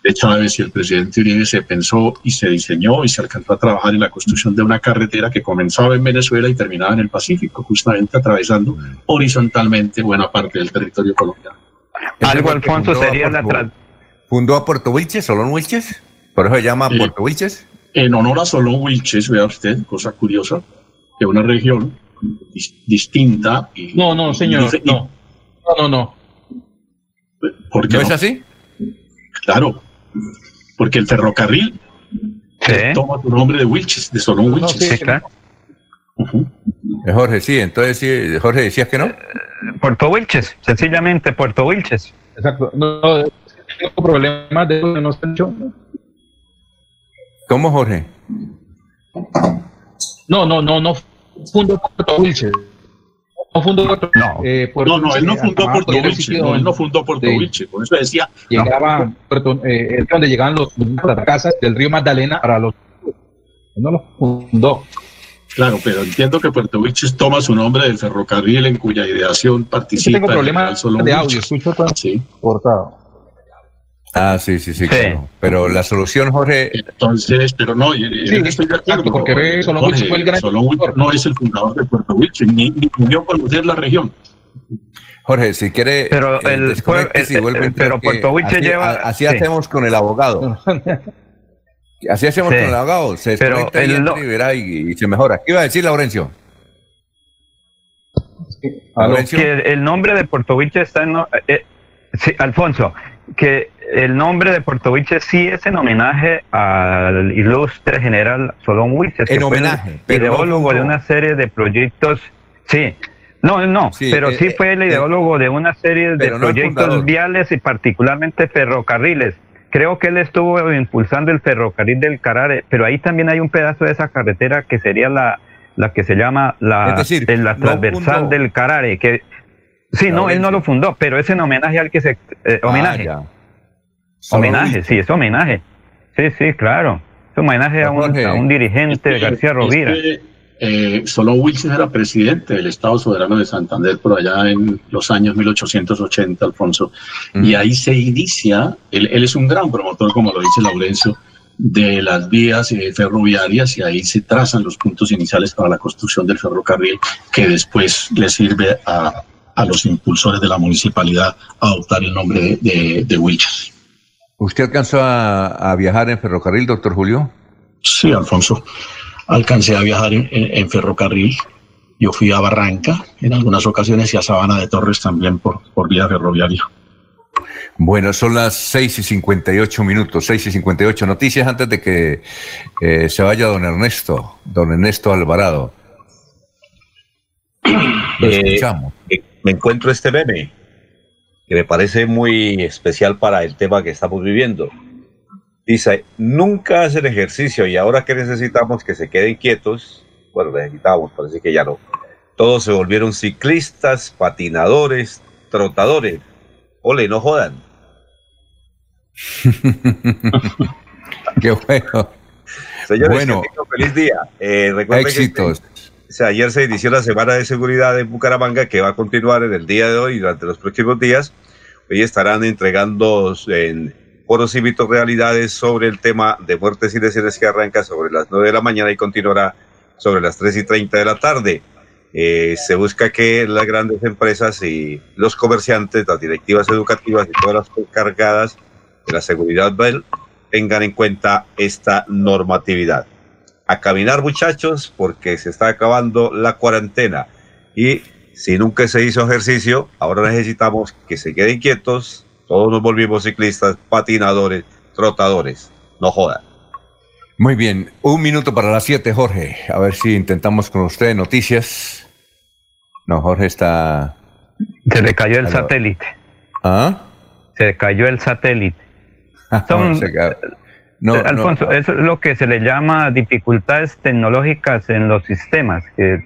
de Chávez y el presidente Uribe se pensó y se diseñó y se alcanzó a trabajar en la construcción de una carretera que comenzaba en Venezuela y terminaba en el Pacífico, justamente atravesando horizontalmente buena parte del territorio colombiano. Algo Alfonso fundó a sería la ¿Fundó a Puerto Wilches, Solón Wilches? Por eso se llama Sí. Puerto Wilches. en honor a Solón Wilches, vea usted, cosa curiosa, de una región dis- distinta. Y, No, no, señor, y- no. No, no, no. ¿Por qué ¿No no? es así? Claro, porque el ferrocarril Sí. toma su nombre de Wilches, de Solón Wilches. Sí, claro. Eh, Jorge, sí. Entonces, sí, Jorge, ¿decías que no? Puerto Wilches, sencillamente Puerto Wilches. Exacto. No, tengo problemas de no se han hecho. ¿Cómo, Jorge? No, no, no, no fundó Puerto Wilches. No fundó Puerto No. eh, Puerto No, no, él no fundó Puerto Wilches, no, él no fundó Puerto Sí. Wilches, por eso decía, Llegaba, Puerto, eh, es donde llegaban los las casas del río Magdalena para los. No lo fundó. claro, pero entiendo que Puerto Wilches toma su nombre del ferrocarril en cuya ideación participa. Tengo el problemas de audio, escucho todo Sí. cortado. Ah, sí, sí, sí, claro. Pero la solución, Jorge, Entonces, pero no, yo- Sí, estoy de acuerdo. porque ve, Jorge, fue el gran no es el fundador de Puerto Wilches, ni, ni conocer la región. Jorge, si quiere, Pero eh, el- pero Puerto Wilches así, lleva- a- así sí. hacemos con el abogado. [laughs] Así hacemos Sí. con el abogado. Se Pero y el entra lo- y verá y, y se mejora. ¿Qué iba a decir Laurencio? Que el nombre de Puerto Wilches está en... no- eh, sí, Alfonso, que el nombre de Puerto Wilches sí es en homenaje al ilustre general Solón Wilches. que En fue el homenaje, no ideólogo de una serie de proyectos, sí, No, no, pero eh, sí fue el eh, ideólogo de una serie de no proyectos viales y particularmente ferrocarriles. Creo que él estuvo impulsando el ferrocarril del Carare, pero ahí también hay un pedazo de esa carretera que sería la, la que se llama la, decir, en la no transversal del Carare, que sí, no, él no lo fundó, pero es en homenaje al que se eh, Ah, homenaje. homenaje, sí, es homenaje. Sí, sí, claro. Es homenaje a un, a un dirigente de García Rovira. Es que, eh, solo Wilson era presidente del Estado Soberano de Santander por allá en los años 1880, Alfonso. Y ahí se inicia, él, él es un gran promotor, como lo dice Laurencio, de las vías eh, ferroviarias y ahí se trazan los puntos iniciales para la construcción del ferrocarril que después le sirve a, a los impulsores de la municipalidad a adoptar el nombre de, de, de Wilches. ¿Usted alcanzó a, a viajar en ferrocarril, doctor Julio? Sí, Alfonso. Alcancé a viajar en, en- en ferrocarril. Yo fui a Barranca en algunas ocasiones y a Sabana de Torres también por, por vía ferroviaria. Bueno, son las 6 y 58 minutos, 6 y 58 noticias antes de que eh, se vaya don Ernesto, don Ernesto Alvarado. Lo Eh, escuchamos. Me encuentro este meme que me parece muy especial para el tema que estamos viviendo. Dice, nunca hacen ejercicio y ahora que necesitamos que se queden quietos, bueno, necesitamos, parece que ya no. Todos se volvieron ciclistas, patinadores, trotadores. Ole, no jodan. [laughs] Qué bueno. Señores, Bueno. feliz día. Eh, recuerden que Éxitos. O sea, ayer se inició la Semana de Seguridad en Bucaramanga que va a continuar en el día de hoy y durante los próximos días. Hoy estarán entregando en foros cívicos realidades sobre el tema de muertes y lesiones que arranca sobre las 9 de la mañana y continuará sobre las 3 y 30 de la tarde. Eh, se busca que las grandes empresas y los comerciantes, las directivas educativas y todas las encargadas de la seguridad tengan en cuenta esta normatividad a caminar muchachos porque se está acabando la cuarentena y si nunca se hizo ejercicio, ahora necesitamos que se queden quietos, todos nos volvimos ciclistas, patinadores, trotadores, no jodan. Muy bien, un minuto para las 7, Jorge. A ver si intentamos con usted noticias. No, Jorge está... Se le cayó el satélite. ¿Ah? Se cayó el satélite. [laughs] Son- no, Eh, Alfonso, no. eso es lo que se le llama dificultades tecnológicas en los sistemas, que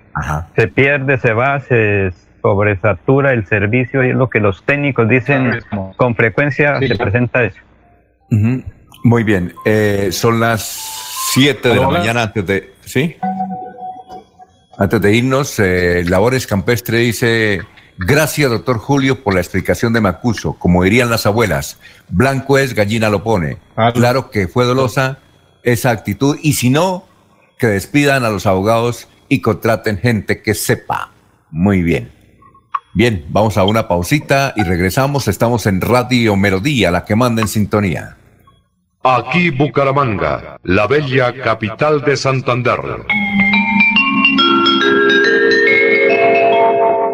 se pierde, se va, se sobresatura el servicio y es lo que los técnicos dicen con frecuencia se presenta eso. Muy bien, eh, son las 7 de la mañana antes de... ¿Sí? Antes de irnos, eh, Labores Campestre dice, gracias doctor Julio por la explicación de Macuso. Como dirían las abuelas, blanco es, gallina lo pone. Claro que fue dolosa esa actitud y si no, que despidan a los abogados y contraten gente que sepa. Muy bien. Bien, vamos a una pausita y regresamos. Estamos en Radio Melodía, la que manda en sintonía. Aquí Bucaramanga, la bella capital de Santander.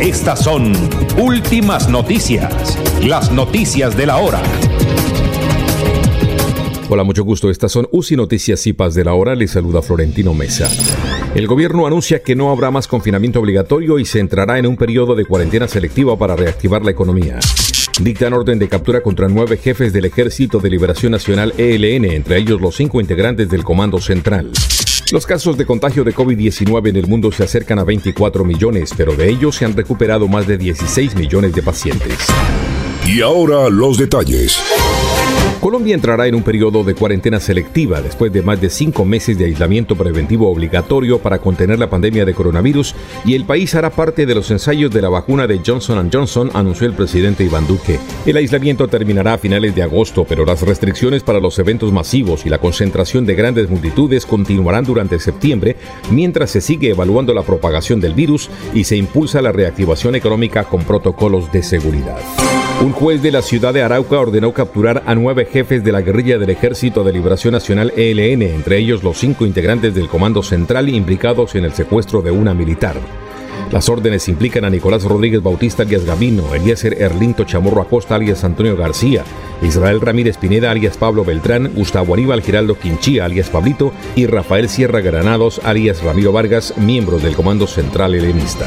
Estas son últimas noticias, las noticias de la hora. Hola, mucho gusto. Estas son UCI Noticias y Paz de la Hora. Les saluda Florentino Mesa. El gobierno anuncia que no habrá más confinamiento obligatorio y se entrará en un periodo de cuarentena selectiva para reactivar la economía. Dictan orden de captura contra nueve jefes del Ejército de Liberación Nacional ELN, entre ellos los cinco integrantes del Comando Central. Los casos de contagio de COVID-19 en el mundo se acercan a 24 millones, pero de ellos se han recuperado más de 16 millones de pacientes. Y ahora los detalles. Colombia entrará en un periodo de cuarentena selectiva después de más de cinco meses de aislamiento preventivo obligatorio para contener la pandemia de coronavirus y el país hará parte de los ensayos de la vacuna de Johnson Johnson, anunció el presidente Iván Duque. El aislamiento terminará a finales de agosto, pero las restricciones para los eventos masivos y la concentración de grandes multitudes continuarán durante septiembre mientras se sigue evaluando la propagación del virus y se impulsa la reactivación económica con protocolos de seguridad. Un juez de la ciudad de Arauca ordenó capturar a nueve jefes de la guerrilla del Ejército de Liberación Nacional ELN, entre ellos los cinco integrantes del Comando Central implicados en el secuestro de una militar. Las órdenes implican a Nicolás Rodríguez Bautista alias Gavino, Eliezer Erlinto Chamorro Acosta alias Antonio García, Israel Ramírez Pineda alias Pablo Beltrán, Gustavo Aníbal Giraldo Quinchía alias Pablito y Rafael Sierra Granados alias Ramiro Vargas, miembros del Comando Central Helenista.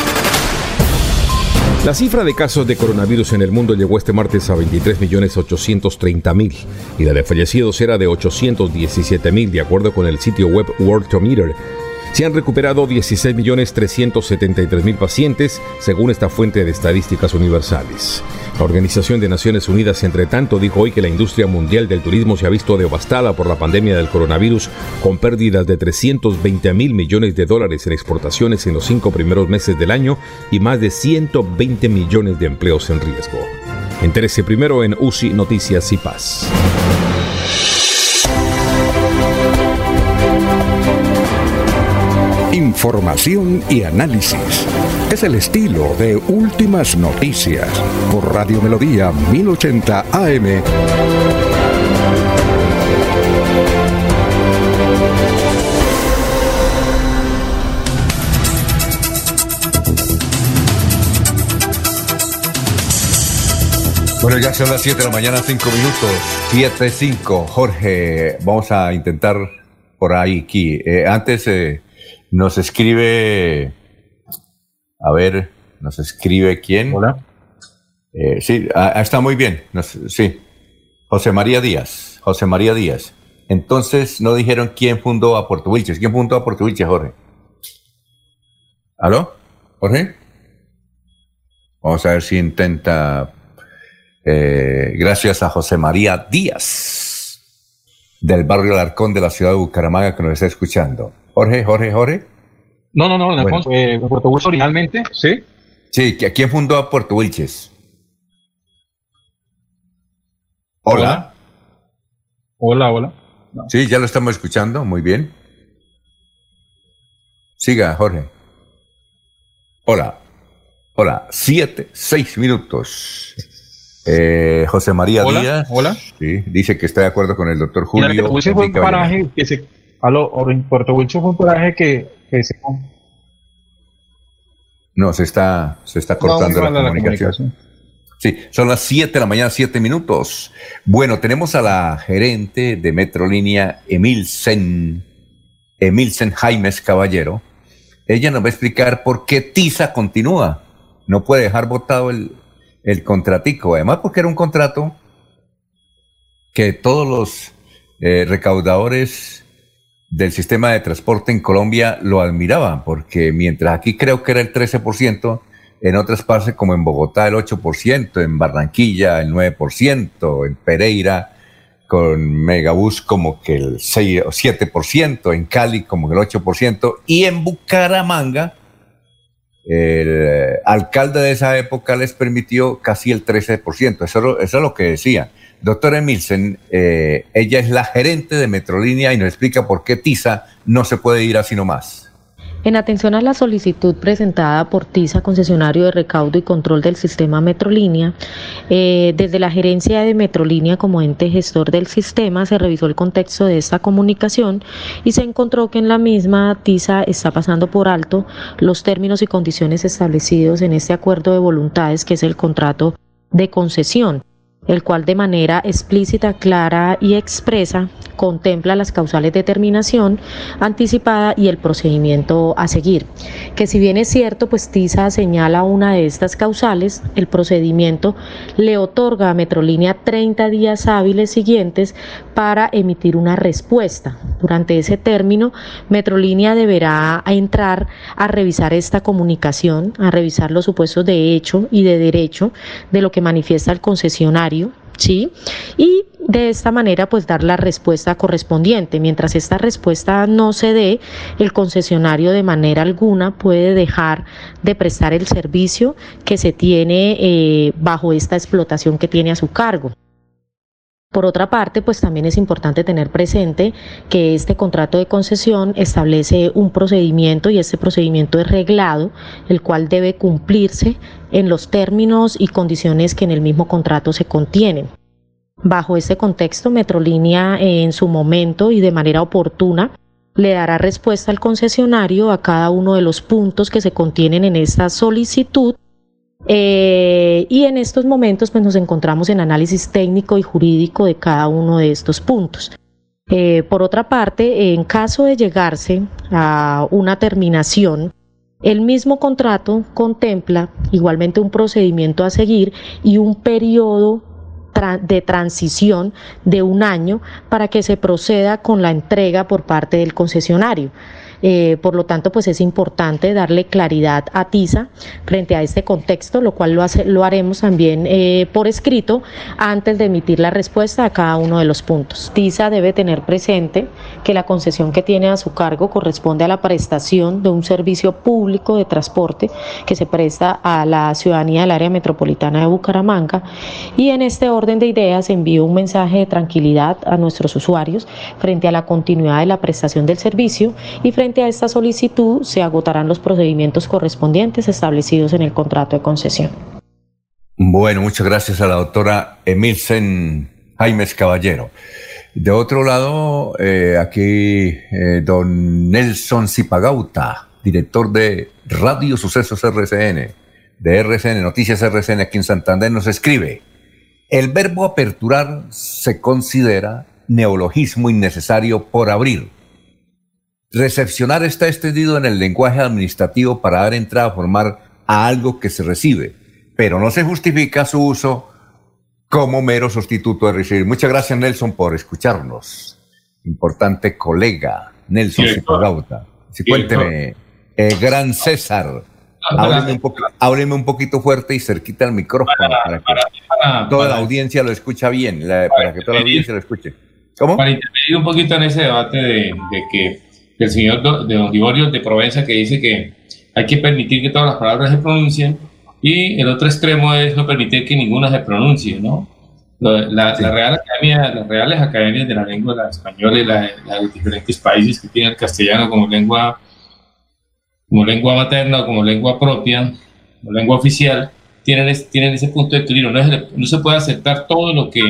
La cifra de casos de coronavirus en el mundo llegó este martes a 23.830.000 y la de fallecidos era de 817.000 de acuerdo con el sitio web Worldometer. Se han recuperado 16.373.000 pacientes según esta fuente de estadísticas universales. La Organización de Naciones Unidas, entre tanto, dijo hoy que la industria mundial del turismo se ha visto devastada por la pandemia del coronavirus, con pérdidas de 320 mil millones de dólares en exportaciones en los cinco primeros meses del año y más de 120 millones de empleos en riesgo. Entérese primero en UCI Noticias y Paz. Información y análisis. Es el estilo de Últimas Noticias por Radio Melodía 1080 AM. Bueno, ya son las 7 de la mañana, 5 minutos. 7, 5. Jorge, vamos a intentar por ahí, aquí. Eh, antes eh, nos escribe, a ver, nos escribe quién. Hola. Eh, sí, ah, ah, está muy bien. Nos- sí, José María Díaz. José María Díaz. Entonces no dijeron quién fundó a Puerto Wilches. ¿Quién fundó a Puerto Wilches, Jorge? ¿Aló? ¿Jorge? Vamos a ver si intenta. eh, gracias a José María Díaz, del barrio Alarcón de la ciudad de Bucaramanga, que nos está escuchando. Jorge, Jorge, Jorge. No, no, no, Bueno. Alfonso, eh, Puerto Wilches originalmente, sí. Sí, ¿qui- ¿quién fundó a Puerto Wilches? Hola. Hola, hola. Sí, ya lo estamos escuchando, muy bien. Siga, Jorge. Hola. Hola, siete, seis minutos. Eh, José María Hola, Díaz. hola. Sí, dice que está de acuerdo con el doctor Mira, Julio. Puerto Wilches fue un paraje que se. Aló, Puerto Wilches fue un paraje que, que se. No, se está, se está cortando la, comunicación. Sí, son las 7 de la mañana, 7 minutos. Bueno, tenemos a la gerente de Metrolínea, Emilsen, Emilsen Jaimes Caballero. Ella nos va a explicar por qué TISA continúa. No puede dejar votado el, el contratico. Además, porque era un contrato que todos los eh, recaudadores del sistema de transporte en Colombia lo admiraban, porque mientras aquí creo que era el 13%, en otras partes como en Bogotá el 8%, en Barranquilla el 9%, en Pereira con Megabús como que el 6 o 7%, en Cali como el 8% y en Bucaramanga el alcalde de esa época les permitió casi el 13%. Eso, eso es lo que decía. Doctora Emilsen, eh, ella es la gerente de Metrolínea y nos explica por qué TISA no se puede ir así nomás. En atención a la solicitud presentada por TISA, concesionario de recaudo y control del sistema Metrolínea, eh, desde la gerencia de Metrolínea como ente gestor del sistema se revisó el contexto de esta comunicación y se encontró que en la misma TISA está pasando por alto los términos y condiciones establecidos en este acuerdo de voluntades que es el contrato de concesión el cual de manera explícita, clara y expresa contempla las causales de terminación anticipada y el procedimiento a seguir. Que si bien es cierto, pues TISA señala una de estas causales, el procedimiento le otorga a Metrolínea 30 días hábiles siguientes para emitir una respuesta. Durante ese término, Metrolínea deberá entrar a revisar esta comunicación, a revisar los supuestos de hecho y de derecho de lo que manifiesta el concesionario ¿sí? Y de esta manera pues dar la respuesta correspondiente. Mientras esta respuesta no se dé, el concesionario de manera alguna puede dejar de prestar el servicio que se tiene eh, bajo esta explotación que tiene a su cargo. Por otra parte, pues también es importante tener presente que este contrato de concesión establece un procedimiento y este procedimiento es reglado, el cual debe cumplirse en los términos y condiciones que en el mismo contrato se contienen. Bajo este contexto, Metrolínea en su momento y de manera oportuna le dará respuesta al concesionario a cada uno de los puntos que se contienen en esta solicitud eh, y en estos momentos pues, nos encontramos en análisis técnico y jurídico de cada uno de estos puntos. Eh, por otra parte, en caso de llegarse a una terminación, el mismo contrato contempla igualmente un procedimiento a seguir y un periodo de transición de un año para que se proceda con la entrega por parte del concesionario. Eh, por lo tanto, pues es importante darle claridad a TISA frente a este contexto, lo cual lo, haremos también eh, por escrito antes de emitir la respuesta a cada uno de los puntos. TISA debe tener presente que la concesión que tiene a su cargo corresponde a la prestación de un servicio público de transporte que se presta a la ciudadanía del área metropolitana de Bucaramanga y en este orden de ideas envío un mensaje de tranquilidad a nuestros usuarios frente a la continuidad de la prestación del servicio y frente a esta solicitud se agotarán los procedimientos correspondientes establecidos en el contrato de concesión. Bueno, muchas gracias a la doctora Emilsen Jaimes Caballero. De otro lado, eh, aquí eh, don Nelson Zipagauta, director de Radio Sucesos RCN, de RCN, Noticias RCN aquí en Santander, nos escribe, el verbo aperturar se considera neologismo innecesario por abrir. Recepcionar está extendido en el lenguaje administrativo para dar entrada a formar a algo que se recibe, pero no se justifica su uso como mero sustituto de recibir. Muchas gracias, Nelson, por escucharnos. Importante colega, Nelson Cipagauta. Sí, cuénteme, eh, Gran César, hábleme un, poquito fuerte y cerquita al micrófono para, que toda la audiencia lo escucha bien, para que toda la audiencia lo escuche. ¿Cómo? Para intervenir un poquito en ese debate de que del señor de Don Liborio de Provenza que dice que hay que permitir que todas las palabras se pronuncien y el otro extremo es no permitir que ninguna se pronuncie, ¿no? La, Real Academia, las reales academias de la lengua, la española y la, de diferentes países que tienen el castellano como lengua, como lengua materna o como lengua propia, como lengua oficial, tienen, tienen ese punto de equilibrio. No, no se puede aceptar todo lo que,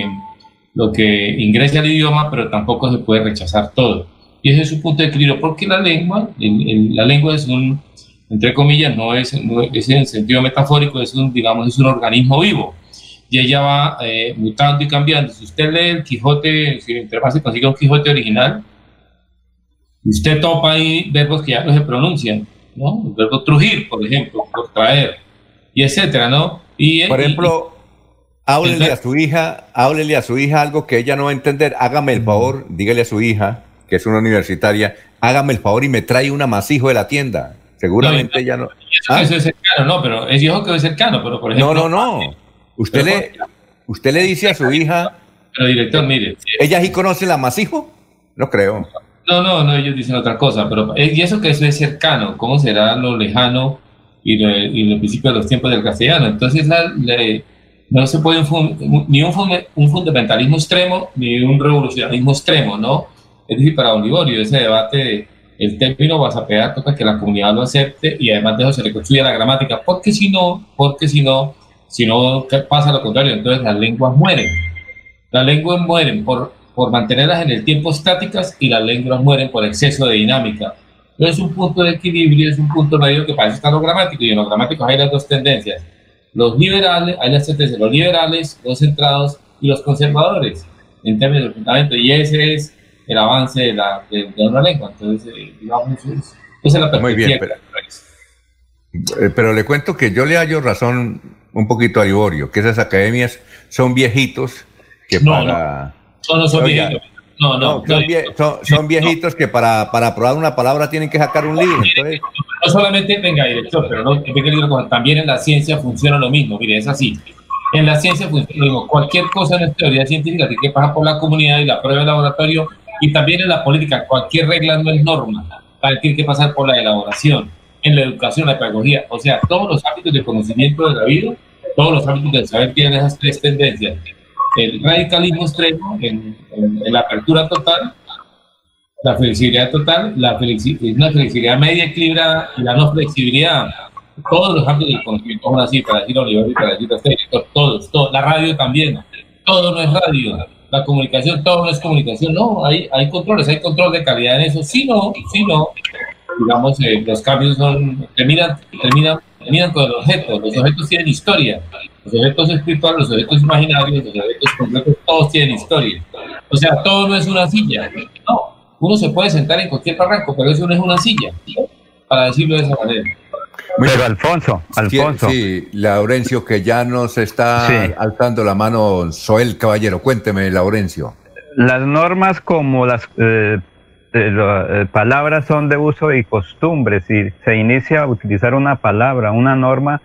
lo que ingresa al idioma, pero tampoco se puede rechazar todo. Y ese es su punto de equilibrio, porque la lengua, la lengua es un, entre comillas, no es, no es en sentido metafórico, es un, digamos, es un organismo vivo. Y ella va eh, mutando y cambiando. Si usted lee el Quijote, si entre más se consigue un Quijote original, usted topa ahí verbos que ya no se pronuncian, ¿no? El verbo trujir, por ejemplo, por traer, y etcétera, ¿no? Y, Por y- ejemplo, háblele a su hija, háblele a su hija algo que ella no va a entender. Hágame el favor, dígale a su hija, que es una universitaria, hágame el favor y me trae un amasijo de la tienda. Seguramente no. Eso que eso es cercano, no, pero es viejo que es cercano, pero por ¿Ah? No, ejemplo. no, no. Usted le, usted le dice a su hija. Pero director, mire. ¿Ella sí conoce el amasijo? No creo. No, no, no, ellos dicen otra cosa, pero eh, y eso que eso es cercano, ¿cómo será lo lejano y, lo, y el principio de los tiempos del castellano? Entonces, la- la- no se puede un ni un, un fundamentalismo extremo ni un revolucionarismo extremo, ¿no? Es decir, para Don Liborio, ese debate, el término vas a pegar, toca que la comunidad lo acepte y además de eso se le construye la gramática, porque si no, porque si no, si no ¿qué pasa lo contrario, entonces las lenguas mueren. Las lenguas mueren por, por mantenerlas en el tiempo estáticas y las lenguas mueren por exceso de dinámica. Entonces, es un punto de equilibrio, es un punto medio que parece estar lo gramático, y en lo gramático hay las dos tendencias. Los liberales, hay las tendencias, los liberales, los centrados y los conservadores, en términos de fundamento, y ese es el avance de, la, de, de una lengua. Entonces, eh, digamos, es, esa es la Muy bien, perspectiva. Eh, pero le cuento que yo le hallo razón un poquito a Liborio, que esas academias son viejitos que No, para... No, no son Oiga, viejitos. No, no, son, vie- son- son viejitos que para, para aprobar una palabra tienen que sacar un libro. Entonces, no solamente venga director, pero no, venga, también en la ciencia funciona lo mismo. Mire, es así. En la ciencia funciona lo mismo. Cualquier cosa en la teoría científica tiene que pasar por la comunidad y la prueba de laboratorio. Y también en la política, cualquier regla no es norma. Tiene que pasar por la elaboración. En la educación, la pedagogía. O sea, todos los ámbitos de conocimiento de la vida, todos los ámbitos del saber tienen esas tres tendencias. El radicalismo extremo, en, la apertura total, la flexibilidad total, la flexi- una flexibilidad media equilibrada y la no flexibilidad. Todos los ámbitos del conocimiento son así, para decir Oliver y para decir todos, todos, la radio también, todo no es radio, la comunicación, todo no es comunicación, no, hay, hay controles, hay control de calidad en eso, si no, si no, digamos, eh, los cambios son, terminan, terminan, terminan con el objeto, los objetos tienen historia, los objetos espirituales, los objetos imaginarios, los objetos concretos, todos tienen historia. O sea, todo no es una silla, no, uno se puede sentar en cualquier barranco, pero eso no es una silla, para decirlo de esa manera. Pero Alfonso, Alfonso. Sí, Laurencio, que ya nos está Sí. alzando la mano Soel Caballero. Cuénteme, Laurencio. Las normas como las eh, eh, eh, palabras son de uso y costumbre. Si se inicia a utilizar una palabra, una norma,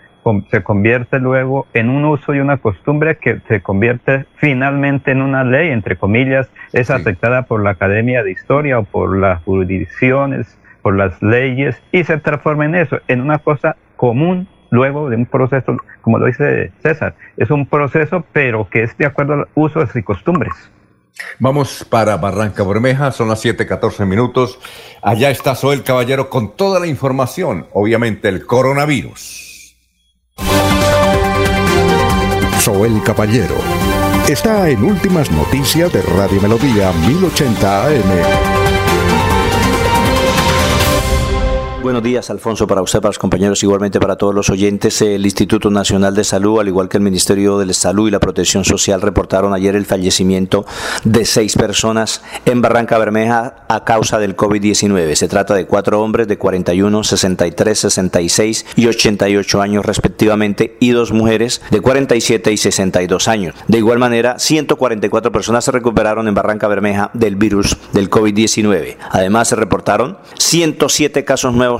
se convierte luego en un uso y una costumbre que se convierte finalmente en una ley, entre comillas, es aceptada por la Academia de Historia o por las jurisdicciones, por las leyes, y se transforma en eso, en una cosa común luego de un proceso, como lo dice César, es un proceso, pero que es de acuerdo a los usos y costumbres. Vamos para Barranca Bermeja, son las 7:14 minutos. Allá está Soel Caballero con toda la información, obviamente el coronavirus. Soel Caballero está en Últimas Noticias de Radio Melodía 1080 AM. Buenos días, Alfonso, para usted, para los compañeros, igualmente para todos los oyentes. El Instituto Nacional de Salud, al igual que el Ministerio de Salud y la Protección Social, reportaron ayer el fallecimiento de seis personas en Barranca Bermeja a causa del COVID-19. Se trata de cuatro hombres de 41, 63, 66 y 88 años respectivamente y dos mujeres de 47 y 62 años. De igual manera, 144 personas se recuperaron en Barranca Bermeja del virus del COVID-19. Además, se reportaron 107 casos nuevos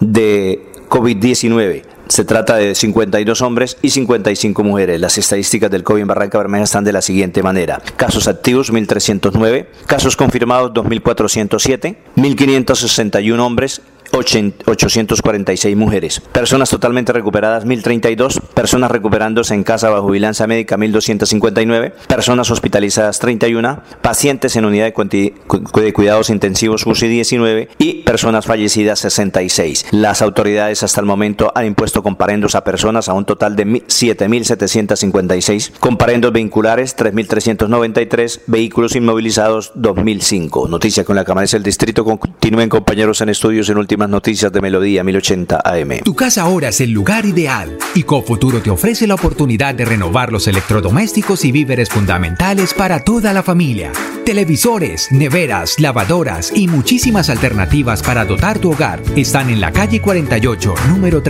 de COVID-19. Se trata de 52 hombres y 55 mujeres. Las estadísticas del COVID en Barranca Bermeja están de la siguiente manera. Casos activos 1.309, casos confirmados 2.407, 1.561 hombres 846 mujeres. Personas totalmente recuperadas 1032, personas recuperándose en casa bajo vigilancia médica 1259, personas hospitalizadas 31, pacientes en unidad de, cuidados intensivos UCI 19 y personas fallecidas 66. Las autoridades hasta el momento han impuesto comparendos a personas a un total de 7.756, comparendos vinculares 3.393, vehículos inmovilizados 2.005. Noticia con la Cámara del Distrito. Continúen compañeros en estudios en últimas noticias de Melodía 1080 AM. Tu casa ahora es el lugar ideal y Cofuturo te ofrece la oportunidad de renovar los electrodomésticos y víveres fundamentales para toda la familia. Televisores, neveras, lavadoras y muchísimas alternativas para dotar tu hogar están en la calle 48, número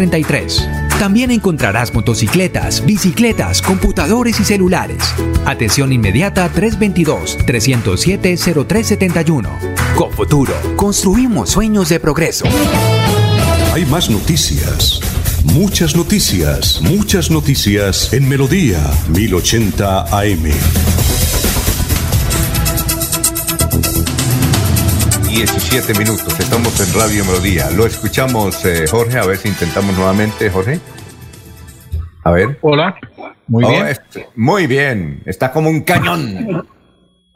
3333. También encontrarás motocicletas, bicicletas, computadores y celulares. Atención inmediata 322-307-0371. Cofuturo, construimos sueños de progreso. Hay más noticias. Muchas noticias, muchas noticias en Melodía 1080 AM. 17 minutos, estamos en Radio Melodía. Lo escuchamos, eh, Jorge, a ver si intentamos nuevamente, Jorge. A ver. Hola. Muy Oh, bien. muy bien, está como un cañón.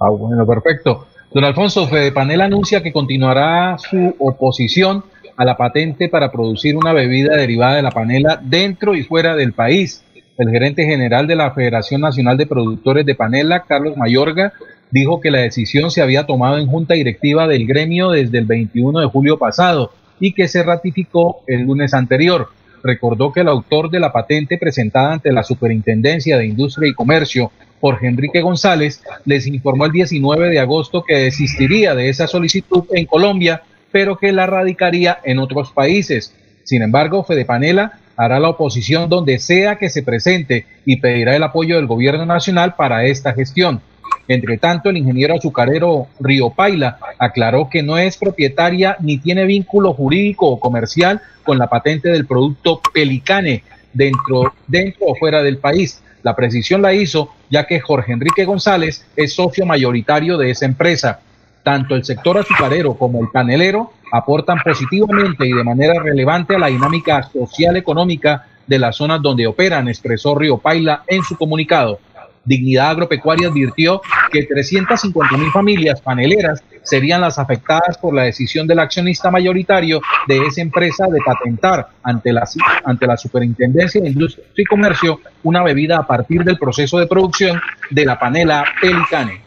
Ah, bueno, perfecto. Don Alfonso Fedepanel anuncia que continuará su oposición a la patente para producir una bebida derivada de la panela dentro y fuera del país. El gerente general de la Federación Nacional de Productores de Panela, Carlos Mayorga, dijo que la decisión se había tomado en junta directiva del gremio desde el 21 de julio pasado y que se ratificó el lunes anterior. Recordó que el autor de la patente presentada ante la Superintendencia de Industria y Comercio, Jorge Enrique González, les informó el 19 de agosto que desistiría de esa solicitud en Colombia, pero que la radicaría en otros países. Sin embargo, Fedepanela hará la oposición donde sea que se presente y pedirá el apoyo del gobierno nacional para esta gestión. Entre tanto, el ingeniero azucarero Río Paila aclaró que no es propietaria ni tiene vínculo jurídico o comercial con la patente del producto Pelicane dentro, dentro o fuera del país. La precisión la hizo ya que Jorge Enrique González es socio mayoritario de esa empresa. Tanto el sector azucarero como el panelero aportan positivamente y de manera relevante a la dinámica social económica de las zonas donde operan, expresó Río Paila en su comunicado. Dignidad Agropecuaria advirtió que 350 mil familias paneleras serían las afectadas por la decisión del accionista mayoritario de esa empresa de patentar ante la, ante la Superintendencia de Industria y Comercio una bebida a partir del proceso de producción de la panela Pelicane.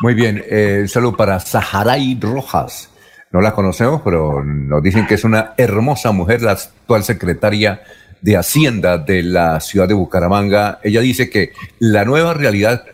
Muy bien, eh, saludo para Saharay Rojas. No la conocemos, pero nos dicen que es una hermosa mujer, la actual secretaria de Hacienda de la ciudad de Bucaramanga. Ella dice que la nueva realidad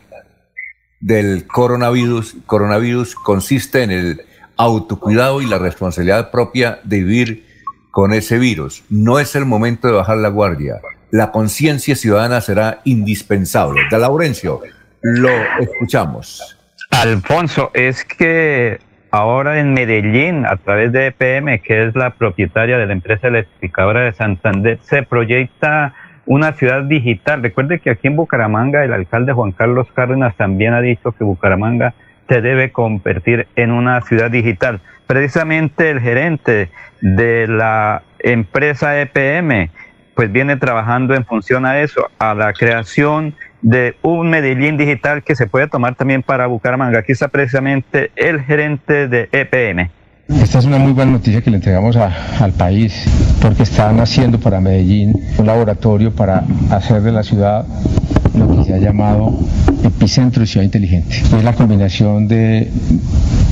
del coronavirus, coronavirus consiste en el autocuidado y la responsabilidad propia de vivir con ese virus. No es el momento de bajar la guardia. La conciencia ciudadana será indispensable. De Laurencio, lo escuchamos. Alfonso, es que ahora en Medellín, a través de EPM, que es la propietaria de la empresa electrificadora de Santander, se proyecta una ciudad digital. Recuerde que aquí en Bucaramanga el alcalde Juan Carlos Cárdenas también ha dicho que Bucaramanga se debe convertir en una ciudad digital. Precisamente el gerente de la empresa EPM pues viene trabajando en función a eso, a la creación de un Medellín digital que se puede tomar también para Bucaramanga. Aquí está precisamente el gerente de EPM. Esta es una muy buena noticia que le entregamos al país, porque están haciendo para Medellín un laboratorio para hacer de la ciudad lo que se ha llamado epicentro de ciudad inteligente. Es la combinación de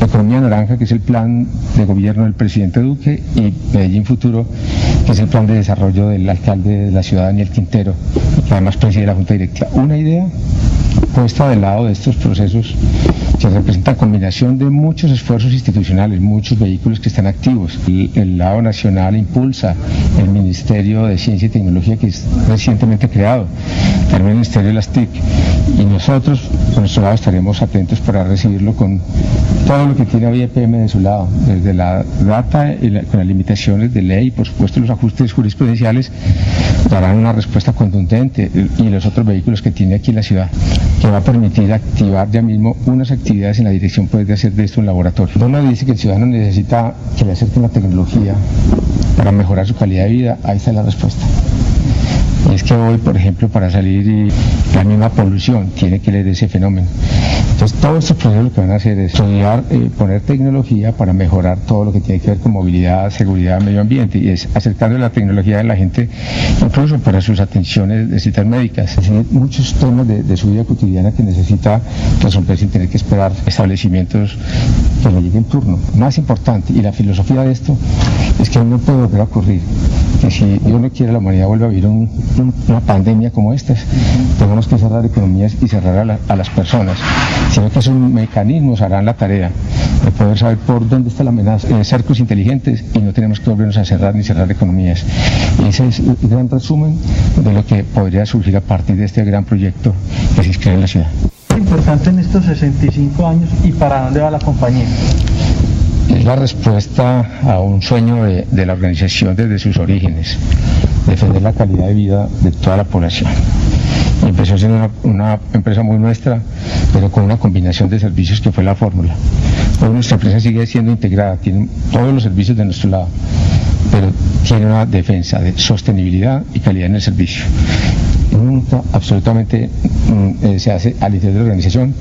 economía naranja, que es el plan de gobierno del presidente Duque, y Medellín Futuro, que es el plan de desarrollo del alcalde de la ciudad, Daniel Quintero, que además preside la Junta Directiva. Una idea puesta del lado de estos procesos que representa combinación de muchos esfuerzos institucionales, muchos vehículos que están activos. El, lado nacional impulsa el Ministerio de Ciencia y Tecnología que es recientemente creado, también el Ministerio de las TIC. Y nosotros, por nuestro lado, estaremos atentos para recibirlo con todo lo que tiene hoy EPM de su lado, desde la data y con las limitaciones de ley por supuesto los ajustes jurisprudenciales, darán una respuesta contundente y los otros vehículos que tiene aquí la ciudad, que va a permitir activar ya mismo unas actividades en la dirección pues, de hacer de esto un laboratorio. Uno dice que el ciudadano necesita que le acerquen la tecnología para mejorar su calidad de vida, ahí está la respuesta. Es que hoy, por ejemplo, para salir y la misma polución tiene que leer ese fenómeno. Entonces, todos estos proyectos lo que van a hacer es estudiar, eh, poner tecnología para mejorar todo lo que tiene que ver con movilidad, seguridad, medio ambiente y es acercando la tecnología a la gente, incluso para sus atenciones de citas médicas. Decir, muchos temas de, de su vida cotidiana que necesita resolver sin tener que esperar establecimientos que no lleguen turno. Más importante, y la filosofía de esto es que no puede volver a ocurrir que si Dios no quiere la humanidad vuelva a vivir un- un- una pandemia como esta, tenemos que cerrar economías y cerrar a, la- a las personas, sino que esos mecanismos harán la tarea de poder saber por dónde está la amenaza, eh, cercos inteligentes y no tenemos que volvernos a cerrar ni cerrar economías. Y ese es el gran resumen de lo que podría surgir a partir de este gran proyecto que se inscribe en la ciudad. importante en estos 65 años y para dónde va la compañía? Es la respuesta a un sueño de, de la organización desde sus orígenes, defender la calidad de vida de toda la población. Empezó siendo una, una empresa muy nuestra, pero con una combinación de servicios que fue la fórmula. Hoy nuestra empresa sigue siendo integrada, tiene todos los servicios de nuestro lado, pero tiene una defensa de sostenibilidad y calidad en el servicio. Nunca absolutamente mm, eh, se hace al interior de la organización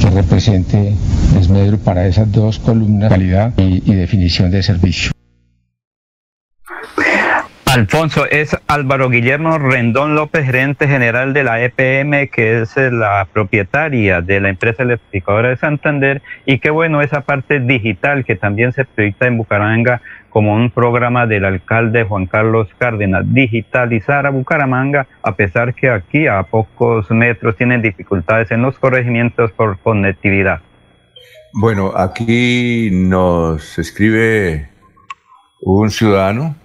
que represente desmedro para esas dos columnas, calidad y, y definición de servicio. Alfonso, es Álvaro Guillermo Rendón López, gerente general de la EPM, que es eh, la propietaria de la empresa electrificadora de Santander, y qué bueno esa parte digital que también se proyecta en Bucaramanga como un programa del alcalde Juan Carlos Cárdenas, digitalizar a Bucaramanga, a pesar que aquí a pocos metros tienen dificultades en los corregimientos por conectividad. Bueno, aquí nos escribe un ciudadano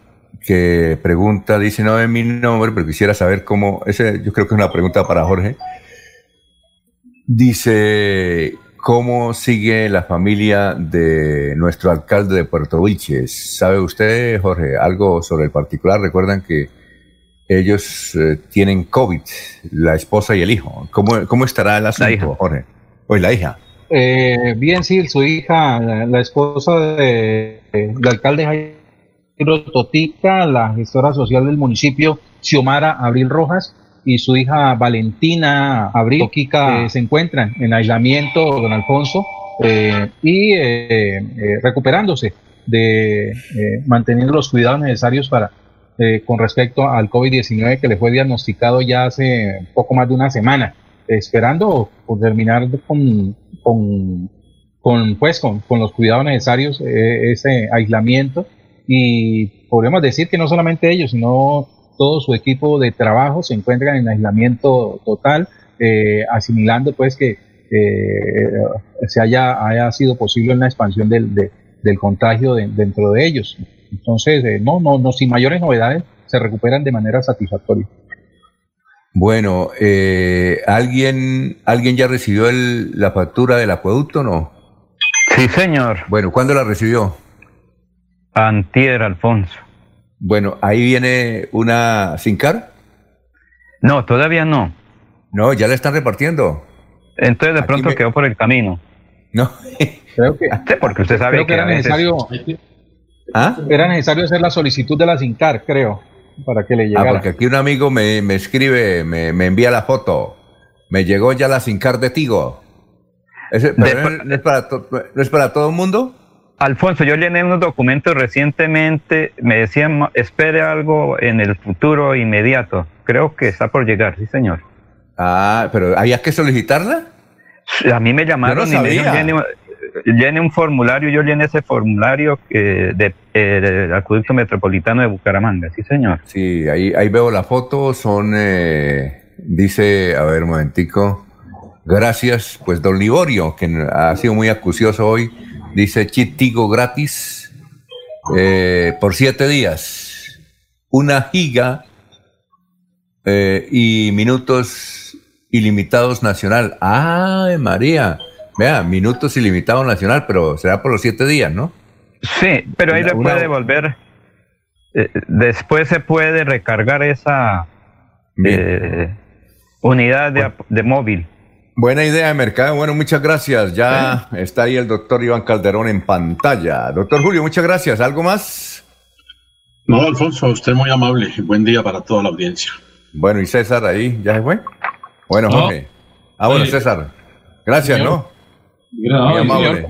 que pregunta, dice, no es mi nombre, pero quisiera saber cómo, ese yo creo que es una pregunta para Jorge. Dice, ¿cómo sigue la familia de nuestro alcalde de Puerto Wilches? ¿Sabe usted, Jorge, algo sobre el particular? Recuerdan que ellos eh, tienen COVID, la esposa y el hijo. ¿Cómo, cómo estará el asunto, Jorge? Pues la hija. Eh, bien, sí, su hija, la, la esposa de- del alcalde Jairo Totica, la gestora social del municipio, Xiomara Abril Rojas, y su hija Valentina Abril Toquica eh, se encuentran en aislamiento, don Alfonso, eh, y eh, eh, recuperándose de eh, manteniendo los cuidados necesarios para con respecto al COVID-19 que le fue diagnosticado ya hace poco más de una semana, esperando por terminar con, con, con, pues, con, con los cuidados necesarios, ese aislamiento. Y podemos decir que no solamente ellos, sino todo su equipo de trabajo se encuentran en aislamiento total, eh, asimilando pues que eh, se haya, haya sido posible una expansión del, de- del contagio de- dentro de ellos. Entonces, eh, no, no, no, sin mayores novedades, se recuperan de manera satisfactoria. Bueno, eh, ¿alguien, ¿alguien ya recibió el- la factura del acueducto o no? Sí, señor. Bueno, ¿cuándo la recibió? Antier, Alfonso. Bueno, ahí viene una SINCAR. No, todavía no. No, ya la están repartiendo. Entonces de pronto me- quedó por el camino. No. Creo que, [laughs] Sí, porque usted sabe creo que que era veces- necesario, ¿Ah? era necesario hacer la solicitud de la SINCAR, creo, para que le Ah, llegara. porque aquí un amigo me, me escribe, me, me envía la foto. Me llegó ya la SINCAR de Tigo. Ese- pero no, es- no es para to- ¿No es para todo el mundo? Alfonso, yo llené unos documentos recientemente, me decían, "Ma- espere algo en el futuro inmediato. Creo que está por llegar, sí, señor. Ah, pero ¿había que solicitarla? A mí me llamaron no y me dijeron, llene, llene un formulario, yo llené ese formulario que de, eh, del acueducto metropolitano de Bucaramanga, sí, señor. Sí, ahí, ahí veo la foto, son, eh, dice, a ver un momentico, gracias, pues don Liborio, que ha sido muy acucioso hoy, dice chip Tigo gratis eh, por siete días, una giga eh, y minutos ilimitados nacional. ¡Ay, María! Vea, minutos ilimitados nacional, pero será por los siete días, ¿no? Sí, pero ahí le puede volver. eh, después se puede recargar esa eh, unidad de, de móvil. Buena idea de mercado. Bueno, muchas gracias. Ya está ahí el doctor Iván Calderón en pantalla. Doctor Julio, muchas gracias. ¿Algo más? No, Alfonso, usted muy amable. Buen día para toda la audiencia. Bueno, y César ahí, ¿ya se fue? Bueno, No. Jorge. Ah, bueno. César. Gracias, Señor. ¿no? Muy amable.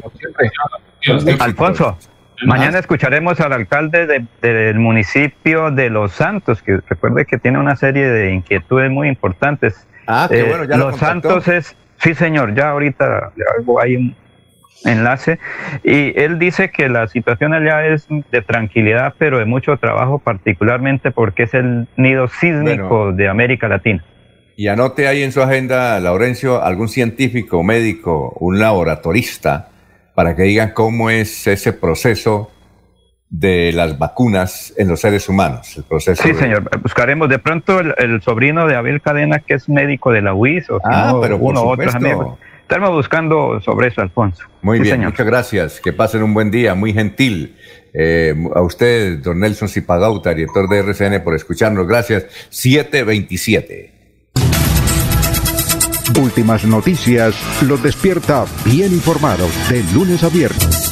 Alfonso, mañana escucharemos al alcalde de- del municipio de Los Santos, que recuerde que tiene una serie de inquietudes muy importantes. Eh, Ah, qué bueno, ya lo Los contactó. Santos es, sí señor, ya ahorita ahí un enlace, y él dice que la situación allá es de tranquilidad, pero de mucho trabajo, particularmente porque es el nido sísmico de América Latina. Y anote ahí en su agenda, Laurencio, algún científico, médico, un laboratorista, para que digan cómo es ese proceso de las vacunas en los seres humanos. El proceso Sí, de- señor. Buscaremos de pronto el, el sobrino de Abel Cadena, que es médico de la UIS, o Ah, pero uno u otros amigos. Estamos buscando sobre eso, Alfonso. Muy Sí, bien, señor. muchas gracias. Que pasen un buen día, muy gentil. Eh, a usted, don Nelson Zipagauta, director de RCN, por escucharnos. Gracias. 727. Últimas noticias los despierta bien informados de lunes a viernes.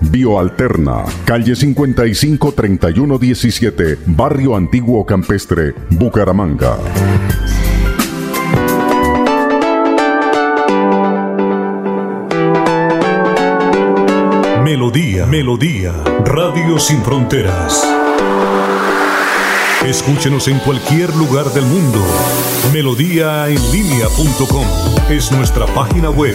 Bioalterna, calle 55 3117, Barrio Antiguo Campestre, Bucaramanga. Melodía, Melodía, Radio Sin Fronteras. Escúchenos en cualquier lugar del mundo. Melodíaenlínea.com es nuestra página web.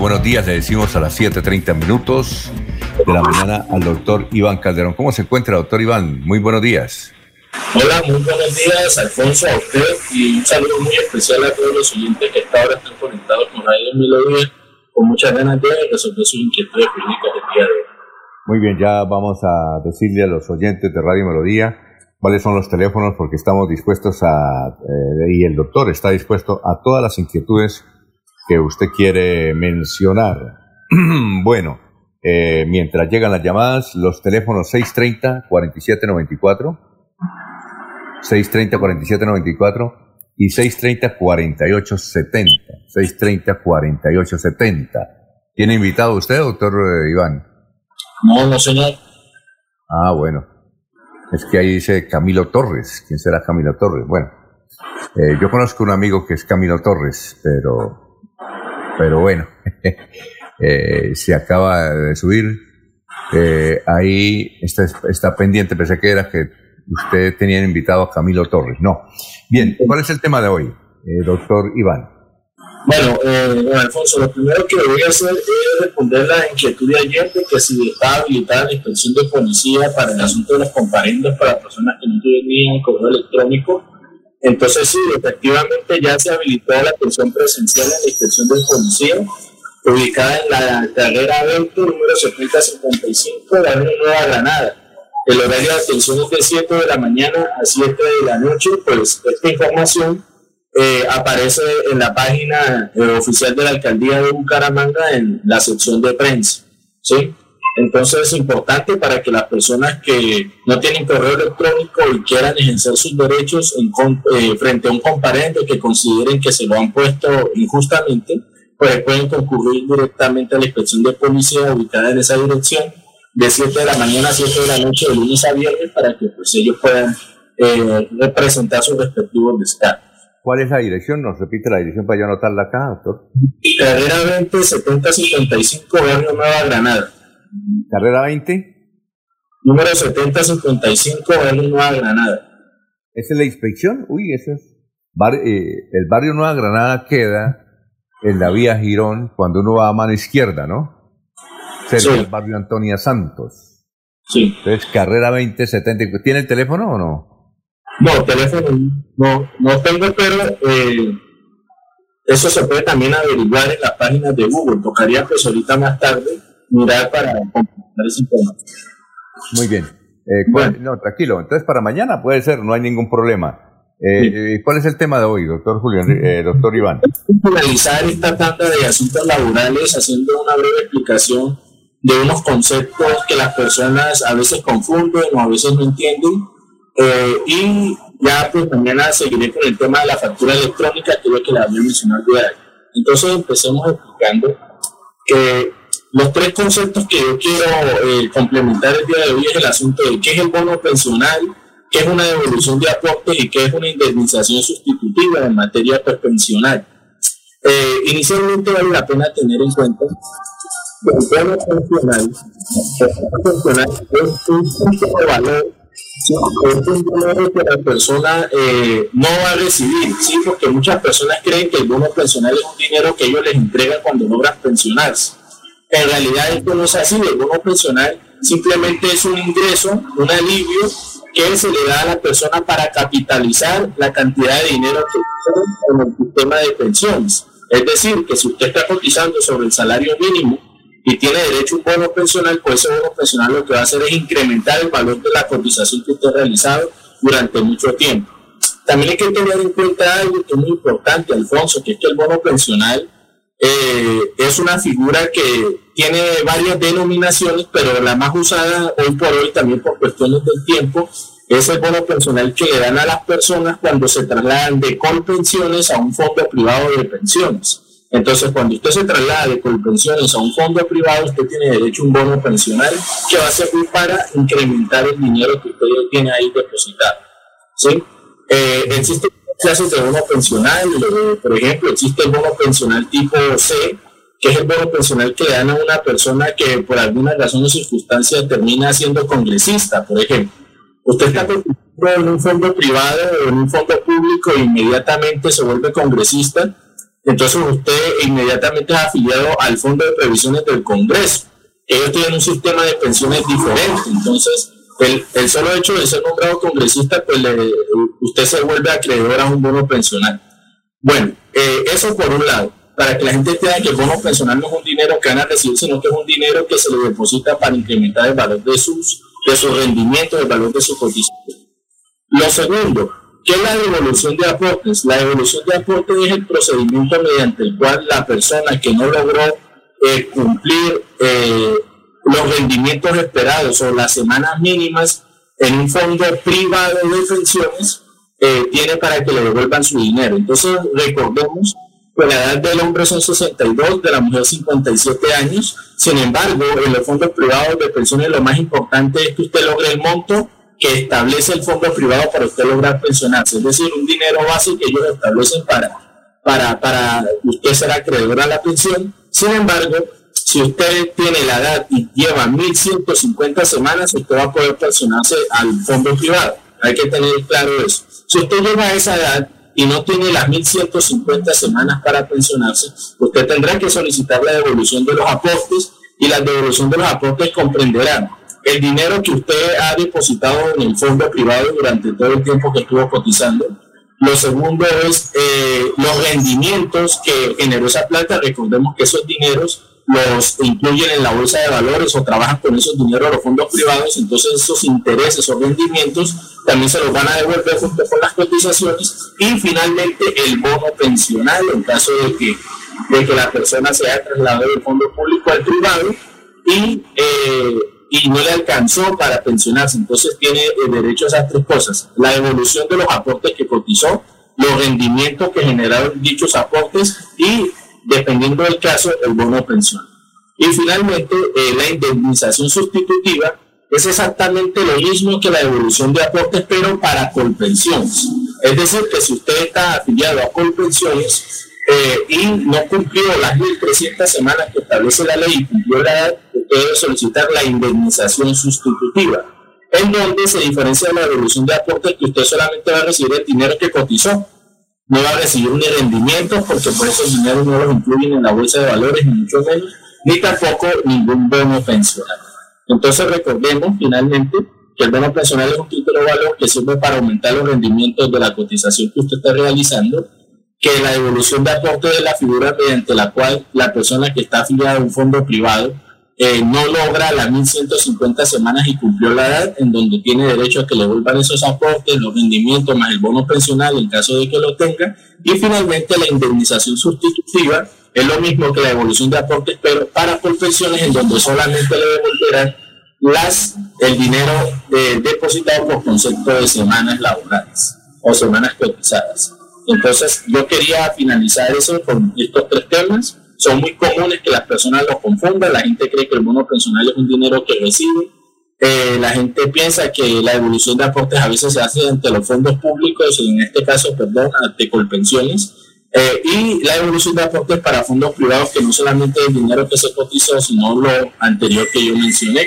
Buenos días. Le decimos a las 7:30 minutos de la mañana al doctor Iván Calderón. ¿Cómo se encuentra, doctor Iván? Muy buenos días. Hola, muy buenos días, Alfonso, a usted y un saludo muy especial a todos los oyentes que hasta ahora están conectados con Radio Melodía con muchas ganas de resolver sus inquietudes jurídicas del día de hoy. Muy bien, ya vamos a decirle a los oyentes de Radio Melodía cuáles son los teléfonos porque estamos dispuestos a, eh, y el doctor está dispuesto a todas las inquietudes que usted quiere mencionar. [clears throat] bueno, eh, mientras llegan las llamadas, los teléfonos 630-4794, 630-4794 y 630-4870, 630-4870. ¿Tiene invitado usted, doctor eh, Iván? No, no, señor. Ah, bueno. Es que ahí dice Camilo Torres. ¿Quién será Camilo Torres? Bueno, eh, yo conozco un amigo que es Camilo Torres, pero, pero bueno, [laughs] eh, se acaba de subir. Eh, ahí está, está pendiente, pensé que era que usted tenía invitado a Camilo Torres. No. Bien, ¿cuál es el tema de hoy, eh, doctor Iván? Bueno, eh, Alfonso, lo primero que voy a hacer es responder la inquietud de ayer de que si está habilitada la inspección de policía para el asunto de los comparendos para personas que no tenían correo electrónico. Entonces sí, efectivamente ya se habilitó la atención presencial en la inspección de policía, ubicada en la carrera 20, número 7055, de la Nueva Granada. El horario de atención es de 7 de la mañana a 7 de la noche, pues esta información eh, aparece en la página eh, oficial de la alcaldía de Bucaramanga en la sección de prensa. ¿sí? Entonces es importante para que las personas que no tienen correo electrónico y quieran ejercer sus derechos en, eh, frente a un comparente que consideren que se lo han puesto injustamente, pues pueden concurrir directamente a la inspección de policía ubicada en esa dirección de 7 de la mañana a 7 de la noche de lunes a viernes para que pues ellos puedan representar sus respectivos descargos. ¿Cuál es la dirección? ¿Nos repite la dirección para yo anotarla acá, doctor? Carrera 20 7055, Barrio Nueva Granada. ¿Carrera 20? Número 7055, Barrio Nueva Granada. ¿Esa es la inspección? Uy, eso es. Eh, el barrio Nueva Granada queda en la vía Girón cuando uno va a mano izquierda, ¿no? Cerca del barrio Antonia Santos. Sí. Entonces, carrera 2070. ¿Tiene el teléfono o no? No, teléfono no, no tengo, pero eh, eso se puede también averiguar en las páginas de Google. Tocaría pues ahorita más tarde mirar para completar ese información. Muy bien. Eh, no, tranquilo. Entonces para mañana puede ser, no hay ningún problema. Eh, ¿Cuál es el tema de hoy, doctor Julián, doctor Iván? Finalizar esta tanda de asuntos laborales haciendo una breve explicación de unos conceptos que las personas a veces confunden o a veces no entienden eh, y ya pues mañana seguiré con el tema de la factura electrónica, que es que la voy a mencionar Entonces empecemos explicando que los tres conceptos que yo quiero eh, complementar el día de hoy es el asunto de qué es el bono pensional, qué es una devolución de aportes y qué es una indemnización sustitutiva en materia pensional. Eh, inicialmente vale la pena tener en cuenta que el bono pensional, es un punto de valor es un dinero que la persona eh, no va a recibir, ¿sí? porque muchas personas creen que el bono pensional es un dinero que ellos les entregan cuando logran pensionarse. En realidad esto no es así, el bono pensional simplemente es un ingreso, un alivio que se le da a la persona para capitalizar la cantidad de dinero que tiene en el sistema de pensiones. Es decir, que si usted está cotizando sobre el salario mínimo, y tiene derecho a un bono pensional, pues ese bono pensional lo que va a hacer es incrementar el valor de la cotización que usted ha realizado durante mucho tiempo. También hay que tener en cuenta algo que es muy importante, Alfonso, que es que el bono pensional eh, es una figura que tiene varias denominaciones, pero la más usada hoy por hoy, también por cuestiones del tiempo, es el bono pensional que le dan a las personas cuando se trasladan de pensiones a un fondo privado de pensiones. Entonces, cuando usted se traslade con pensiones a un fondo privado, usted tiene derecho a un bono pensional que va a servir para incrementar el dinero que usted tiene ahí depositado. ¿sí? Eh, existen clases de bono pensional, por ejemplo, existe el bono pensional tipo C, que es el bono pensional que le dan a una persona que por alguna razón o circunstancia termina siendo congresista, por ejemplo. Usted está en un fondo privado o en un fondo público e inmediatamente se vuelve congresista entonces usted inmediatamente es afiliado al Fondo de Previsiones del Congreso. Ellos tienen un sistema de pensiones diferente. Entonces, el, el solo hecho de ser nombrado congresista, pues usted se vuelve acreedor a un bono pensional. Bueno, eh, eso por un lado, para que la gente entienda que el bono pensional no es un dinero que van a recibir, sino que es un dinero que se le deposita para incrementar el valor de sus, de sus rendimientos, el valor de su cotización. Lo segundo, ¿Qué es la devolución de aportes? La devolución de aportes es el procedimiento mediante el cual la persona que no logró eh, cumplir eh, los rendimientos esperados o las semanas mínimas en un fondo privado de pensiones eh, tiene para que le devuelvan su dinero. Entonces, recordemos que la edad del hombre son 62, de la mujer 57 años. Sin embargo, en los fondos privados de pensiones lo más importante es que usted logre el monto que establece el fondo privado para usted lograr pensionarse, es decir, un dinero base que ellos establecen para, para, para usted ser acreedor a la pensión. Sin embargo, si usted tiene la edad y lleva 1.150 semanas, usted va a poder pensionarse al fondo privado. Hay que tener claro eso. Si usted llega a esa edad y no tiene las 1.150 semanas para pensionarse, usted tendrá que solicitar la devolución de los aportes y la devolución de los aportes comprenderán el dinero que usted ha depositado en el fondo privado durante todo el tiempo que estuvo cotizando. Lo segundo es eh, los rendimientos que generó esa plata. Recordemos que esos dineros los incluyen en la bolsa de valores o trabajan con esos dineros los fondos privados, entonces esos intereses o rendimientos también se los van a devolver junto con las cotizaciones y finalmente el bono pensional en caso de que, de que la persona se haya trasladado del fondo público al privado y, eh, y no le alcanzó para pensionarse, entonces tiene el derecho a esas tres cosas, la devolución de los aportes que cotizó, los rendimientos que generaron dichos aportes y dependiendo del caso, el bono pensión. Y finalmente, eh, la indemnización sustitutiva es exactamente lo mismo que la devolución de aportes, pero para colpensiones. Es decir, que si usted está afiliado a colpensiones eh, y no cumplió las 1.300 semanas que establece la ley y cumplió la edad, debe solicitar la indemnización sustitutiva, en donde se diferencia de la devolución de aportes que usted solamente va a recibir el dinero que cotizó no va a recibir ni rendimientos porque por esos dineros no los incluyen en la bolsa de valores, ni mucho menos, ni tampoco ningún bono pensional. Entonces recordemos finalmente que el bono pensional es un título de valor que sirve para aumentar los rendimientos de la cotización que usted está realizando, que la devolución de aporte de la figura mediante la cual la persona que está afiliada a un fondo privado eh, no logra las 1.150 semanas y cumplió la edad en donde tiene derecho a que le vuelvan esos aportes, los rendimientos más el bono pensional en caso de que lo tenga. Y finalmente la indemnización sustitutiva es lo mismo que la devolución de aportes, pero para por pensiones en donde solamente le devolverán las, el dinero eh, depositado por concepto de semanas laborales o semanas cotizadas. Entonces yo quería finalizar eso con estos tres temas son muy comunes que las personas lo confundan. La gente cree que el bono pensional es un dinero que recibe. Eh, la gente piensa que la devolución de aportes a veces se hace ante los fondos públicos, en este caso, perdón, ante Colpensiones. Eh, y la devolución de aportes para fondos privados, que no solamente el dinero que se cotizó, sino lo anterior que yo mencioné.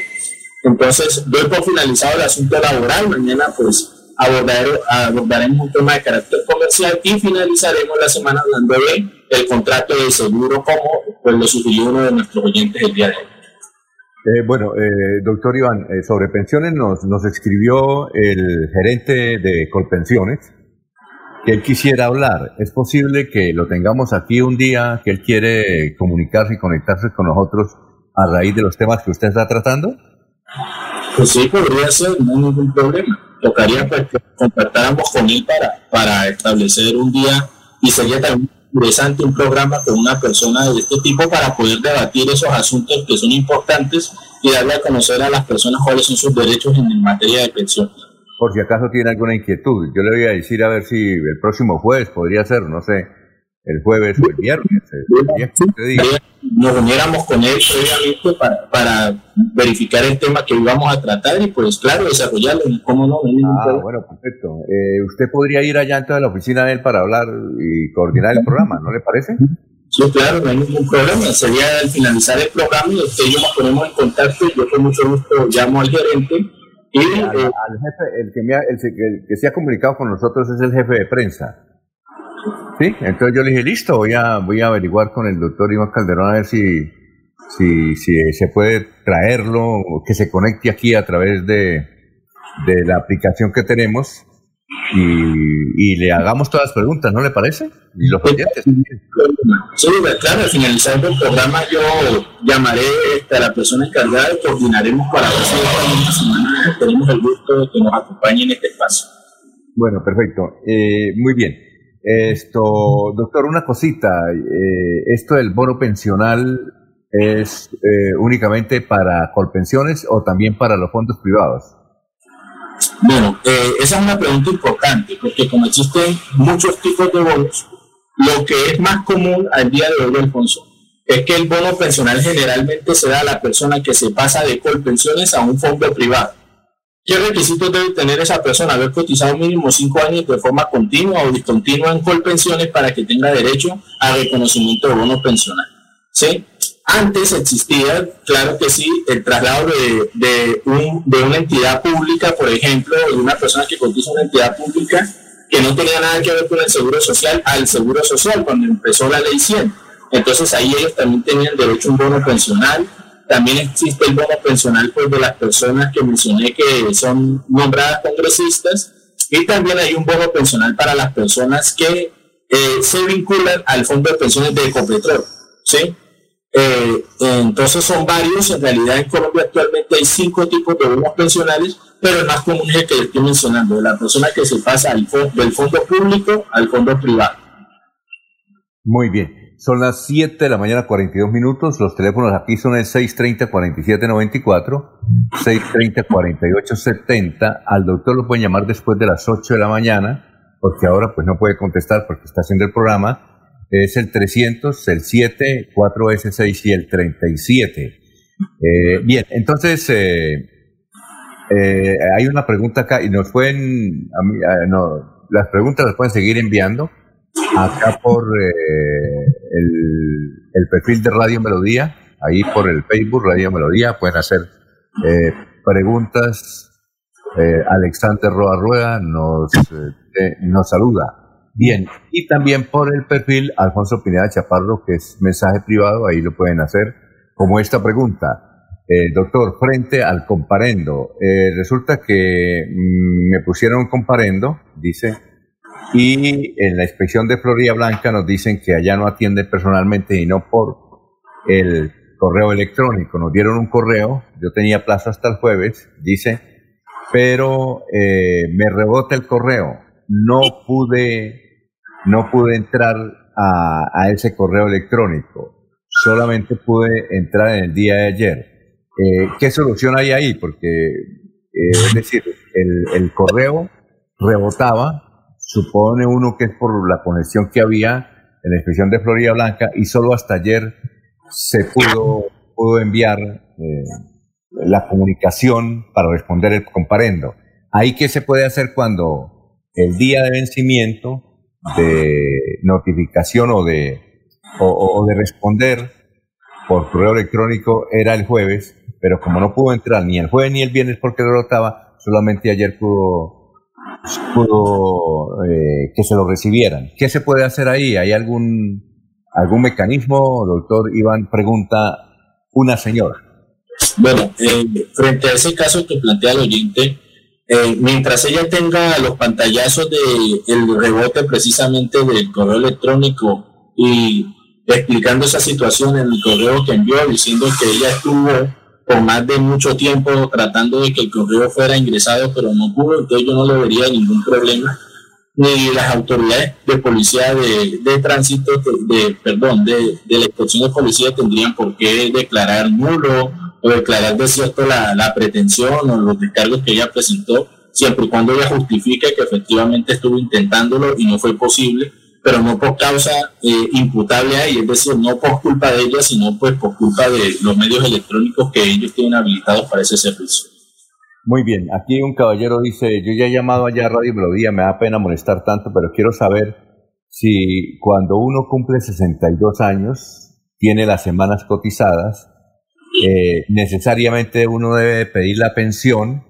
Entonces, doy por finalizado el asunto laboral. Mañana, pues, abordaremos un tema de carácter comercial y finalizaremos la semana hablando de el contrato de seguro como pues, lo sugirió uno de nuestros oyentes el día de hoy. Eh, bueno, eh, doctor Iván, eh, sobre pensiones nos, nos escribió el gerente de Colpensiones que él quisiera hablar. ¿Es posible que lo tengamos aquí un día, que él quiere comunicarse y conectarse con nosotros a raíz de los temas que usted está tratando? Pues sí, podría ser, no hay ningún problema. Tocaría pues, que contactáramos con él para, para establecer un día y sería también interesante un programa con una persona de este tipo para poder debatir esos asuntos que son importantes y darle a conocer a las personas cuáles son sus derechos en materia de pensión. Por si acaso tiene alguna inquietud, yo le voy a decir a ver si el próximo jueves podría ser, no sé, el jueves o el viernes. Nos uniéramos con él previamente para, para, verificar el tema que íbamos a tratar y pues claro, desarrollarlo, ¿cómo no? ah, bueno, perfecto. Eh, usted podría ir allá entonces a la oficina de él para hablar y coordinar el programa, ¿no le parece? Sí, claro, no hay ningún problema. Sería al finalizar el programa y usted y yo nos ponemos en contacto y yo con mucho gusto llamo al gerente y... Al, eh, jefe, el que, me el que se ha comunicado con nosotros es el jefe de prensa. Sí, entonces yo le dije, listo, voy a, voy a averiguar con el doctor Iván Calderón a ver si, si, si se puede traerlo, que se conecte aquí a través de, de la aplicación que tenemos y, y, le hagamos todas las preguntas, ¿no le parece? Y los oyentes. Sí, claro, al finalizar el programa yo llamaré a la persona encargada y coordinaremos para ver si esta semana tenemos el gusto de que nos acompañe en este espacio. Bueno, perfecto. Eh, muy bien. Esto, doctor, una cosita. Eh, ¿Esto del bono pensional es eh, únicamente para colpensiones o también para los fondos privados? Bueno, eh, esa es una pregunta importante, porque como existen muchos tipos de bonos, lo que es más común al día de hoy, Alfonso, es que el bono pensional generalmente se da a la persona que se pasa de colpensiones a un fondo privado. ¿Qué requisitos debe tener esa persona? Haber cotizado mínimo cinco años de forma continua o discontinua en Colpensiones para que tenga derecho a reconocimiento de bono pensional. ¿Sí? antes existía, claro que sí, el traslado de, de, de una entidad pública, por ejemplo, de una persona que cotiza una entidad pública que no tenía nada que ver con el seguro social al seguro social cuando empezó la ley 100. Entonces ahí ellos también tenían derecho a un bono pensional. También existe el bono pensional pues, de las personas que mencioné que son nombradas congresistas. Y también hay un bono pensional para las personas que eh, se vinculan al fondo de pensiones de Ecopetrol. ¿sí? Eh, entonces son varios, en realidad en Colombia actualmente hay cinco tipos de bonos pensionales, pero el más común es el que estoy mencionando, de la persona que se pasa del fondo público al fondo privado. Muy bien, son las 7 de la mañana 42 minutos, los teléfonos aquí son el 630-4794, 630-4870, al doctor lo pueden llamar después de las 8 de la mañana, porque ahora pues no puede contestar porque está haciendo el programa, es el 300, el 7, 4S6 y el 37. Eh, bien, entonces eh, eh, hay una pregunta acá y nos pueden, no, las preguntas las pueden seguir enviando acá por el, el, perfil de Radio Melodía, ahí por el Facebook Radio Melodía, pueden hacer preguntas. Alexander Roa Rueda nos, nos saluda. Bien, y también por el perfil Alfonso Pineda Chaparro, que es mensaje privado, ahí lo pueden hacer, como esta pregunta. Eh, doctor, frente al comparendo, eh, resulta que mm, me pusieron comparendo, dice, y en la inspección de Florida Blanca nos dicen que allá no atienden personalmente y no por el correo electrónico. Nos dieron un correo, yo tenía plazo hasta el jueves, dice, pero eh, me rebota el correo. No pude no pude entrar a, ese correo electrónico, solamente pude entrar en el día de ayer. Eh, ¿Qué solución hay ahí? Porque, eh, es decir, el, correo rebotaba, supone uno que es por la conexión que había en la inspección de Florida Blanca y solo hasta ayer se pudo, pudo enviar eh, la comunicación para responder el comparendo. ¿Ahí qué se puede hacer cuando el día de vencimiento de notificación o de, o, de responder por correo electrónico era el jueves, pero como no pudo entrar ni el jueves ni el viernes porque lo rotaba, solamente ayer pudo, pudo eh, que se lo recibieran. ¿Qué se puede hacer ahí? ¿Hay algún, algún mecanismo? Doctor Iván pregunta una señora. Bueno, eh, frente a ese caso que plantea el oyente, eh, mientras ella tenga los pantallazos del el rebote precisamente del correo electrónico y explicando esa situación en el correo que envió, diciendo que ella estuvo por más de mucho tiempo tratando de que el correo fuera ingresado, pero no pudo, entonces yo no le vería ningún problema. Ni las autoridades de policía de, tránsito, de, perdón, de, la inspección de policía tendrían por qué declarar nulo o declarar de cierto la, la pretensión o los descargos que ella presentó, siempre y cuando ella justifique que efectivamente estuvo intentándolo y no fue posible, pero no por causa eh, imputable a ella, es decir, no por culpa de ella, sino pues por culpa de los medios electrónicos que ellos tienen habilitados para ese servicio. Muy bien, aquí un caballero dice, yo ya he llamado allá a Radio Melodía, me da pena molestar tanto, pero quiero saber si cuando uno cumple 62 años, tiene las semanas cotizadas, eh, necesariamente uno debe pedir la pensión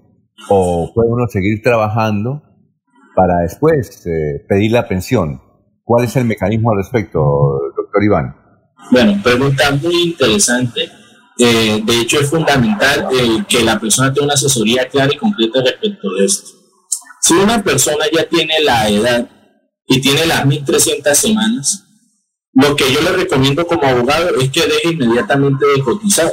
o puede uno seguir trabajando para después eh, pedir la pensión. ¿Cuál es el mecanismo al respecto, doctor Iván? Bueno, pregunta muy interesante. Eh, de hecho, es fundamental que la persona tenga una asesoría clara y concreta respecto de esto. Si una persona ya tiene la edad y tiene las 1.300 semanas, lo que yo le recomiendo como abogado es que deje inmediatamente de cotizar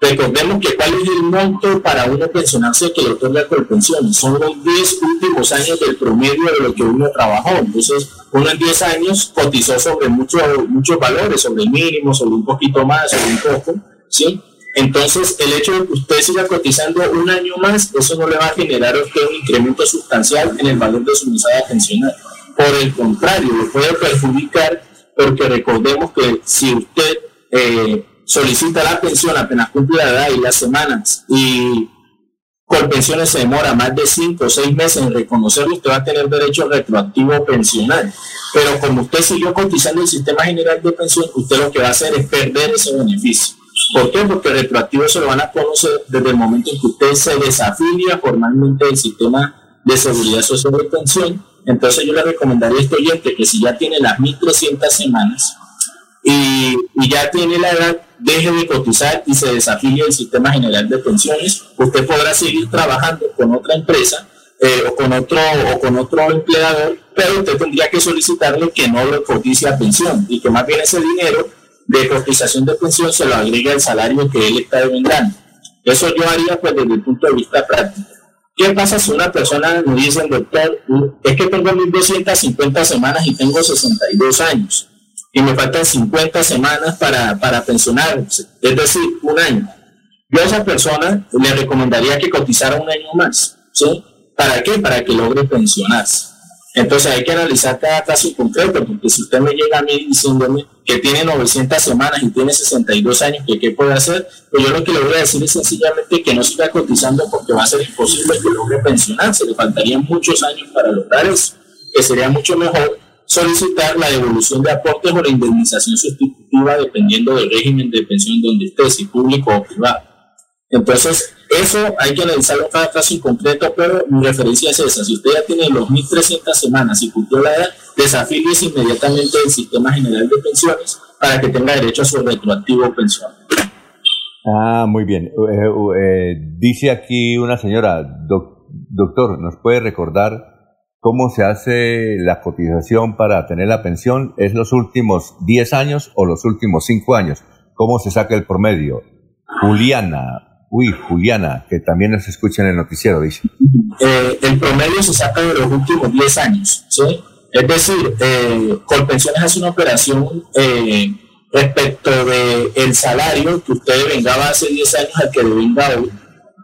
Recordemos que cuál es el monto para uno pensionarse que le otorga pensión. Son los 10 últimos años del promedio de lo que uno trabajó. Entonces, uno en 10 años cotizó sobre muchos muchos valores, sobre el mínimo, sobre un poquito más, sobre un poco. ¿sí? Entonces, el hecho de que usted siga cotizando un año más, eso no le va a generar a usted un incremento sustancial en el valor de su mesada pensional. Por el contrario, le puede perjudicar porque recordemos que si usted eh, solicita la pensión apenas cumple la edad y las semanas y Colpensiones se demora más de 5 o 6 meses en reconocerlo, usted va a tener derecho retroactivo pensional. Pero como usted siguió cotizando el sistema general de pensión, usted lo que va a hacer es perder ese beneficio. ¿Por qué? Porque retroactivo se lo van a conocer desde el momento en que usted se desafilia formalmente del sistema de seguridad social de pensión. Entonces yo le recomendaría a este oyente que si ya tiene las 1.300 semanas y, y ya tiene la edad, deje de cotizar y se desafilie del sistema general de pensiones, usted podrá seguir trabajando con otra empresa eh, o con otro o con otro empleador, pero usted tendría que solicitarle que no lo cotice a pensión y que más bien ese dinero de cotización de pensión se lo agregue al salario que él está demandando. Eso yo haría pues desde el punto de vista práctico. ¿Qué pasa si una persona me dice, doctor, es que tengo 1.250 semanas y tengo 62 años? Y me faltan 50 semanas para, para pensionarse, es decir, un año. Yo a esa persona le recomendaría que cotizara un año más, ¿sí? ¿Para qué? Para que logre pensionarse. Entonces hay que analizar cada caso concreto, porque si usted me llega a mí diciéndome que tiene 900 semanas y tiene 62 años, que qué puede hacer, pues yo lo que le voy a decir es sencillamente que no siga cotizando porque va a ser imposible que logre pensionarse, le faltarían muchos años para lograr eso, que sería mucho mejor solicitar la devolución de aportes o la indemnización sustitutiva dependiendo del régimen de pensión donde esté, si público o privado. Entonces, eso hay que analizarlo cada caso en concreto, pero mi referencia es esa. Si usted ya tiene los 1.300 semanas y cumplió la edad, desafíliese inmediatamente del Sistema General de Pensiones para que tenga derecho a su retroactivo pensión. Ah, muy bien. Eh, eh, dice aquí una señora, doctor, ¿nos puede recordar ¿Cómo se hace la cotización para tener la pensión? ¿Es los últimos 10 años o los últimos 5 años? ¿Cómo se saca el promedio? Juliana, uy, Juliana, que también nos escucha en el noticiero, dice. Eh, el promedio se saca de los últimos 10 años, ¿sí? Es decir, eh, Colpensiones hace una operación eh, respecto del el salario que usted vengaba hace 10 años al que venga hoy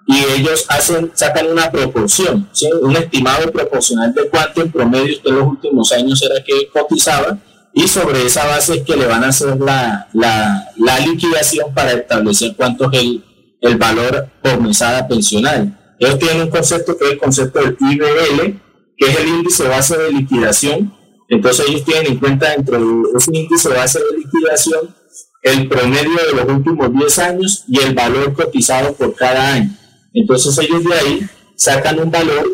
y ellos hacen, sacan una proporción, un estimado proporcional de cuánto en promedio usted los últimos años era que cotizaba y sobre esa base es que le van a hacer la, la, la liquidación para establecer cuánto es el, el, valor por mesada pensional. Ellos tienen un concepto que es el concepto del IBL, que es el índice base de liquidación. Entonces ellos tienen en cuenta dentro de ese índice base de liquidación el promedio de los últimos 10 años y el valor cotizado por cada año. Entonces ellos de ahí sacan un valor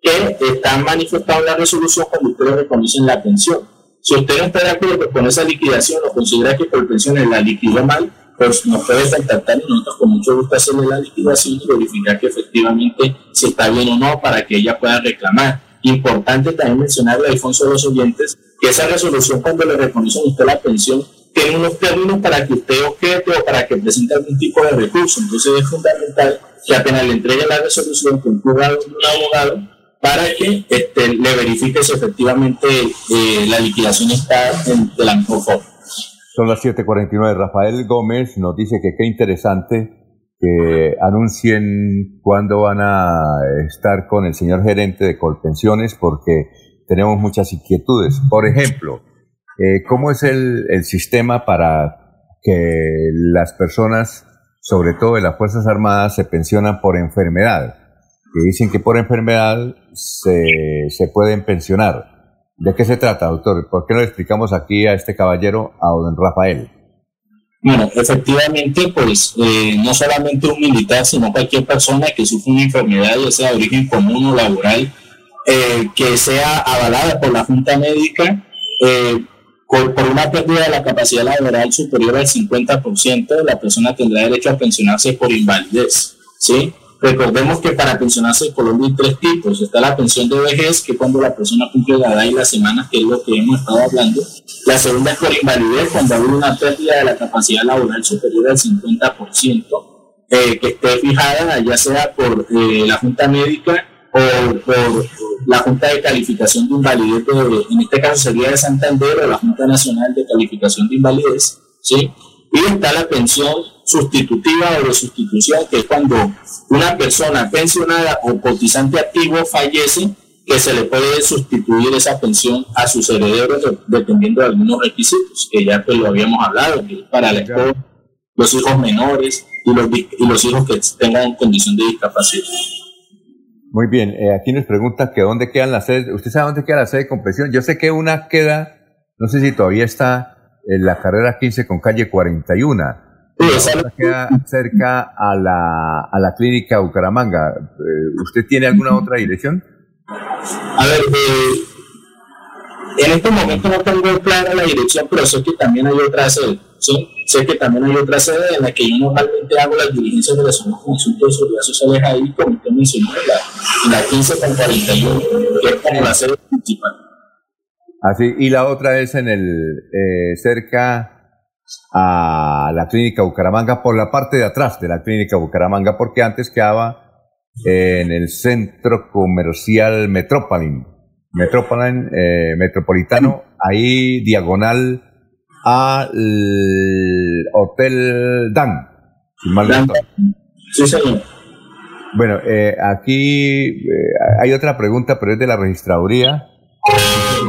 que está manifestado en la resolución cuando ustedes reconocen la pensión. Si usted no está de acuerdo con esa liquidación o considera que por pensión la liquidó mal, pues nos puede contactar y nosotros con mucho gusto hacerle la liquidación y verificar que efectivamente si está bien o no para que ella pueda reclamar. Importante también mencionarle a Alfonso de los oyentes que esa resolución cuando le reconocen a usted la pensión tiene unos términos para que usted objete o para que presente algún tipo de recurso. Entonces es fundamental que apenas le entregue la resolución con un abogado para que este, le verifique si efectivamente eh, la liquidación está de la mejor forma. Son las 7:49. Rafael Gómez nos dice que qué interesante que anuncien cuándo van a estar con el señor gerente de Colpensiones porque tenemos muchas inquietudes. Por ejemplo, eh, ¿cómo es el, sistema para que las personas sobre todo en las Fuerzas Armadas, se pensionan por enfermedad. Que dicen que por enfermedad se, se pueden pensionar. ¿De qué se trata, doctor? ¿Por qué no explicamos aquí a este caballero, a don Rafael? Bueno, efectivamente, pues eh, no solamente un militar, sino cualquier persona que sufre una enfermedad, ya sea de origen común o laboral, eh, que sea avalada por la Junta Médica, eh, por, una pérdida de la capacidad laboral superior al 50%, la persona tendrá derecho a pensionarse por invalidez. ¿sí? Recordemos que para pensionarse en Colombia hay tres tipos. Está la pensión de vejez, que es cuando la persona cumple la edad y las semanas, que es lo que hemos estado hablando. La segunda es por invalidez, cuando hay una pérdida de la capacidad laboral superior al 50%, eh, que esté fijada ya sea por eh, la Junta Médica o por la Junta de Calificación de Invalidez, en este caso sería de Santander o la Junta Nacional de Calificación de Invalidez, ¿sí? Y está la pensión sustitutiva o de sustitución, que es cuando una persona pensionada o cotizante activo fallece, que se le puede sustituir esa pensión a sus herederos dependiendo de algunos requisitos, que ya pues lo habíamos hablado, que para la esposa, los hijos menores y los, y los hijos que tengan condición de discapacidad. Muy bien, eh, aquí nos preguntan que dónde quedan las sedes. ¿Usted sabe dónde queda la sede de compresión? Yo sé que una queda, no sé si todavía está en la carrera 15 con calle 41. Sí, otra queda cerca a la, a la clínica Bucaramanga. Eh, ¿Usted tiene alguna otra dirección? A ver, eh, en este momento no tengo clara la dirección, pero sé que también hay otra sede. ¿sí? Sé que también hay otra sede en la que yo normalmente hago las diligencias de los consultas de seguridad social ahí, como usted mencionó, la, la 15 con 41, que es como la sede principal. Así, y la otra es en el, eh, cerca a la clínica Bucaramanga, por la parte de atrás de la clínica Bucaramanga, porque antes quedaba en el centro comercial Metropolitan, Metropolitan eh, Metropolitano, ahí diagonal al Hotel Dan. Sí, señor. Bueno, eh, aquí eh, hay otra pregunta, pero es de la registraduría.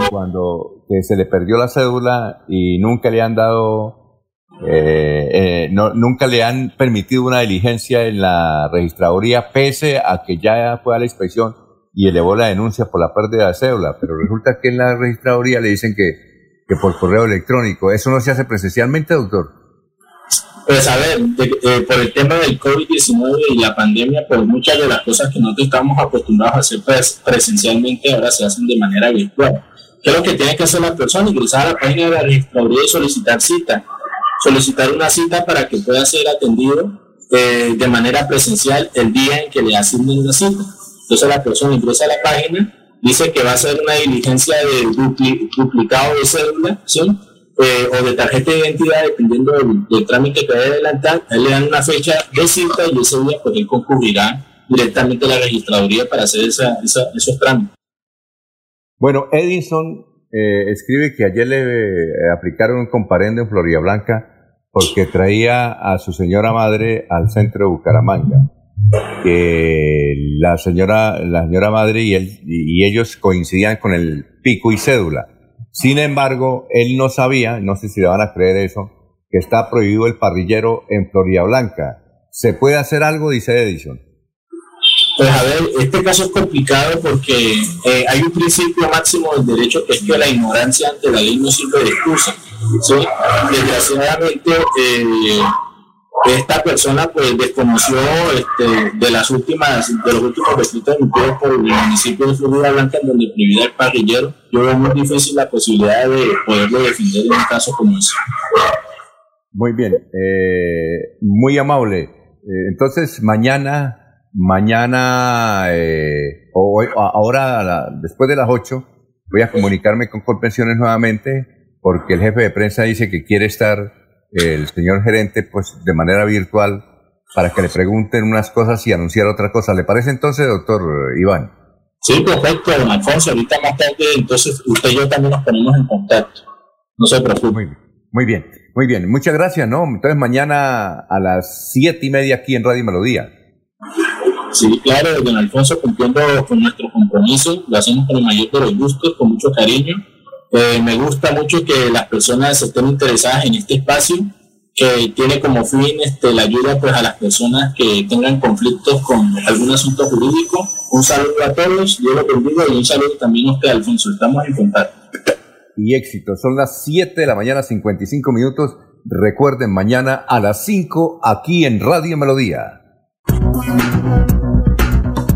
Cuando que se le perdió la cédula y nunca le han dado, eh, no, nunca le han permitido una diligencia en la registraduría, pese a que ya fue a la inspección y elevó la denuncia por la pérdida de cédula. Pero resulta que en la registraduría le dicen que que por correo electrónico. ¿Eso no se hace presencialmente, doctor? Pues a ver, eh, por el tema del COVID-19 y la pandemia, pues muchas de las cosas que nosotros estamos acostumbrados a hacer presencialmente ahora se hacen de manera virtual. ¿Qué es lo que tiene que hacer la persona? Ingresar a la página de la registraduría y solicitar cita. Solicitar una cita para que pueda ser atendido eh, de manera presencial el día en que le asignen la cita. Entonces la persona ingresa a la página, dice que va a hacer una diligencia de duplicado de cédula, ¿sí? Eh, o de tarjeta de identidad, dependiendo del, trámite que vaya a adelantar, él le dan una fecha de cita y ese día pues él concurrirá directamente a la registraduría para hacer esa, esos trámites. Bueno, Edison eh, escribe que ayer le eh, aplicaron un comparendo en Florida Blanca porque traía a su señora madre al centro de Bucaramanga que la señora, la señora madre y, ellos coincidían con el pico y cédula. Sin embargo, él no sabía, no sé si le van a creer eso, que está prohibido el parrillero en Florida Blanca. ¿Se puede hacer algo? Dice Edison. Pues a ver, este caso es complicado porque eh, hay un principio máximo del derecho que es que la ignorancia ante la ley no sirve de excusa. ¿sí? Desgraciadamente, eh, esta persona pues desconoció este, de las últimas de los últimos decretos emitidos por el municipio de Florida Blanca en donde prohibía el parrillero yo veo muy difícil la posibilidad de poderlo defender en un caso como ese. Muy bien eh, muy amable. Eh, entonces mañana mañana eh, o ahora después de las 8 voy a comunicarme con Corpensiones nuevamente porque el jefe de prensa dice que quiere estar el señor gerente pues de manera virtual para que le pregunten unas cosas y anunciar otra cosa. ¿Le parece entonces, doctor Iván? Sí, perfecto, don Alfonso. Ahorita más tarde, entonces usted y yo también nos ponemos en contacto. No se preocupe. Muy, bien, muy bien. Muchas gracias, ¿no? Entonces mañana a las siete y media aquí en Radio Melodía. Sí, claro, don Alfonso, cumpliendo con nuestro compromiso, lo hacemos con el mayor de los gustos, con mucho cariño eh, me gusta mucho que las personas estén interesadas en este espacio que tiene como fin este, la ayuda pues, a las personas que tengan conflictos con algún asunto jurídico. Un saludo a todos, Dios los bendiga y un saludo también a usted, Alfonso. Estamos en contacto. Y éxito. Son las 7 de la mañana, 55 minutos. Recuerden, mañana a las 5 aquí en Radio Melodía.